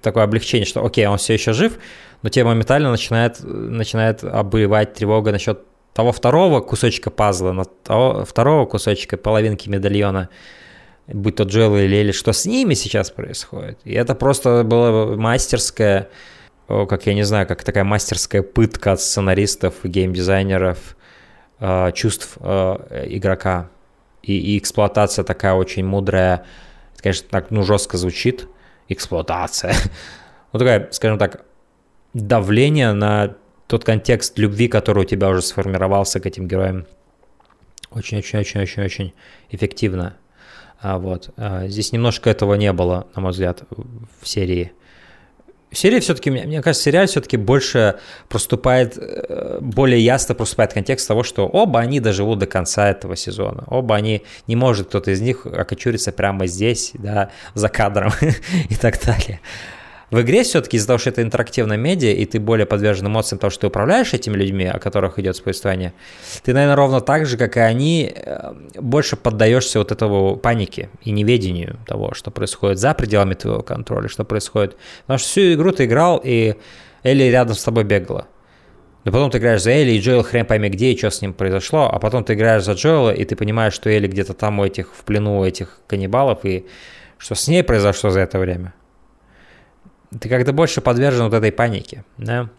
такое облегчение, что окей, он все еще жив, но тебе моментально начинает, начинает обуревать тревога насчет того второго кусочка пазла, на того второго кусочка половинки медальона, будь то Джоэл или Лели, что с ними сейчас происходит. И это просто было мастерское, как я не знаю, как такая мастерская пытка от сценаристов, геймдизайнеров, э, чувств э, игрока. И, и эксплуатация такая очень мудрая, это, конечно, так ну, жестко звучит, эксплуатация. [LAUGHS] Ну, такая, скажем так, давление на тот контекст любви, который у тебя уже сформировался к этим героям, очень-очень-очень-очень-очень эффективно. А вот. А здесь немножко этого не было, на мой взгляд, в серии. Серии все-таки, мне, мне кажется, сериал все-таки больше проступает, э, более ясно проступает контекст того, что оба они доживут до конца этого сезона. Оба они, не может кто-то из них окочуриться прямо здесь, да, за кадром [LAUGHS] и так далее. В игре все-таки из-за того, что это интерактивная медиа, и ты более подвержен эмоциям того, что ты управляешь этими людьми, о которых идет повествование, ты, наверное, ровно так же, как и они, э, больше поддаешься вот этого панике и неведению того, что происходит за пределами твоего контроля, что происходит. Потому что всю игру ты играл, и Элли рядом с тобой бегала. Но потом ты играешь за Элли, и Джоэл хрен пойми где, и что с ним произошло, а потом ты играешь за Джоэла, и ты понимаешь, что Элли где-то там у этих, в плену у этих каннибалов, и что с ней произошло за это время ты как-то больше подвержен вот этой панике, да.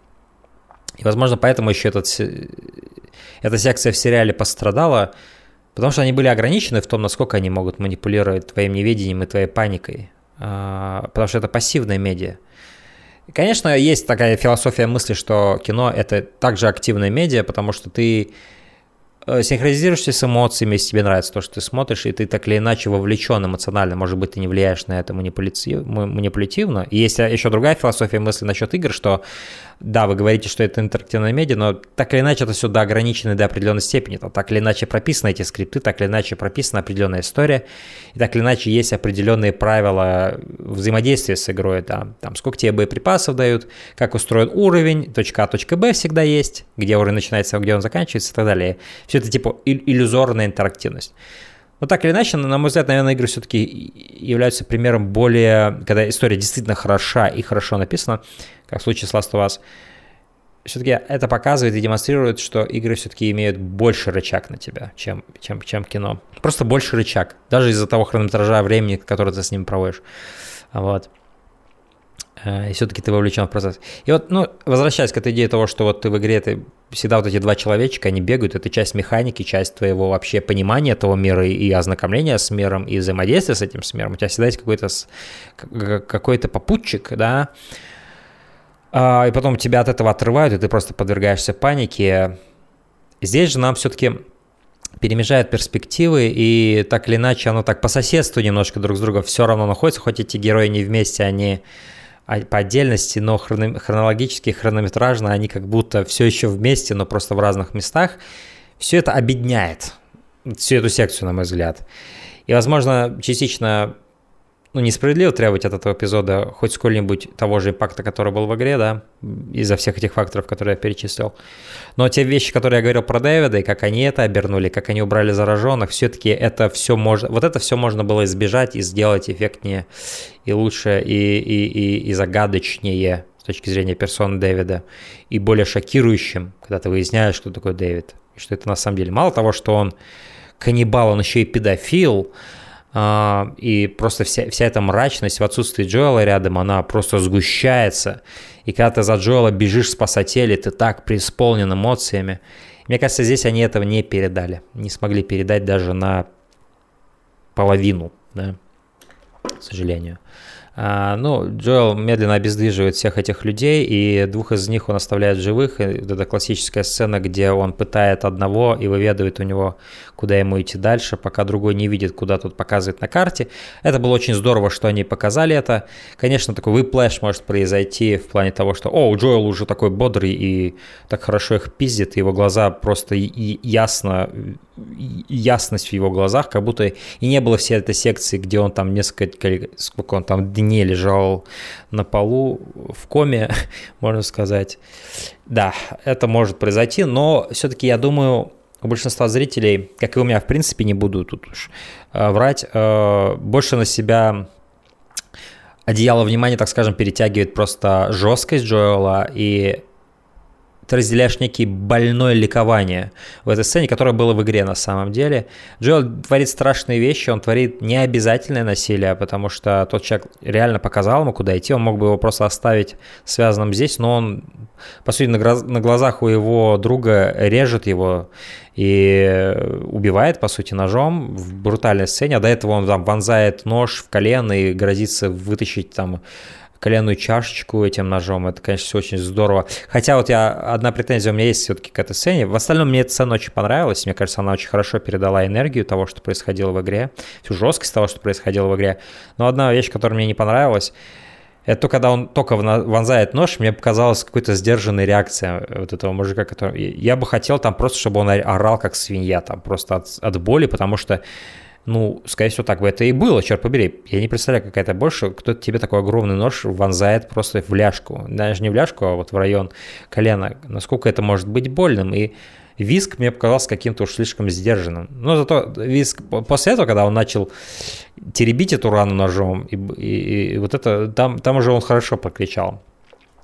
И, возможно, поэтому еще этот, эта секция в сериале пострадала, потому что они были ограничены в том, насколько они могут манипулировать твоим неведением и твоей паникой, а, потому что это пассивная медиа. Конечно, есть такая философия мысли, что кино – это также активная медиа, потому что ты синхронизируешься с эмоциями, если тебе нравится то, что ты смотришь, и ты так или иначе вовлечен эмоционально, может быть, ты не влияешь на это манипулятивно. И есть еще другая философия мысли насчет игр, что да, вы говорите, что это интерактивная медиа, но так или иначе это все до ограниченной до определенной степени. Это так или иначе прописаны эти скрипты, так или иначе прописана определенная история, и так или иначе есть определенные правила взаимодействия с игрой. Да. Там сколько тебе боеприпасов дают, как устроен уровень, точка А, точка Б всегда есть, где уровень начинается, где он заканчивается и так далее. Все это типа иллюзорная интерактивность. Но так или иначе, на мой взгляд, наверное, игры все-таки являются примером более, когда история действительно хороша и хорошо написана, как в случае с Last of Us, все-таки это показывает и демонстрирует, что игры все-таки имеют больше рычаг на тебя, чем, чем, чем кино. Просто больше рычаг, даже из-за того хронометража времени, который ты с ним проводишь. Вот. Э, и все-таки ты вовлечен в процесс. И вот, ну, возвращаясь к этой идее того, что вот ты в игре, ты всегда вот эти два человечка, они бегают, это часть механики, часть твоего вообще понимания этого мира и ознакомления с миром, и взаимодействия с этим с миром. У тебя всегда есть какой-то какой-то попутчик, да, и потом тебя от этого отрывают, и ты просто подвергаешься панике. Здесь же нам все-таки перемежают перспективы, и так или иначе оно так по соседству немножко друг с другом все равно находится, хоть эти герои не вместе, они а, по отдельности, но хронологически, хронометражно они как будто все еще вместе, но просто в разных местах. Все это объединяет всю эту секцию, на мой взгляд. И, возможно, частично ну, несправедливо требовать от этого эпизода хоть сколь-нибудь того же импакта, который был в игре, да, из-за всех этих факторов, которые я перечислил. Но те вещи, которые я говорил про Дэвида, и как они это обернули, как они убрали зараженных, все-таки это все можно, вот это все можно было избежать и сделать эффектнее и лучше, и, и, и, и загадочнее с точки зрения персоны Дэвида, и более шокирующим, когда ты выясняешь, кто такой Дэвид, и что это на самом деле. Мало того, что он каннибал, он еще и педофил, и просто вся, вся эта мрачность в отсутствии Джоэла рядом, она просто сгущается. И когда ты за Джоэла бежишь спасать Элли, ты так преисполнен эмоциями. Мне кажется, здесь они этого не передали. Не смогли передать даже на половину, да, к сожалению. А, ну, Джоэл медленно обездвиживает всех этих людей, и двух из них он оставляет живых. И это классическая сцена, где он пытает одного и выведывает у него, куда ему идти дальше, пока другой не видит, куда тут показывает на карте. Это было очень здорово, что они показали это. Конечно, такой выплэш может произойти в плане того, что, о, Джоэл уже такой бодрый и так хорошо их пиздит, его глаза просто ясно ясность в его глазах, как будто и не было всей этой секции, где он там несколько, сколько он там дней лежал на полу в коме, [LAUGHS] можно сказать. Да, это может произойти, но все-таки я думаю, у большинства зрителей, как и у меня, в принципе, не буду тут уж э, врать, э, больше на себя одеяло внимания, так скажем, перетягивает просто жесткость Джоэла и ты разделяешь некий больное ликование в этой сцене, которое было в игре на самом деле. Джоэл творит страшные вещи, он творит необязательное насилие, потому что тот человек реально показал ему, куда идти, он мог бы его просто оставить связанным здесь, но он, по сути, на, на глазах у его друга режет его и убивает, по сути, ножом в брутальной сцене, а до этого он там вонзает нож в колено и грозится вытащить там коленную чашечку этим ножом. Это, конечно, все очень здорово. Хотя вот я, одна претензия у меня есть все-таки к этой сцене. В остальном мне эта сцена очень понравилась. Мне кажется, она очень хорошо передала энергию того, что происходило в игре, всю жесткость того, что происходило в игре. Но одна вещь, которая мне не понравилась, это то, когда он только вонзает нож, мне показалась какой-то сдержанной реакция вот этого мужика, который... Я бы хотел там просто, чтобы он орал как свинья, там просто от, от боли, потому что ну, скорее всего, так бы это и было, черт побери. Я не представляю, какая то больше, кто-то тебе такой огромный нож вонзает просто в ляжку. Даже не в ляжку, а вот в район колена. Насколько это может быть больным. И виск мне показался каким-то уж слишком сдержанным. Но зато виск после этого, когда он начал теребить эту рану ножом, и, и, и вот это, там, там уже он хорошо прокричал.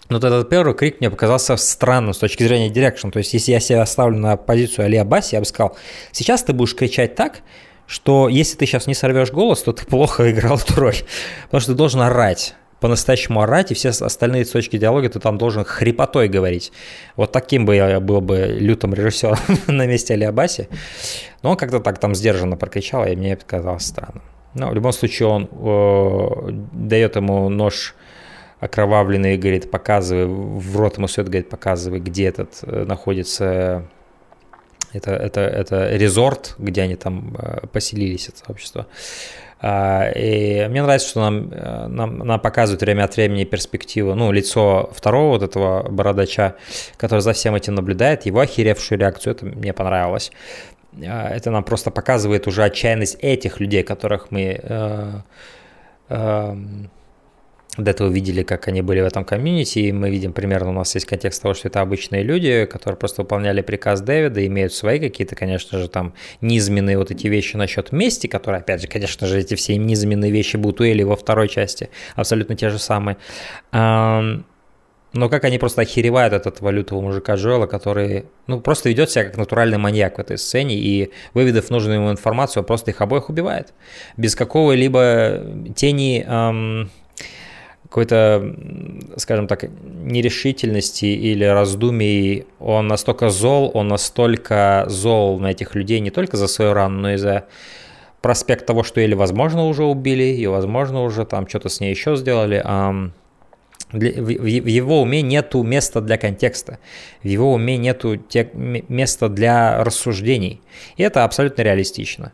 Но вот этот первый крик мне показался странным с точки зрения direction. То есть, если я себя поставлю на позицию Али Аббаси, я бы сказал, сейчас ты будешь кричать так, что если ты сейчас не сорвешь голос, то ты плохо играл эту роль. Потому что ты должен орать по-настоящему орать, и все остальные точки диалога ты там должен хрипотой говорить. Вот таким бы я был бы лютым режиссером [LAUGHS] на месте Али Аббаси. Но он как-то так там сдержанно прокричал, и мне это казалось странным. Но в любом случае он э, дает ему нож окровавленный и говорит, показывай, в рот ему все это говорит, показывай, где этот э, находится Это, это, это резорт, где они там э, поселились, это сообщество. А, и мне нравится, что нам, э, нам, нам показывают время от времени перспективу, ну, лицо второго вот этого бородача, который за всем этим наблюдает, его охеревшую реакцию, это мне понравилось. А, это нам просто показывает уже отчаянность этих людей, которых мы э, э, до этого видели, как они были в этом комьюнити, и мы видим примерно, у нас есть контекст того, что это обычные люди, которые просто выполняли приказ Дэвида, имеют свои какие-то, конечно же, там низменные вот эти вещи насчет мести, которые, опять же, конечно же, эти все низменные вещи будут у Эли во второй части, абсолютно те же самые. Но как они просто охеревают от этого мужика Джоэла, который, ну, просто ведет себя как натуральный маньяк в этой сцене, и выведав нужную ему информацию, просто их обоих убивает. Без какого-либо тени эм, какой-то, скажем так, нерешительности или раздумий. Он настолько зол, он настолько зол на этих людей не только за свою рану, но и за проспект того, что или, возможно, уже убили, и, возможно, уже там что-то с ней еще сделали. Um, в его уме нету места для контекста, в его уме нету те, места для рассуждений. И это абсолютно реалистично.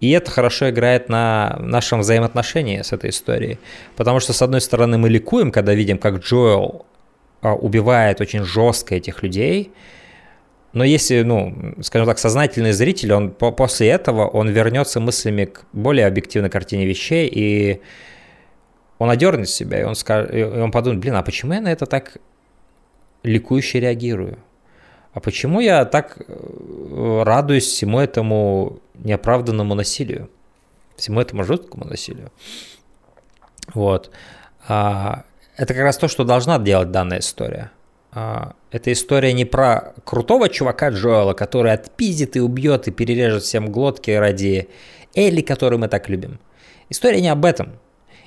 И это хорошо играет на нашем взаимоотношении с этой историей. Потому что, с одной стороны, мы ликуем, когда видим, как Джоэл а, убивает очень жестко этих людей, но если, ну, скажем так, сознательный зритель, он после этого он вернется мыслями к более объективной картине вещей и он одернет себя, и он, скажет, и он подумает, блин, а почему я на это так ликующе реагирую? А почему я так э, радуюсь всему этому неоправданному насилию? Всему этому жуткому насилию? Вот. А, это как раз то, что должна делать данная история. А, эта история не про крутого чувака Джоэла, который отпиздит и убьет и перережет всем глотки ради Элли, которую мы так любим. История не об этом.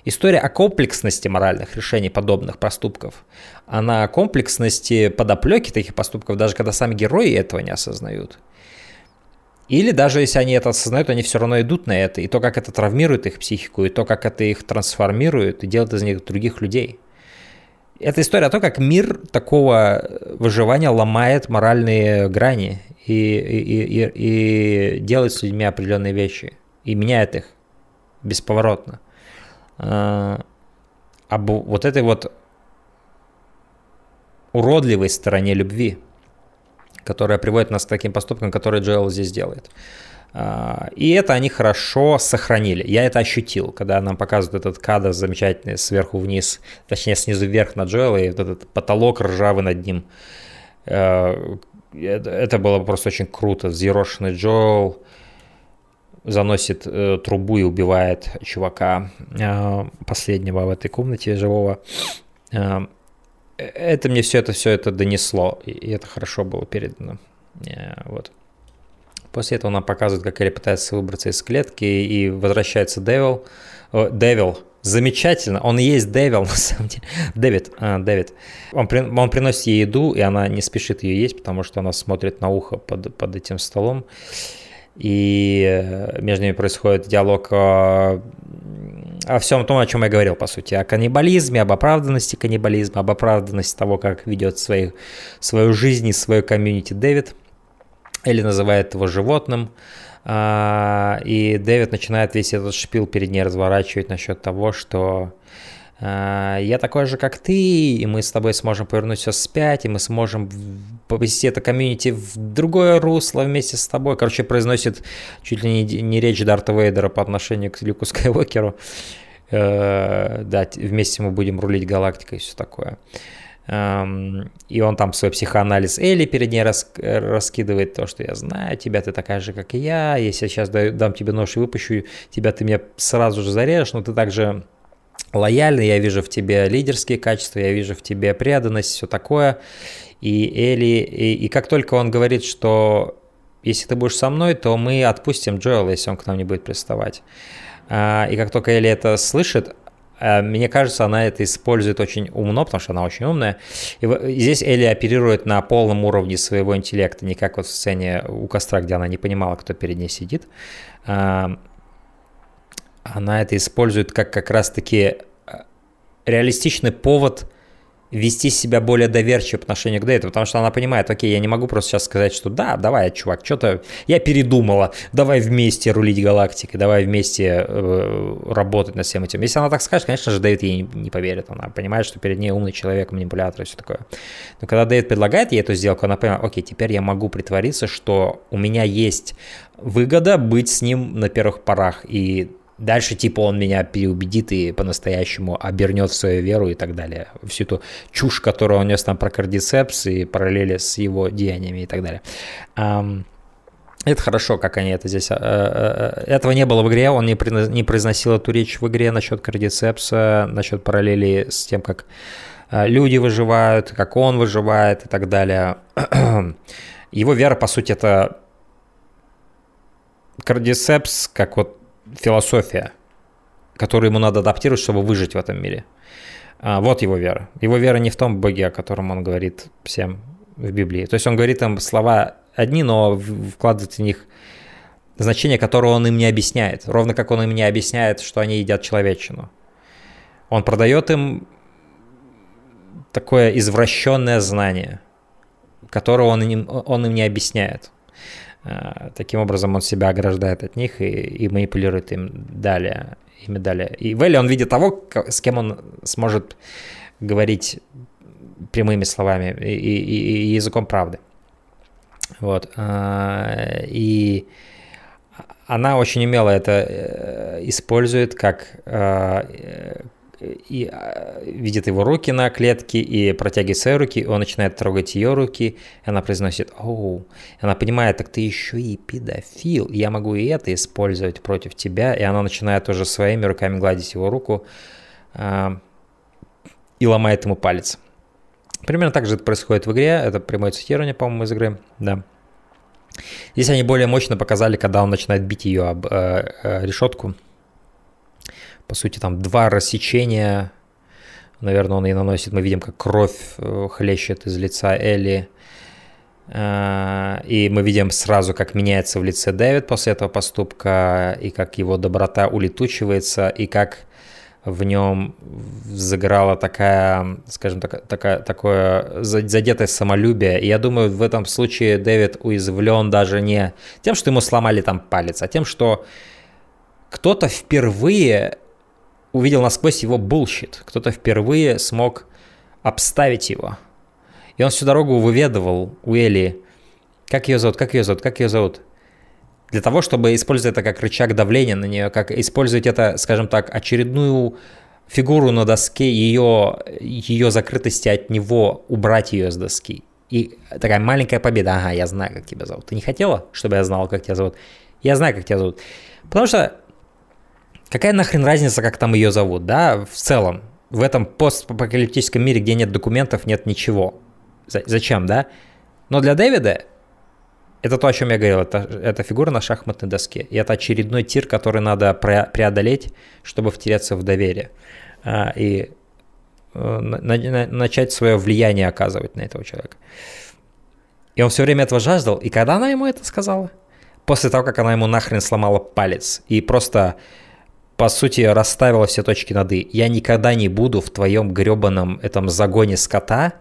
История о комплексности моральных решений подобных поступков, она о комплексности подоплеки таких поступков, даже когда сами герои этого не осознают. Или даже если они это осознают, они все равно идут на это. И то, как это травмирует их психику, и то, как это их трансформирует, и делает из них других людей. Это история о том, как мир такого выживания ломает моральные грани и, и, и, и делает с людьми определенные вещи. И меняет их бесповоротно. Э, об вот этой вот уродливой стороне любви, которая приводит нас к таким поступкам, которые Джоэл здесь делает. Э, и это они хорошо сохранили. Я это ощутил, когда нам показывают этот кадр замечательный сверху вниз, точнее снизу вверх на Джоэла, и вот этот потолок ржавый над ним. Э, это было просто очень круто. Взъерошенный Джоэл, заносит э, трубу и убивает чувака э, последнего в этой комнате живого. Э, это мне все это все это донесло, и это хорошо было передано. Э, вот. После этого нам показывают, как Элли пытается выбраться из клетки, и возвращается Девил. Девил, замечательно, он и есть Девил [LAUGHS] на самом деле. Дэвид, а, Дэвид. Он, при, он приносит ей еду, и она не спешит ее есть, потому что она смотрит на ухо под, под этим столом и э, между ними происходит диалог о, о всем том, о чем я говорил, по сути, о каннибализме, об оправданности каннибализма, об оправданности того, как ведет свои, свою жизнь и свою комьюнити Дэвид. Или называет его животным. А, и Дэвид начинает весь этот шпил перед ней разворачивать насчет того, что я такой же, как ты, и мы с тобой сможем повернуть все вспять, и мы сможем повести это комьюнити в другое русло вместе с тобой. Короче, произносит чуть ли не, не речь Дарта Вейдера по отношению к Люку Скайуокеру. Э, да, вместе мы будем рулить галактикой и все такое. Эм, и он там свой психоанализ Элли перед ней рас, раскидывает то, что я знаю тебя, ты такая же, как и я. Если я сейчас дам тебе нож и выпущу тебя, ты меня сразу же зарежешь, но ты также лояльный, я вижу в тебе лидерские качества, я вижу в тебе преданность, все такое. И Элли, и, и как только он говорит, что если ты будешь со мной, то мы отпустим Джоэла, если он к нам не будет приставать. А, и как только Элли это слышит, а, мне кажется, она это использует очень умно, потому что она очень умная. И здесь Элли оперирует на полном уровне своего интеллекта, не как вот в сцене у костра, где она не понимала, кто перед ней сидит. Она это использует как как раз-таки э, реалистичный повод вести себя более доверчиво по отношению к Дэвиду, потому что она понимает, окей, я не могу просто сейчас сказать, что да, давай, чувак, что-то я передумала, давай вместе рулить галактикой, давай вместе э, работать над всем этим. Если она так скажет, конечно же, Дэвид ей не, не поверит, она понимает, что перед ней умный человек, манипулятор и все такое. Но когда Дэвид предлагает ей эту сделку, она понимает, окей, теперь я могу притвориться, что у меня есть выгода быть с ним на первых порах, и Дальше, типа, он меня переубедит и по-настоящему обернет в свою веру и так далее. Всю эту чушь, которую он нес там про кардицепс и параллели с его деяниями и так далее. Это хорошо, как они это здесь... Э, э, э, этого не было в игре, он не произносил эту речь в игре насчет кардицепса, насчет параллели с тем, как люди выживают, как он выживает и так далее. [CLEARS THROAT] Его вера, по сути, это кардицепс, как вот философия, которую ему надо адаптировать, чтобы выжить в этом мире. А, вот его вера. Его вера не в том Боге, о котором он говорит всем в Библии. То есть он говорит там слова одни, но вкладывает в них значение, которое он им не объясняет. Ровно как он им не объясняет, что они едят человечину. Он продает им такое извращенное знание, которое он им, он им не объясняет. А, таким образом он себя ограждает от них и, и манипулирует им далее, ими далее. И Вэлли он видит того, с кем он сможет говорить прямыми словами и, и, и языком правды. Вот. А, и она очень умело это э, использует как и а, видит его руки на клетке и протягивает свои руки, он начинает трогать ее руки, она произносит «Оу». Она понимает, так ты еще и педофил, я могу и это использовать против тебя, и она начинает уже своими руками гладить его руку э, и ломает ему палец. Примерно так же это происходит в игре, это прямое цитирование, по-моему, из игры, да. Здесь они более мощно показали, когда он начинает бить ее об э, э, решетку, по сути, там два рассечения, наверное, он и наносит, мы видим, как кровь э, хлещет из лица Элли, э, и мы видим сразу, как меняется в лице Дэвид после этого поступка, и как его доброта улетучивается, и как в нем загорала такая, скажем так, такая, такое задетое самолюбие. И я думаю, в этом случае Дэвид уязвлен даже не тем, что ему сломали там палец, а тем, что кто-то впервые увидел насквозь его bullshit. Кто-то впервые смог обставить его. И он всю дорогу выведывал у Эли, как ее зовут, как ее зовут, как ее зовут. Для того, чтобы использовать это как рычаг давления на нее, как использовать это, скажем так, очередную фигуру на доске, ее, ее закрытости от него, убрать ее с доски. И такая маленькая победа. Ага, я знаю, как тебя зовут. Ты не хотела, чтобы я знал, как тебя зовут? Я знаю, как тебя зовут. Потому что Какая нахрен разница, как там ее зовут, да, в целом? В этом постапокалиптическом мире, где нет документов, нет ничего. Зачем, да? Но для Дэвида это то, о чем я говорил, это, это фигура на шахматной доске. И это очередной тир, который надо преодолеть, чтобы втереться в доверие. А, и э, начать свое влияние оказывать на этого человека. И он все время этого жаждал. И когда она ему это сказала? После того, как она ему нахрен сломала палец. И просто по сути, расставила все точки над «и». Я никогда не буду в твоем гребаном этом загоне скота,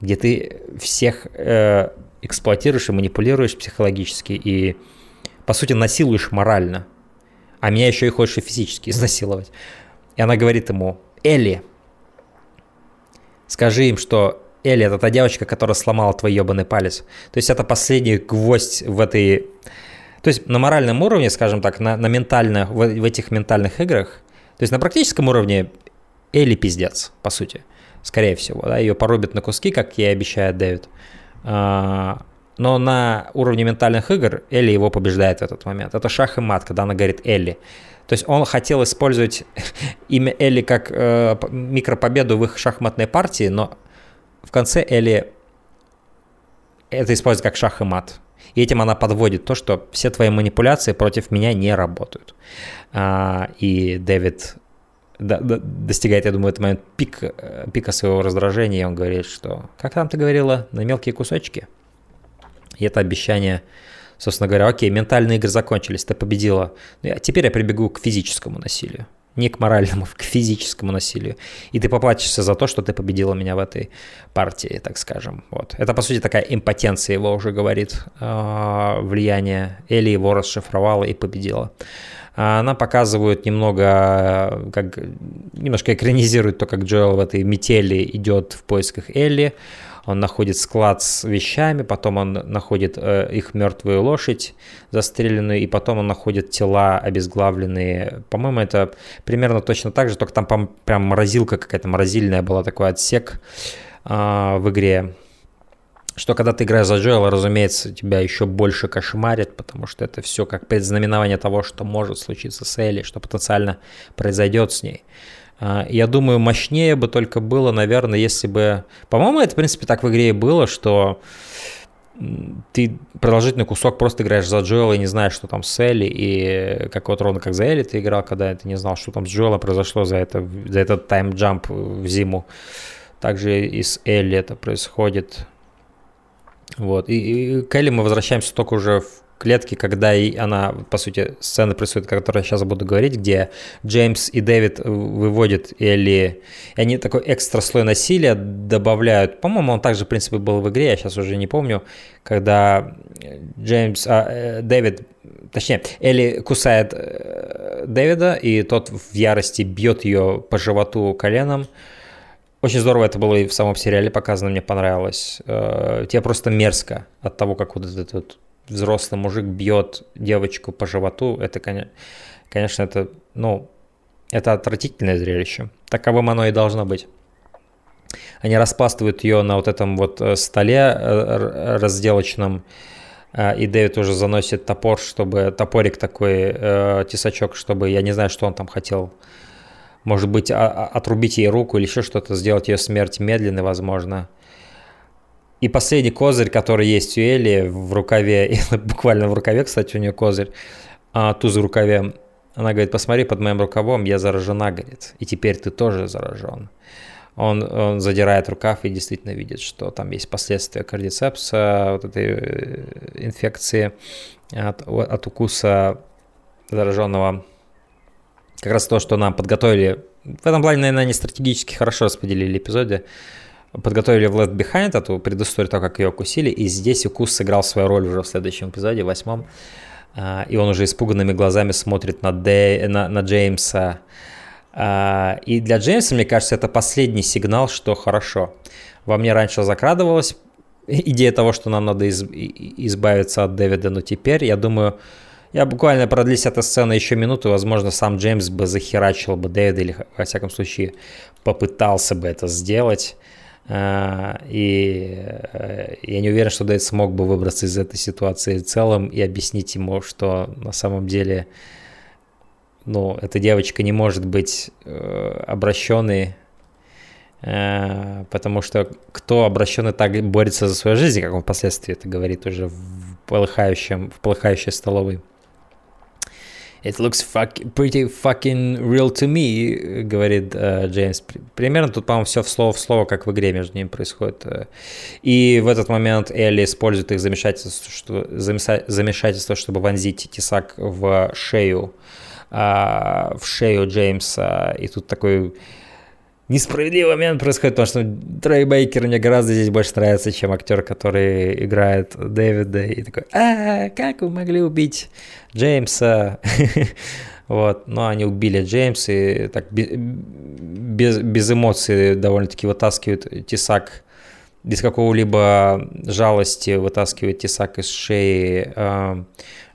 где ты всех э, эксплуатируешь и манипулируешь психологически и, по сути, насилуешь морально. А меня еще и хочешь и физически изнасиловать. И она говорит ему, Элли, скажи им, что Элли это та девочка, которая сломала твой ебаный палец. То есть это последний гвоздь в этой то есть на моральном уровне, скажем так, на, на ментально, в, в этих ментальных играх, то есть на практическом уровне Элли пиздец, по сути, скорее всего, да, ее порубят на куски, как ей обещает Дэвид. А, но на уровне ментальных игр Элли его побеждает в этот момент. Это шах и мат, когда она говорит Элли. То есть он хотел использовать [LAUGHS] имя Элли как э, микропобеду в их шахматной партии, но в конце Элли это использует как шах и мат. И этим она подводит то, что все твои манипуляции против меня не работают. А, и Дэвид достигает, я думаю, этот момент пик, э, пика своего раздражения, и он говорит, что «Как там ты говорила? На мелкие кусочки?» И это обещание, собственно говоря, окей, ментальные игры закончились, ты победила. Ну, теперь я прибегу к физическому насилию. Не к моральному, [LAUGHS] к физическому насилию. И ты поплатишься за то, что ты победила меня в этой партии, так скажем. Вот. Это, по сути, такая импотенция его уже говорит, э, влияние. Элли его расшифровала и победила. А она показывает немного, как немножко экранизирует то, как Джоэл в этой метели идет в поисках Элли он находит склад с вещами, потом он находит э, их мертвую лошадь застреленную, и потом он находит тела обезглавленные. По-моему, это примерно точно так же, только там прям морозилка какая-то морозильная была, такой отсек э, в игре. Что когда ты играешь за Джоэла, разумеется, тебя еще больше кошмарит, потому что это все как предзнаменование того, что может случиться с Элли, что потенциально произойдет с ней. А, я думаю, мощнее бы только было, наверное, если бы... По-моему, это, в принципе, так в игре и было, что ты продолжительный кусок просто играешь за Джоэла и не знаешь, что там с Элли, и как вот ровно как за Элли ты играл, когда ты не знал, что там с Джоэла произошло за, это, за этот тайм-джамп в зиму. Также и с Элли это происходит. Вот. И, и к Элли мы возвращаемся только уже в клетки, когда и она, по сути, сцена происходит, о которой я сейчас буду говорить, где Джеймс и Дэвид выводят Элли, и они такой экстра слой насилия добавляют. По-моему, он также, в принципе, был в игре, я сейчас уже не помню, когда Джеймс, а, э, Дэвид, точнее, Элли кусает э, Дэвида, и тот в ярости бьет ее по животу коленом. Очень здорово это было и в самом сериале показано, мне понравилось. Э, тебе просто мерзко от того, как вот этот взрослый мужик бьет девочку по животу, это, конечно, это, ну, это отвратительное зрелище. Таковым оно и должно быть. Они распластывают ее на вот этом вот э, столе э, разделочном, э, и Дэвид уже заносит топор, чтобы топорик такой, тесачок, чтобы, я не знаю, что он там хотел, может быть, а, а, отрубить ей руку или еще что-то, сделать ее смерть медленной, возможно. И последний козырь, который есть у Эли в рукаве, [LAUGHS] буквально в рукаве, кстати, у нее козырь, а, туз в рукаве, она говорит, посмотри, под моим рукавом я заражена, говорит, и теперь ты тоже заражен. Он, он задирает рукав и действительно видит, что там есть последствия кардицепса, вот этой э, инфекции от, от укуса зараженного. Как раз то, что нам подготовили. В этом плане, наверное, они стратегически хорошо распределили эпизоды подготовили в Left Behind эту предысторию, то, как ее укусили, и здесь укус сыграл свою роль уже в следующем эпизоде, восьмом, а, и он уже испуганными глазами смотрит на, Дэй, на, на Джеймса. А, и для Джеймса, мне кажется, это последний сигнал, что хорошо. Во мне раньше закрадывалась идея того, что нам надо из, избавиться от Дэвида, но теперь, я думаю, я буквально продлись эта сцена еще минуту, возможно, сам Джеймс бы захерачил бы Дэвида или, во всяком случае, попытался бы это сделать. А, и э, я не уверен, что Дэйд смог бы выбраться из этой ситуации в целом и объяснить ему, что на самом деле ну, эта девочка не может быть э, обращенной, э, потому что кто обращенный так борется за свою жизнь, как он впоследствии это говорит уже в полыхающем, в полыхающей столовой. It looks fuck, pretty fucking real to me, говорит э, Джеймс. Примерно тут, по-моему, все в слово в слово, как в игре между ними происходит. Э. И в этот момент Элли использует их замешательство, что, замешательство чтобы вонзить тесак в шею, э, в шею Джеймса. И тут такой несправедливый момент происходит, потому что Трей Бейкер мне гораздо здесь больше нравится, чем актер, который играет Дэвида. И такой, а, как вы могли убить Джеймса? [LAUGHS] Вот, но они убили Джеймса и так без, без эмоций довольно-таки вытаскивают тесак, без какого-либо жалости вытаскивает тесак из шеи э,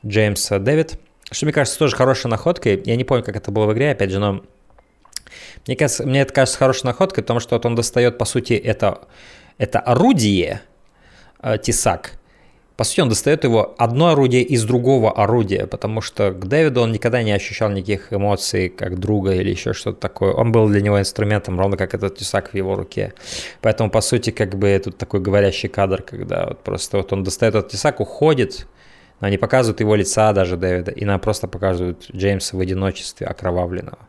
Джеймса Дэвид. Что мне кажется тоже хорошей находкой. Я не помню, как это было в игре, опять же, но мне, кажется, мне это кажется хорошей находкой, потому что вот он достает, по сути, это, это орудие, э, тесак. По сути, он достает его одно орудие из другого орудия, потому что к Дэвиду он никогда не ощущал никаких эмоций как друга или еще что-то такое. Он был для него инструментом, ровно как этот тесак в его руке. Поэтому, по сути, как бы тут такой говорящий кадр, когда вот просто вот он достает этот тесак, уходит, но не показывают его лица даже Дэвида, и нам просто показывают Джеймса в одиночестве окровавленного.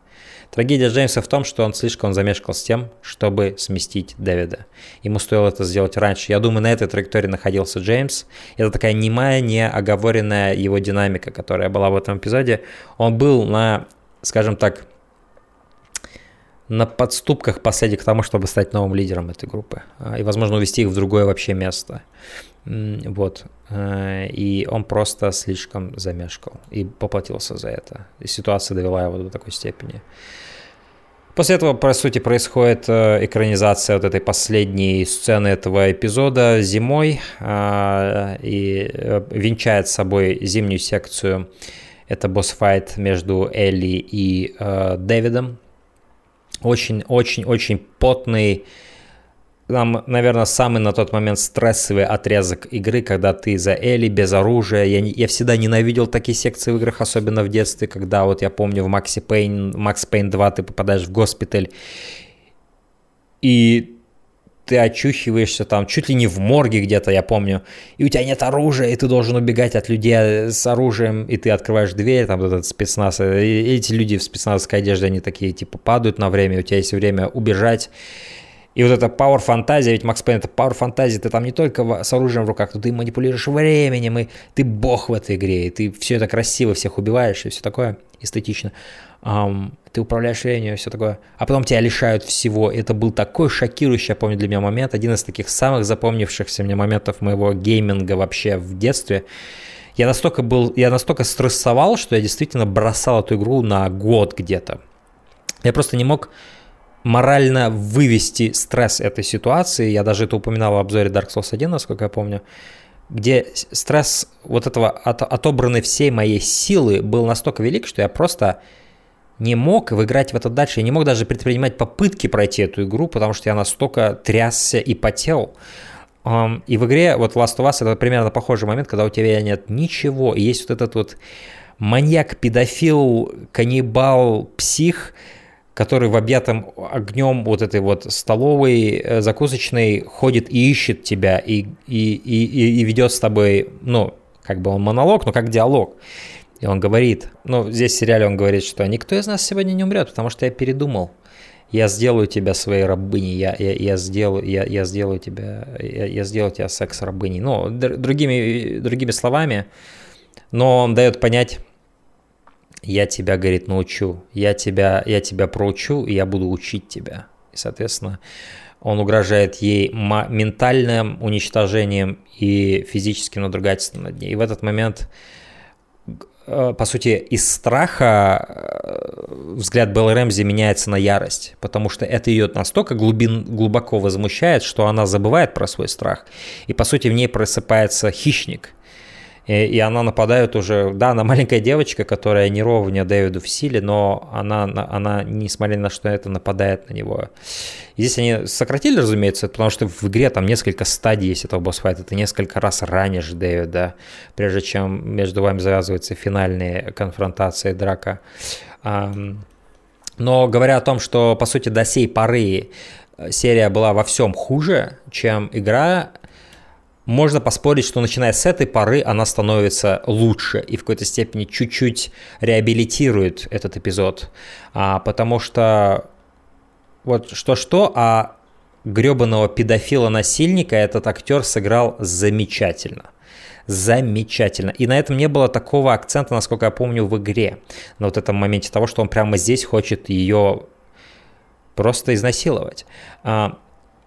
Трагедия Джеймса в том, что он слишком замешкал с тем, чтобы сместить Дэвида. Ему стоило это сделать раньше. Я думаю, на этой траектории находился Джеймс. Это такая немая, неоговоренная его динамика, которая была в этом эпизоде. Он был на, скажем так, на подступках последних к тому, чтобы стать новым лидером этой группы а, и, возможно, увести их в другое вообще место. Вот. Э, и он просто слишком замешкал и поплатился за это. И ситуация довела его до такой степени. После этого, по сути, происходит э, экранизация вот этой последней сцены этого эпизода зимой а, и э, венчает собой зимнюю секцию. Это босс-файт между Элли и Дэвидом. Очень-очень-очень потный, там, наверное, самый на тот момент стрессовый отрезок игры, когда ты за Элли без оружия. Я, я всегда ненавидел такие секции в играх, особенно в детстве, когда вот я помню в Maxi Payne, Max Payne 2 ты попадаешь в госпиталь, и ты очухиваешься там чуть ли не в морге где-то, я помню, и у тебя нет оружия, и ты должен убегать от людей с оружием, и ты открываешь дверь, там этот спецназ, и эти люди в спецназовской одежде, они такие типа падают на время, у тебя есть время убежать, и вот эта Power фантазия, ведь Макс Пейн это Power фантазия, ты там не только с оружием в руках, но ты манипулируешь временем, и ты бог в этой игре, и ты все это красиво всех убиваешь, и все такое эстетично. Um, ты управляешь временем, и все такое. А потом тебя лишают всего. Это был такой шокирующий, я помню, для меня момент, один из таких самых запомнившихся мне моментов моего гейминга вообще в детстве. Я настолько был, я настолько стрессовал, что я действительно бросал эту игру на год где-то. Я просто не мог морально вывести стресс этой ситуации. Я даже это упоминал в обзоре Dark Souls 1, насколько я помню где стресс вот этого от, отобранной всей моей силы был настолько велик, что я просто не мог выиграть в это дальше. Я не мог даже предпринимать попытки пройти эту игру, потому что я настолько трясся и потел. И в игре вот Last of Us это примерно похожий момент, когда у тебя нет ничего, и есть вот этот вот маньяк, педофил, каннибал, псих – который в объятом огнем вот этой вот столовой, э, закусочной ходит и ищет тебя, и, и, и, и ведет с тобой, ну, как бы он монолог, но как диалог. И он говорит, ну, здесь в сериале он говорит, что никто из нас сегодня не умрет, потому что я передумал. Я сделаю тебя своей рабыней, я, я, я, сделаю, я, я сделаю тебя, я, я сделаю тебя секс-рабыней. Ну, другими, другими словами, но он дает понять, я тебя, говорит, научу, я тебя, я тебя проучу, и я буду учить тебя. И, соответственно, он угрожает ей ментальным уничтожением и физическим надругательством над ней. И в этот момент, э, по сути, из страха э, взгляд Беллы Рэмзи меняется на ярость, потому что это ее настолько глубин, глубоко возмущает, что она забывает про свой страх. И, по сути, в ней просыпается хищник – и, и она нападает уже, да, она маленькая девочка, которая не ровня Дэвиду в силе, но она, она, несмотря на что это, нападает на него. И здесь они сократили, разумеется, потому что в игре там несколько стадий есть этого босс-файта, ты несколько раз ранишь Дэвида, прежде чем между вами завязываются финальные конфронтации, драка. Но говоря о том, что, по сути, до сей поры серия была во всем хуже, чем игра, можно поспорить, что начиная с этой поры она становится лучше и в какой-то степени чуть-чуть реабилитирует этот эпизод. А, потому что вот что-что, а гребаного педофила-насильника этот актер сыграл замечательно. Замечательно. И на этом не было такого акцента, насколько я помню, в игре. На вот этом моменте того, что он прямо здесь хочет ее просто изнасиловать. А,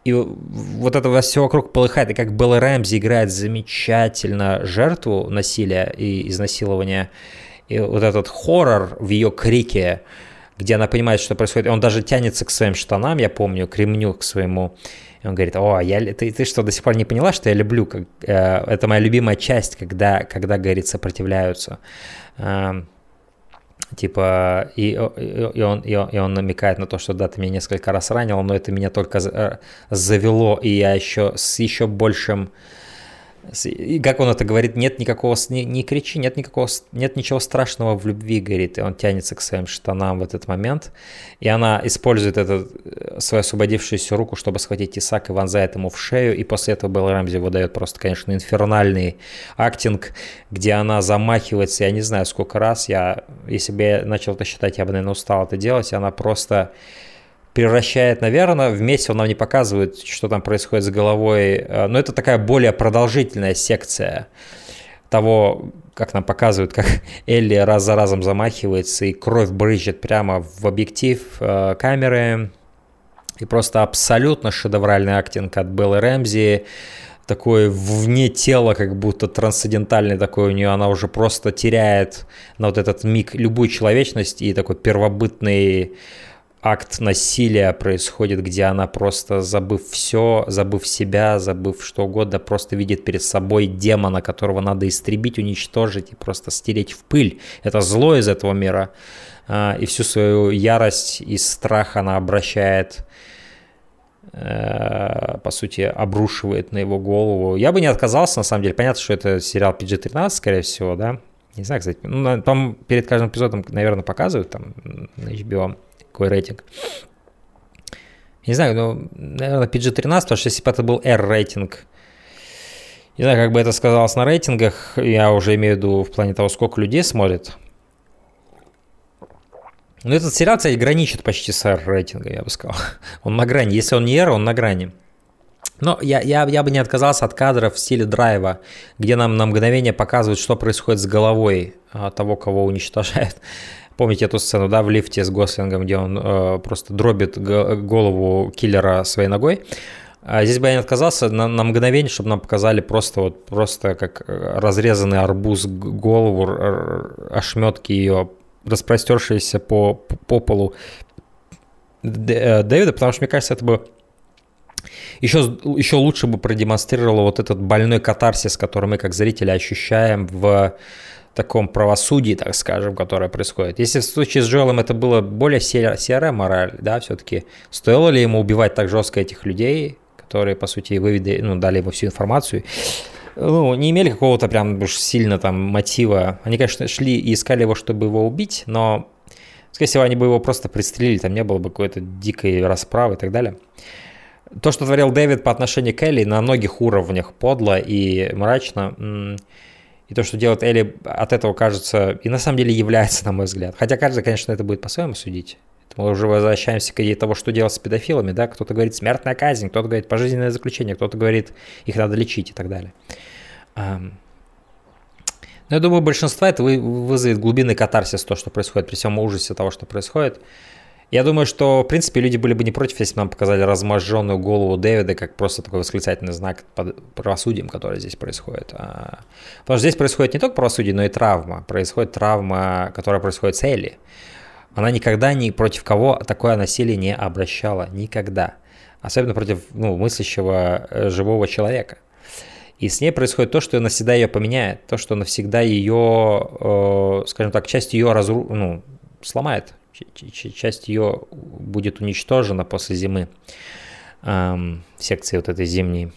и вот это все вокруг полыхает, и как Белла Рэмзи играет замечательно жертву насилия и изнасилования, и вот этот хоррор в ее крике, где она понимает, что происходит, он даже тянется к своим штанам, я помню, к ремню, к своему, и он говорит, о, я, ты, ты что, до сих пор не поняла, что я люблю, как, э, это моя любимая часть, когда, когда, говорит, сопротивляются. Э, Типа, и, и, он, и, он, и он намекает на то, что да, ты меня несколько раз ранил, но это меня только э, завело, и я еще с еще большим и как он это говорит, нет никакого, не, не кричи, нет никакого, нет ничего страшного в любви, говорит, и он тянется к своим штанам в этот момент, и она использует эту э, свою освободившуюся руку, чтобы схватить Исаак и вонзает ему в шею, и после этого Белл Рэмзи выдает просто, конечно, инфернальный актинг, где она замахивается, я не знаю сколько раз, я, если бы я начал это считать, я бы, наверное, устал это делать, и она просто превращает, наверное, вместе он нам не показывает, что там происходит с головой, э, но это такая более продолжительная секция того, как нам показывают, как [LAUGHS] Элли раз за разом замахивается, и кровь брызжет прямо в объектив э, камеры. И просто абсолютно шедевральный актинг от Беллы Рэмзи. Такой вне тела, как будто трансцендентальный такой у нее, она уже просто теряет на вот этот миг любую человечность и такой первобытный акт насилия происходит, где она просто, забыв все, забыв себя, забыв что угодно, просто видит перед собой демона, которого надо истребить, уничтожить и просто стереть в пыль. Это зло из этого мира. А, и всю свою ярость и страх она обращает Э, по сути, обрушивает на его голову. Я бы не отказался, на самом деле. Понятно, что это сериал PG-13, скорее всего, да? Не знаю, кстати. Ну, там перед каждым эпизодом, наверное, показывают там на HBO какой рейтинг. Не знаю, ну, наверное, PG-13, потому что если бы это был R-рейтинг, не знаю, как бы это сказалось на рейтингах, я уже имею в виду в плане того, сколько людей смотрит. Ну, этот сериал, кстати, граничит почти с R-рейтингом, я бы сказал. [LAUGHS] Он на грани. Если он не R, он на грани. Но я, я, я бы не отказался от кадров в стиле драйва, где нам на мгновение показывают, что происходит с головой а, того, кого уничтожают. Помните эту сцену, да, в лифте с Гослингом, где он э, просто дробит голову киллера своей ногой? А здесь бы я не отказался на, на мгновение, чтобы нам показали просто вот просто как э, разрезанный арбуз голову, ошметки ее распростершиеся по, по полу э, Дэвида, потому что, мне кажется, это бы еще, еще лучше бы продемонстрировало вот этот больной катарсис, который мы как зрители ощущаем в таком правосудии, так скажем, которое происходит. Если в случае с Джоэлом это было более серая мораль, да, все-таки стоило ли ему убивать так жестко этих людей, которые, по сути, вывели, ну, дали ему всю информацию, ну, не имели какого-то прям уж сильно там мотива. Они, конечно, шли и искали его, чтобы его убить, но, скорее всего, они бы его просто пристрелили, там не было бы какой-то дикой расправы и так далее. То, что творил Дэвид по отношению к Элли на многих уровнях подло и мрачно, и то, что делает Элли, от этого кажется, и на самом деле является, на мой взгляд. Хотя каждый, конечно, это будет по-своему судить. Мы уже возвращаемся к идее того, что делать с педофилами, да, кто-то говорит смертная казнь, кто-то говорит пожизненное заключение, кто-то говорит их надо лечить и так далее. Но я думаю, большинство это вызовет глубинный катарсис, то, что происходит, при всем ужасе того, что происходит. Я думаю, что, в принципе, люди были бы не против, если бы нам показали разможженную голову Дэвида как просто такой восклицательный знак под правосудием, которое здесь происходит. А, потому что здесь происходит не только правосудие, но и травма. Происходит травма, которая происходит с Элли. Она никогда ни против кого такое насилие не обращала. Никогда. Особенно против ну, мыслящего э, живого человека. И с ней происходит то, что навсегда ее поменяет, то, что навсегда ее, э, скажем так, часть ее разру... ну, сломает, часть ее будет уничтожена после зимы, эм, секции вот этой зимней.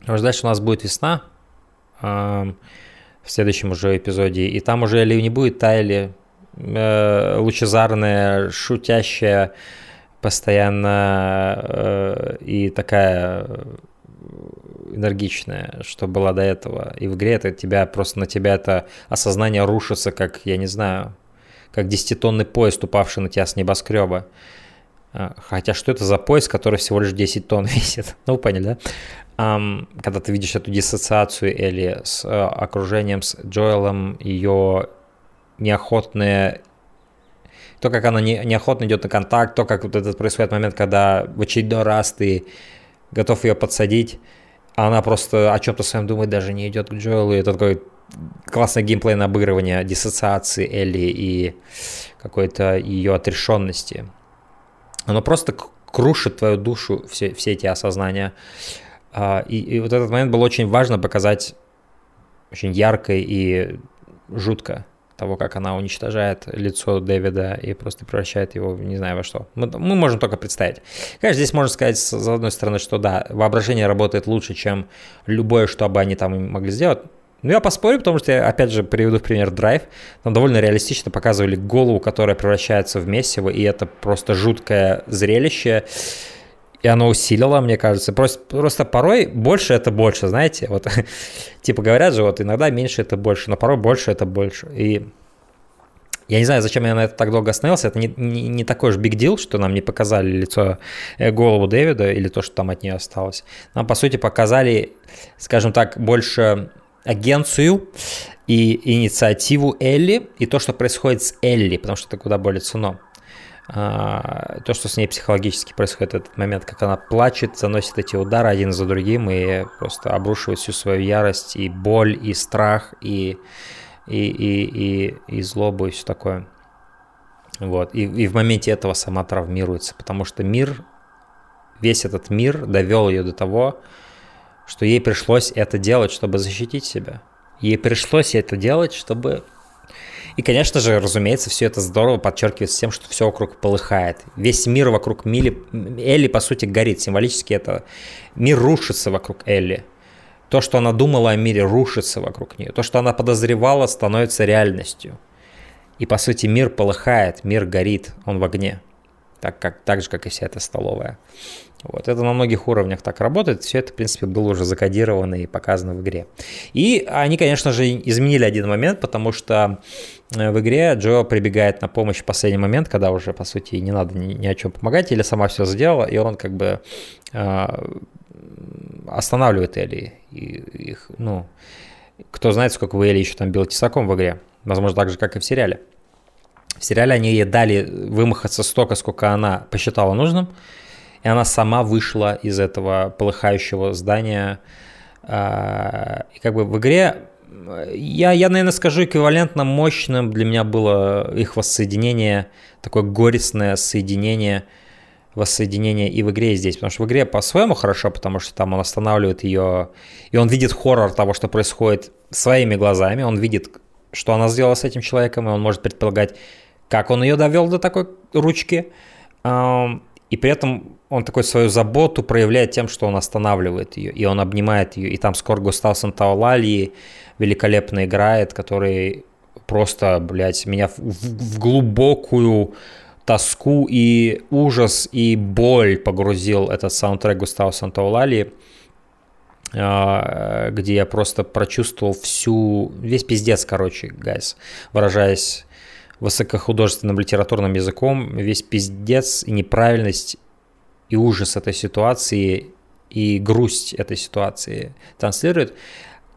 Потому что дальше у нас будет весна, эм, в следующем уже эпизоде, и там уже или не будет Тайли, э, лучезарная, шутящая, постоянно э, и такая энергичная, что была до этого. И в игре это тебя просто на тебя это осознание рушится, как, я не знаю, как десятитонный поезд, упавший на тебя с небоскреба. А, хотя что это за поезд, который всего лишь 10 тонн [LAUGHS] весит? Ну, поняли, да? Um, когда ты видишь эту диссоциацию Элли с uh, окружением, с Джоэлом, ее неохотное то, как она не, неохотно идет на контакт, то, как вот этот происходит момент, когда в очередной раз ты готов ее подсадить, а она просто о чем-то своем думает, даже не идет к Джоэлу. И это такой классный геймплей на обыгрывание диссоциации Элли и какой-то ее отрешенности. Оно просто крушит твою душу, все, все эти осознания. А, и, и вот этот момент был очень важно показать очень ярко и жутко того, как она уничтожает лицо Дэвида и просто превращает его, не знаю во что. Мы, мы можем только представить. Конечно, здесь можно сказать, с одной стороны, что да, воображение работает лучше, чем любое, что бы они там могли сделать. Ну, я поспорю, потому что я, опять же, приведу в пример Драйв. Там довольно реалистично показывали голову, которая превращается в месиво, и это просто жуткое зрелище. И оно усилило, мне кажется. Просто, просто порой больше это больше, знаете. Вот, [LAUGHS] типа говорят же, вот иногда меньше это больше, но порой больше это больше. И я не знаю, зачем я на это так долго остановился. Это не, не, не такой же big deal, что нам не показали лицо, э, голову Дэвида или то, что там от нее осталось. Нам, по сути, показали, скажем так, больше агенцию и инициативу Элли, и то, что происходит с Элли, потому что это куда более ценно. А, то, что с ней психологически происходит этот момент, как она плачет, заносит эти удары один за другим и просто обрушивает всю свою ярость и боль, и страх, и, и, и, и, и злобу, и все такое. Вот. И, и в моменте этого сама травмируется, потому что мир, весь этот мир довел ее до того, что ей пришлось это делать, чтобы защитить себя. Ей пришлось это делать, чтобы и, конечно же, разумеется, все это здорово подчеркивается тем, что все вокруг полыхает. Весь мир вокруг Мили, Элли, по сути, горит. Символически это мир рушится вокруг Элли. То, что она думала о мире, рушится вокруг нее. То, что она подозревала, становится реальностью. И, по сути, мир полыхает, мир горит, он в огне. Так, как, так же, как и вся эта столовая. Вот. Это на многих уровнях так работает. Все это, в принципе, было уже закодировано и показано в игре. И они, конечно же, изменили один момент, потому что э, в игре Джо прибегает на помощь в последний момент, когда уже, по сути, не надо ни, ни о чем помогать, или сама все сделала, и он как бы э, останавливает Элли. И, их, ну, кто знает, сколько вы Элли еще там бил тесаком в игре. Возможно, так же, как и в сериале. В сериале они ей дали вымахаться столько, сколько она посчитала нужным, и она сама вышла из этого полыхающего здания. А, и как бы в игре я, я, наверное, скажу эквивалентно мощным для меня было их воссоединение, такое горестное соединение, воссоединение и в игре, и здесь. Потому что в игре по-своему хорошо, потому что там он останавливает ее, и он видит хоррор того, что происходит своими глазами, он видит, что она сделала с этим человеком, и он может предполагать, как он ее довел до такой ручки. И при этом он такой свою заботу проявляет тем, что он останавливает ее, и он обнимает ее. И там скоро Густав Сантаолали великолепно играет, который просто, блядь, меня в, в глубокую тоску и ужас и боль погрузил этот саундтрек Густава Сантаолали, а, где я просто прочувствовал всю, весь пиздец, короче, гайс, выражаясь высокохудожественным литературным языком, весь пиздец и неправильность и ужас этой ситуации и грусть этой ситуации транслирует.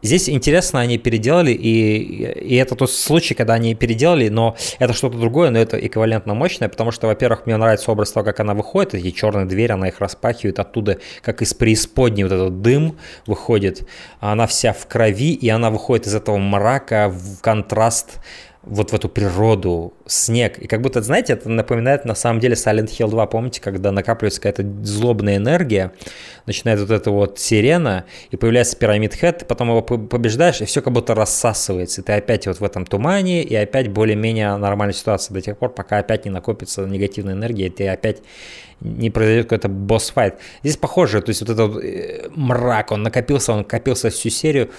Здесь интересно, они переделали, и, и это тот случай, когда они переделали, но это что-то другое, но это эквивалентно мощное, потому что, во-первых, мне нравится образ того, как она выходит, эти черные двери, она их распахивает оттуда, как из преисподней вот этот дым выходит, она вся в крови, и она выходит из этого мрака в контраст вот в эту природу, снег. И как будто, знаете, это напоминает на самом деле Silent Hill 2. Помните, когда накапливается какая-то злобная энергия, начинает вот эта вот сирена, и появляется пирамид Хэт, ты потом его побеждаешь, и все как будто рассасывается. И ты опять вот в этом тумане, и опять более-менее нормальная ситуация до тех пор, пока опять не накопится негативная энергия, и ты опять не произойдет какой-то босс-файт. Здесь похоже, то есть вот этот э, мрак, он накопился, он накопился всю серию,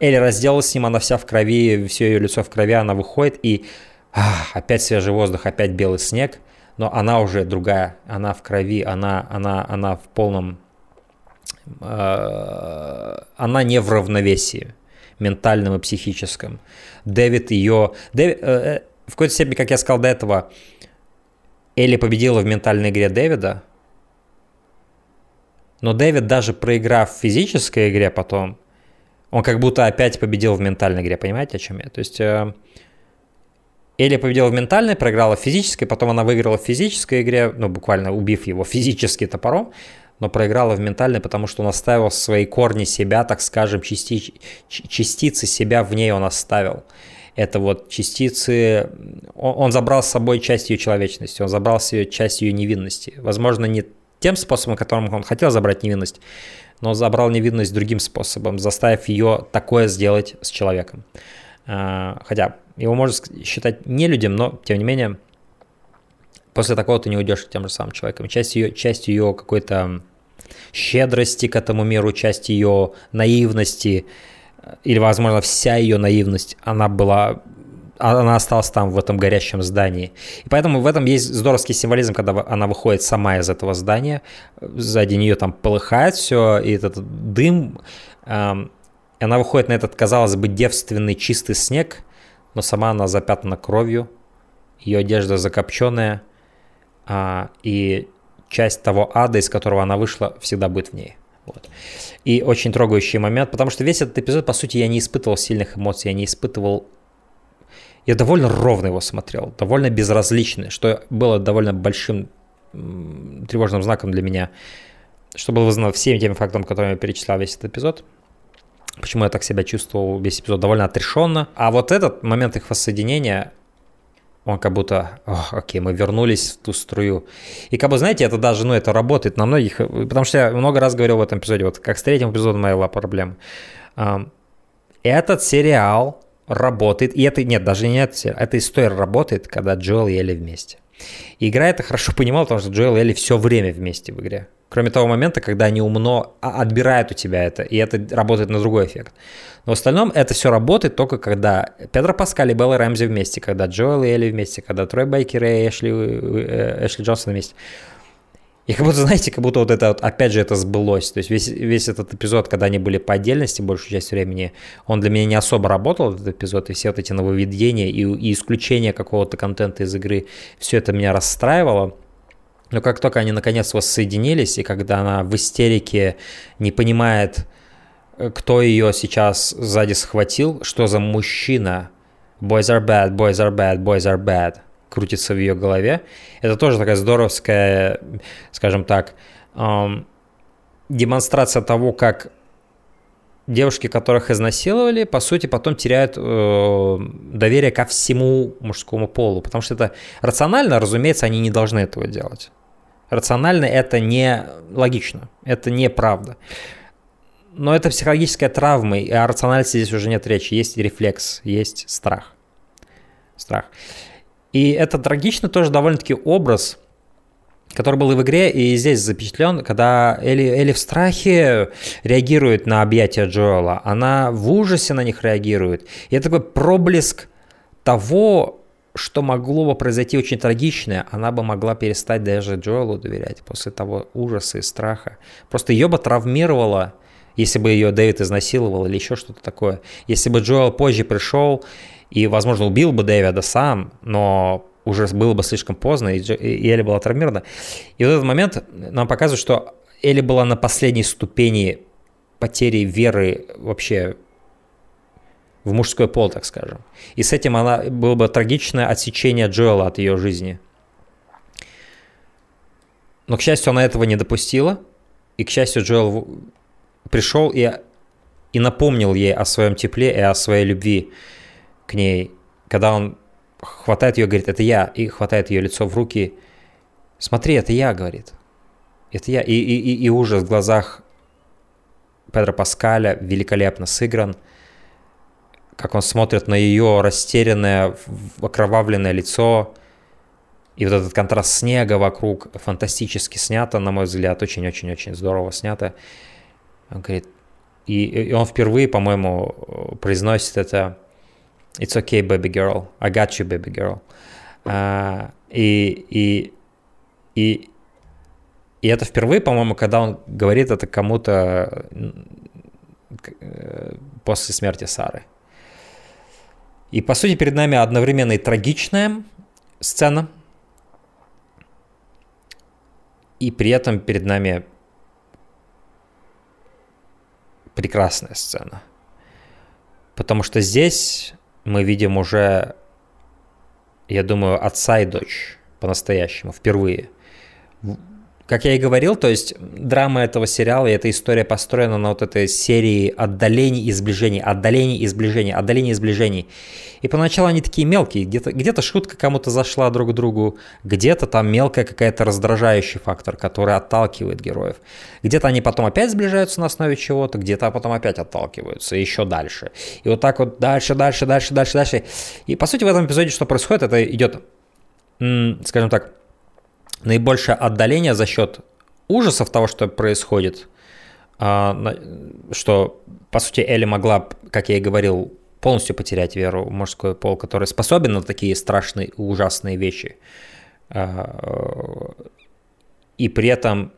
Элли разделалась с ним, она вся в крови, все ее лицо в крови, она выходит, и ах, опять свежий воздух, опять белый снег, но она уже другая, она в крови, она, она, она в полном, э, она не в равновесии ментальном и психическом. Дэвид ее, Дэвид, э, э, в какой-то степени, как я сказал до этого, Элли победила в ментальной игре Дэвида, но Дэвид даже проиграв в физической игре потом, он как будто опять победил в ментальной игре, понимаете, о чем я? То есть э, Элли победила в ментальной, проиграла в физической, потом она выиграла в физической игре, ну, буквально убив его физически топором, но проиграла в ментальной, потому что он оставил свои корни себя, так скажем, части, частицы себя в ней он оставил. Это вот частицы... Он, он забрал с собой часть ее человечности, он забрал себе часть ее невинности. Возможно, не тем способом, которым он хотел забрать невинность, но забрал невинность другим способом, заставив ее такое сделать с человеком. А, хотя его можно считать не людям, но тем не менее после такого ты не уйдешь тем же самым человеком. Часть ее, часть ее какой-то щедрости к этому миру, часть ее наивности, или, возможно, вся ее наивность, она была она осталась там, в этом горящем здании. И поэтому в этом есть здоровский символизм, когда она выходит сама из этого здания, сзади нее там полыхает все, и этот дым, эм, она выходит на этот, казалось бы, девственный чистый снег, но сама она запятнана кровью, ее одежда закопченная, э, и часть того ада, из которого она вышла, всегда будет в ней. Вот. И очень трогающий момент, потому что весь этот эпизод, по сути, я не испытывал сильных эмоций, я не испытывал... Я довольно ровно его смотрел, довольно безразличный, что было довольно большим тревожным знаком для меня, что было вызвано всеми теми фактами, которыми я перечислял весь этот эпизод. Почему я так себя чувствовал весь эпизод довольно отрешенно. А вот этот момент их воссоединения, он как будто, Ох, окей, мы вернулись в ту струю. И как бы, знаете, это даже, ну, это работает на многих, потому что я много раз говорил в этом эпизоде, вот как с третьим эпизодом моя проблема. Этот сериал работает, и это, нет, даже не это, эта история работает, когда Джоэл и Элли вместе. И игра это хорошо понимала, потому что Джоэл и Элли все время вместе в игре. Кроме того момента, когда они умно а, отбирают у тебя это, и это работает на другой эффект. Но в остальном это все работает только когда Педро Паскаль и Белла Рэмзи вместе, когда Джоэл и Элли вместе, когда Трой Байкер и Эшли, э, Эшли Джонсон вместе. И как будто, знаете, как будто вот это, вот, опять же, это сбылось. То есть весь, весь этот эпизод, когда они были по отдельности большую часть времени, он для меня не особо работал, этот эпизод, и все вот эти нововведения и, и исключение какого-то контента из игры, все это меня расстраивало. Но как только они наконец воссоединились, и когда она в истерике не понимает, э, кто ее сейчас сзади схватил, что за мужчина, boys are bad, boys are bad, boys are bad, крутится в ее голове, это тоже такая здоровская, скажем так, эм, демонстрация того, как девушки, которых изнасиловали, по сути, потом теряют э, доверие ко всему мужскому полу, потому что это рационально, разумеется, они не должны этого делать. Рационально это не логично, это неправда. Но это психологическая травма, и о рациональности здесь уже нет речи. Есть рефлекс, есть страх. Страх. И это трагично тоже довольно-таки образ, который был и в игре, и здесь запечатлен, когда Элли, Элли в страхе реагирует на объятия Джоэла, она в ужасе на них реагирует. И это такой проблеск того, что могло бы произойти очень трагичное, она бы могла перестать даже Джоэлу доверять после того ужаса и страха. Просто ее бы травмировало, если бы ее Дэвид изнасиловал или еще что-то такое. Если бы Джоэл позже пришел и, возможно, убил бы Дэвида сам, но уже было бы слишком поздно, и, и Элли была травмирована. И в этот момент нам показывают, что Элли была на последней ступени потери веры вообще в мужской пол, так скажем. И с этим она было бы трагичное отсечение Джоэла от ее жизни. Но, к счастью, она этого не допустила. И, к счастью, Джоэл пришел и, и напомнил ей о своем тепле и о своей любви к ней. Когда он хватает ее, говорит, это я, и хватает ее лицо в руки. Смотри, это я, говорит. Это я. И, и, и, ужас в глазах Педро Паскаля великолепно сыгран – как он смотрит на ее растерянное, окровавленное лицо, и вот этот контраст снега вокруг фантастически снято, на мой взгляд, очень-очень-очень здорово снято. Он говорит, и, и он впервые, по-моему, произносит это «It's okay, baby girl, I got you, baby girl». А, и, и, и, и это впервые, по-моему, когда он говорит это кому-то э, после смерти Сары. И, по сути, перед нами одновременно и трагичная сцена, и при этом перед нами прекрасная сцена. Потому что здесь мы видим уже, я думаю, отца и дочь по-настоящему, впервые как я и говорил, то есть драма этого сериала и эта история построена на вот этой серии отдалений и сближений, отдалений и сближений, отдалений и сближений. И поначалу они такие мелкие, где-то где шутка кому-то зашла друг к другу, где-то там мелкая какая-то раздражающий фактор, который отталкивает героев. Где-то они потом опять сближаются на основе чего-то, где-то потом опять отталкиваются, еще дальше. И вот так вот дальше, дальше, дальше, дальше, дальше. И по сути в этом эпизоде что происходит, это идет, скажем так, наибольшее отдаление за счет ужасов того, что происходит, а, что, по сути, Элли могла, как я и говорил, полностью потерять веру в мужской пол, который способен на такие страшные, ужасные вещи. А, и при этом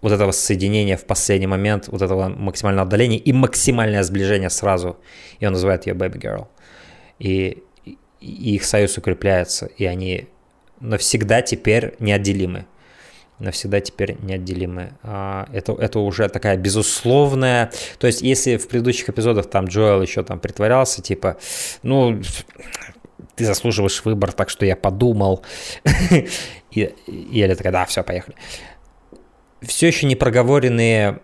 вот этого соединения в последний момент, вот этого максимального отдаления и максимальное сближение сразу. И он называет ее Baby Girl. И, и их союз укрепляется, и они навсегда теперь неотделимы. навсегда теперь неотделимы. А, это, это уже такая безусловная... То есть, если в предыдущих эпизодах там Джоэл еще там притворялся, типа, ну, ты заслуживаешь выбор, так что я подумал. [LAUGHS] И, Эля такая, да, все, поехали. Все еще не проговоренные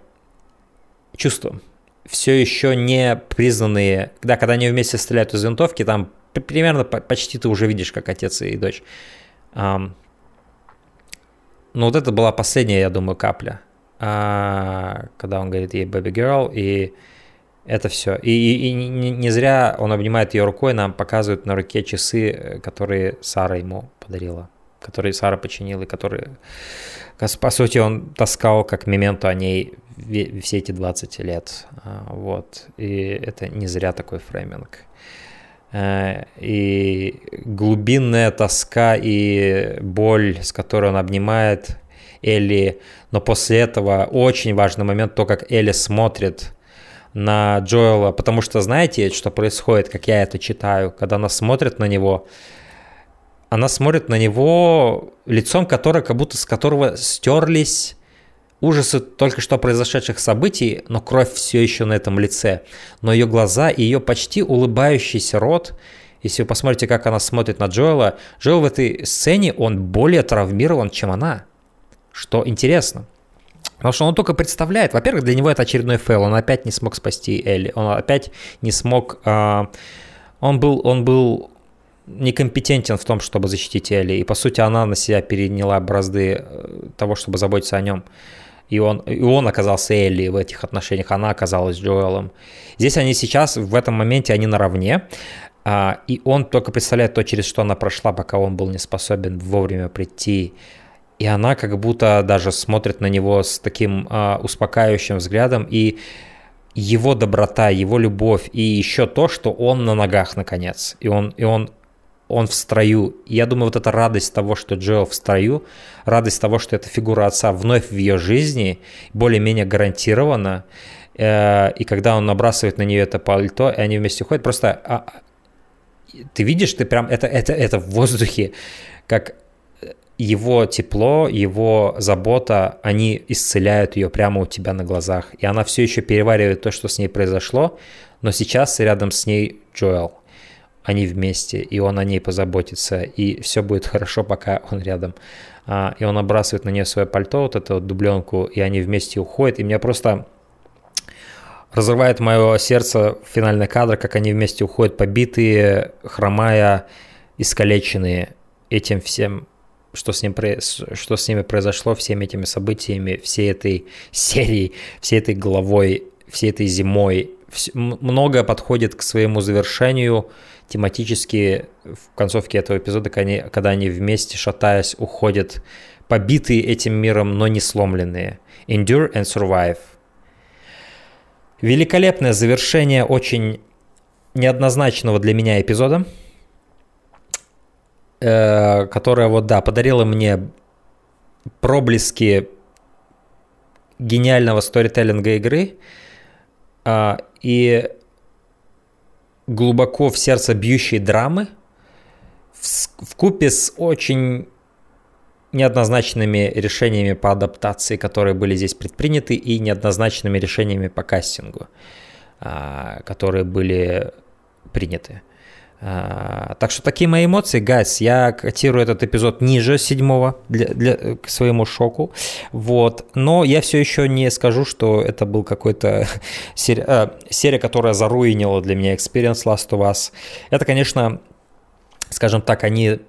чувства, все еще не признанные, да, когда они вместе стреляют из винтовки, там примерно почти ты уже видишь, как отец и дочь. Um, ну вот это была последняя, я думаю, капля, а, когда он говорит ей baby girl, и это все. И, и, и не, зря он обнимает ее рукой, нам показывают на руке часы, которые Сара ему подарила, которые Сара починила, и которые, по сути, он таскал как мементу о ней все эти 20 лет. А, вот. И это не зря такой фрейминг. Э, и глубинная тоска и боль, с которой он обнимает Элли, но после этого очень важный момент, то, как Элли смотрит на Джоэла, потому что знаете, что происходит, как я это читаю, когда она смотрит на него, она смотрит на него лицом, которое как будто с которого стерлись ужасы только что произошедших событий, но кровь все еще на этом лице. Но ее глаза и ее почти улыбающийся рот, если вы посмотрите, как она смотрит на Джоэла, Джоэл в этой сцене, он более травмирован, чем она. Что интересно. Потому что он только представляет, во-первых, для него это очередной фейл, он опять не смог спасти Элли, он опять не смог, э, он был, он был некомпетентен в том, чтобы защитить Элли, и по сути она на себя переняла бразды э, того, чтобы заботиться о нем и он, и он оказался Элли в этих отношениях, она оказалась Джоэлом. Здесь они сейчас, в этом моменте, они наравне, а, и он только представляет то, через что она прошла, пока он был не способен вовремя прийти. И она как будто даже смотрит на него с таким а, успокаивающим взглядом, и его доброта, его любовь, и еще то, что он на ногах наконец, и он, и он он в строю. я думаю, вот эта радость того, что Джоэл в строю, радость того, что эта фигура отца вновь в ее жизни, более-менее гарантирована, э, и когда он набрасывает на нее это пальто, и они вместе уходят, просто а, ты видишь, ты прям это, это, это в воздухе, как его тепло, его забота, они исцеляют ее прямо у тебя на глазах. И она все еще переваривает то, что с ней произошло, но сейчас рядом с ней Джоэл они вместе, и он о ней позаботится, и все будет хорошо, пока он рядом. А, и он обрасывает на нее свое пальто, вот эту вот дубленку, и они вместе уходят, и меня просто разрывает мое сердце финальный кадр, как они вместе уходят побитые, хромая, искалеченные этим всем, что с, ним, что с ними произошло, всеми этими событиями, всей этой [LAUGHS] серией, всей этой головой, всей этой зимой. Многое подходит к своему завершению – тематически в концовке этого эпизода, когда они, вместе, шатаясь, уходят, побитые этим миром, но не сломленные. Endure and Survive. Великолепное завершение очень неоднозначного для меня эпизода, э, которое вот, да, подарило мне проблески гениального сторителлинга игры, э, и глубоко в сердце бьющей драмы в, купе с очень неоднозначными решениями по адаптации, которые были здесь предприняты, и неоднозначными решениями по кастингу, а, которые были приняты. А, так что такие мои эмоции, гайс, я котирую этот эпизод ниже седьмого для, для, к своему шоку, вот, но я все еще не скажу, что это был какой-то [LAUGHS] серия, э, серия, которая заруинила для меня experience Last of Us. Это, конечно, скажем так, они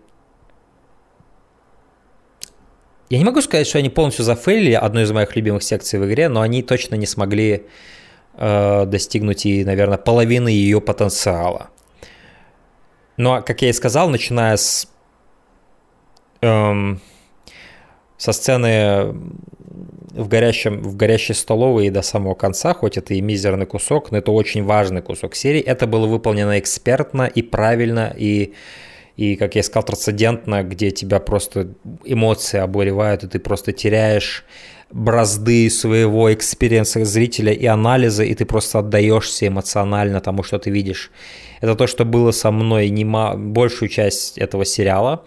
я не могу сказать, что они полностью зафейлили одну из моих любимых секций в игре, но они точно не смогли э, достигнуть и, наверное, половины ее потенциала. Но, как я и сказал, начиная с, эм, со сцены в, горящем, в горящей столовой и до самого конца, хоть это и мизерный кусок, но это очень важный кусок серии, это было выполнено экспертно и правильно, и, и как я сказал, трансцендентно, где тебя просто эмоции обуревают, и ты просто теряешь бразды своего experience а зрителя и анализа, и ты просто отдаешься эмоционально тому, что ты видишь. Это то, что было со мной не большую часть этого сериала.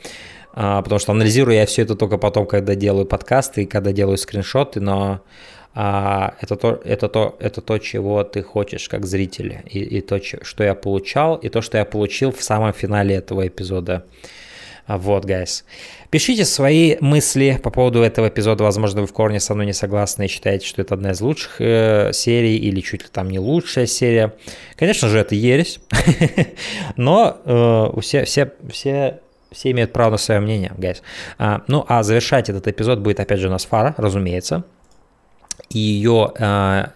а, потому что анализирую я все это только потом, когда делаю подкасты и когда делаю скриншоты, но а, это, то, это, то, это то, чего ты хочешь как зритель, и, и то, что я получал, и то, что я получил в самом финале этого эпизода. Вот, guys. Пишите свои мысли по поводу этого эпизода. Возможно, вы в корне со мной не согласны и считаете, что это одна из лучших э, серий или чуть ли там не лучшая серия. Конечно же, это ересь. [LAUGHS] Но э, все, все, все все имеют право на свое мнение, guys. А, ну, а завершать этот эпизод будет, опять же, у нас Фара, разумеется. И ее а,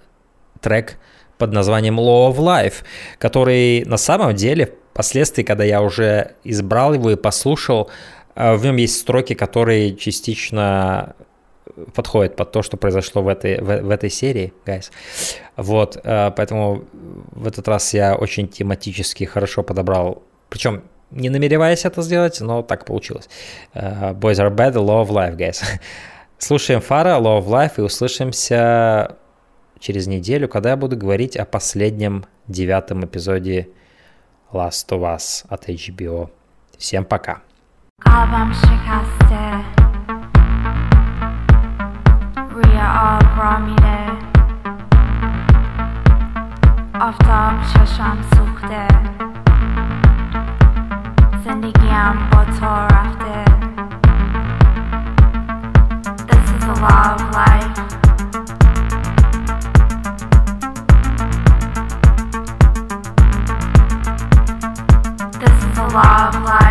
трек под названием Law of Life, который на самом деле впоследствии, когда я уже избрал его и послушал, а, в нем есть строки, которые частично подходят под то, что произошло в этой, в, в этой серии, guys. Вот, а, поэтому в этот раз я очень тематически хорошо подобрал, причем не намереваясь это сделать, но так получилось. Uh, boys are bad, of life, guys. [LAUGHS] Слушаем Фара, of life и услышимся через неделю, когда я буду говорить о последнем девятом эпизоде Last of Us от HBO. Всем пока. This is a love life love life.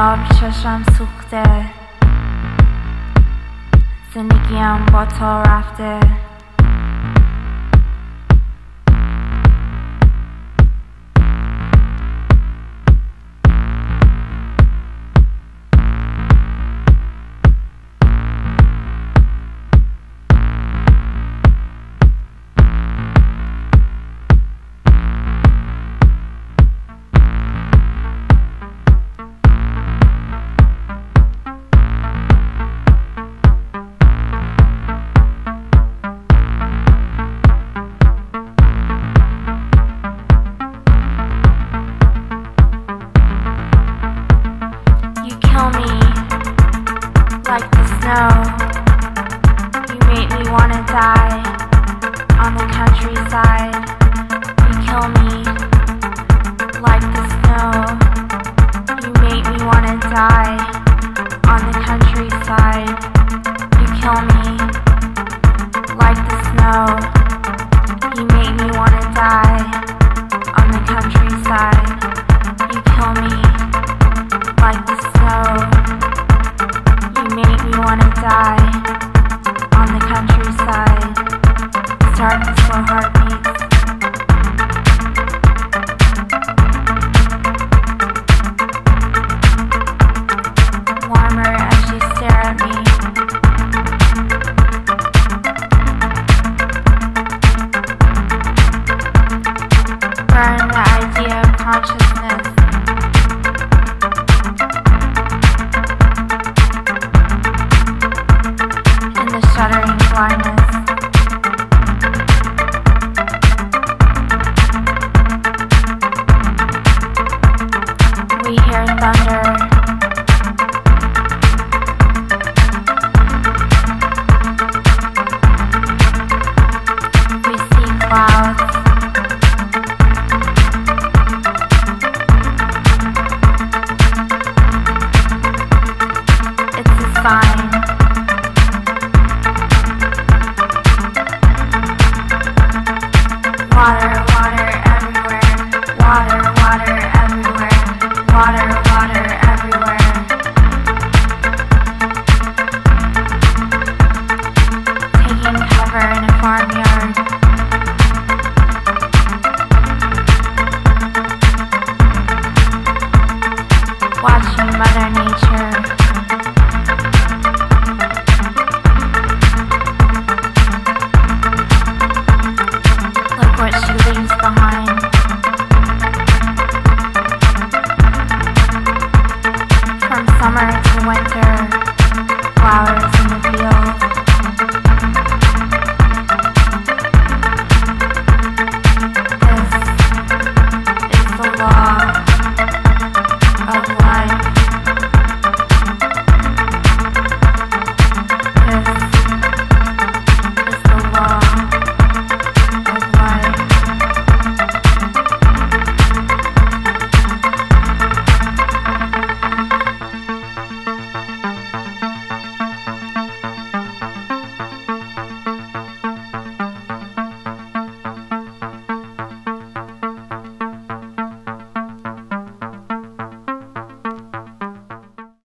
آفتاب چشم سوخته. زندگیم با تو رفته.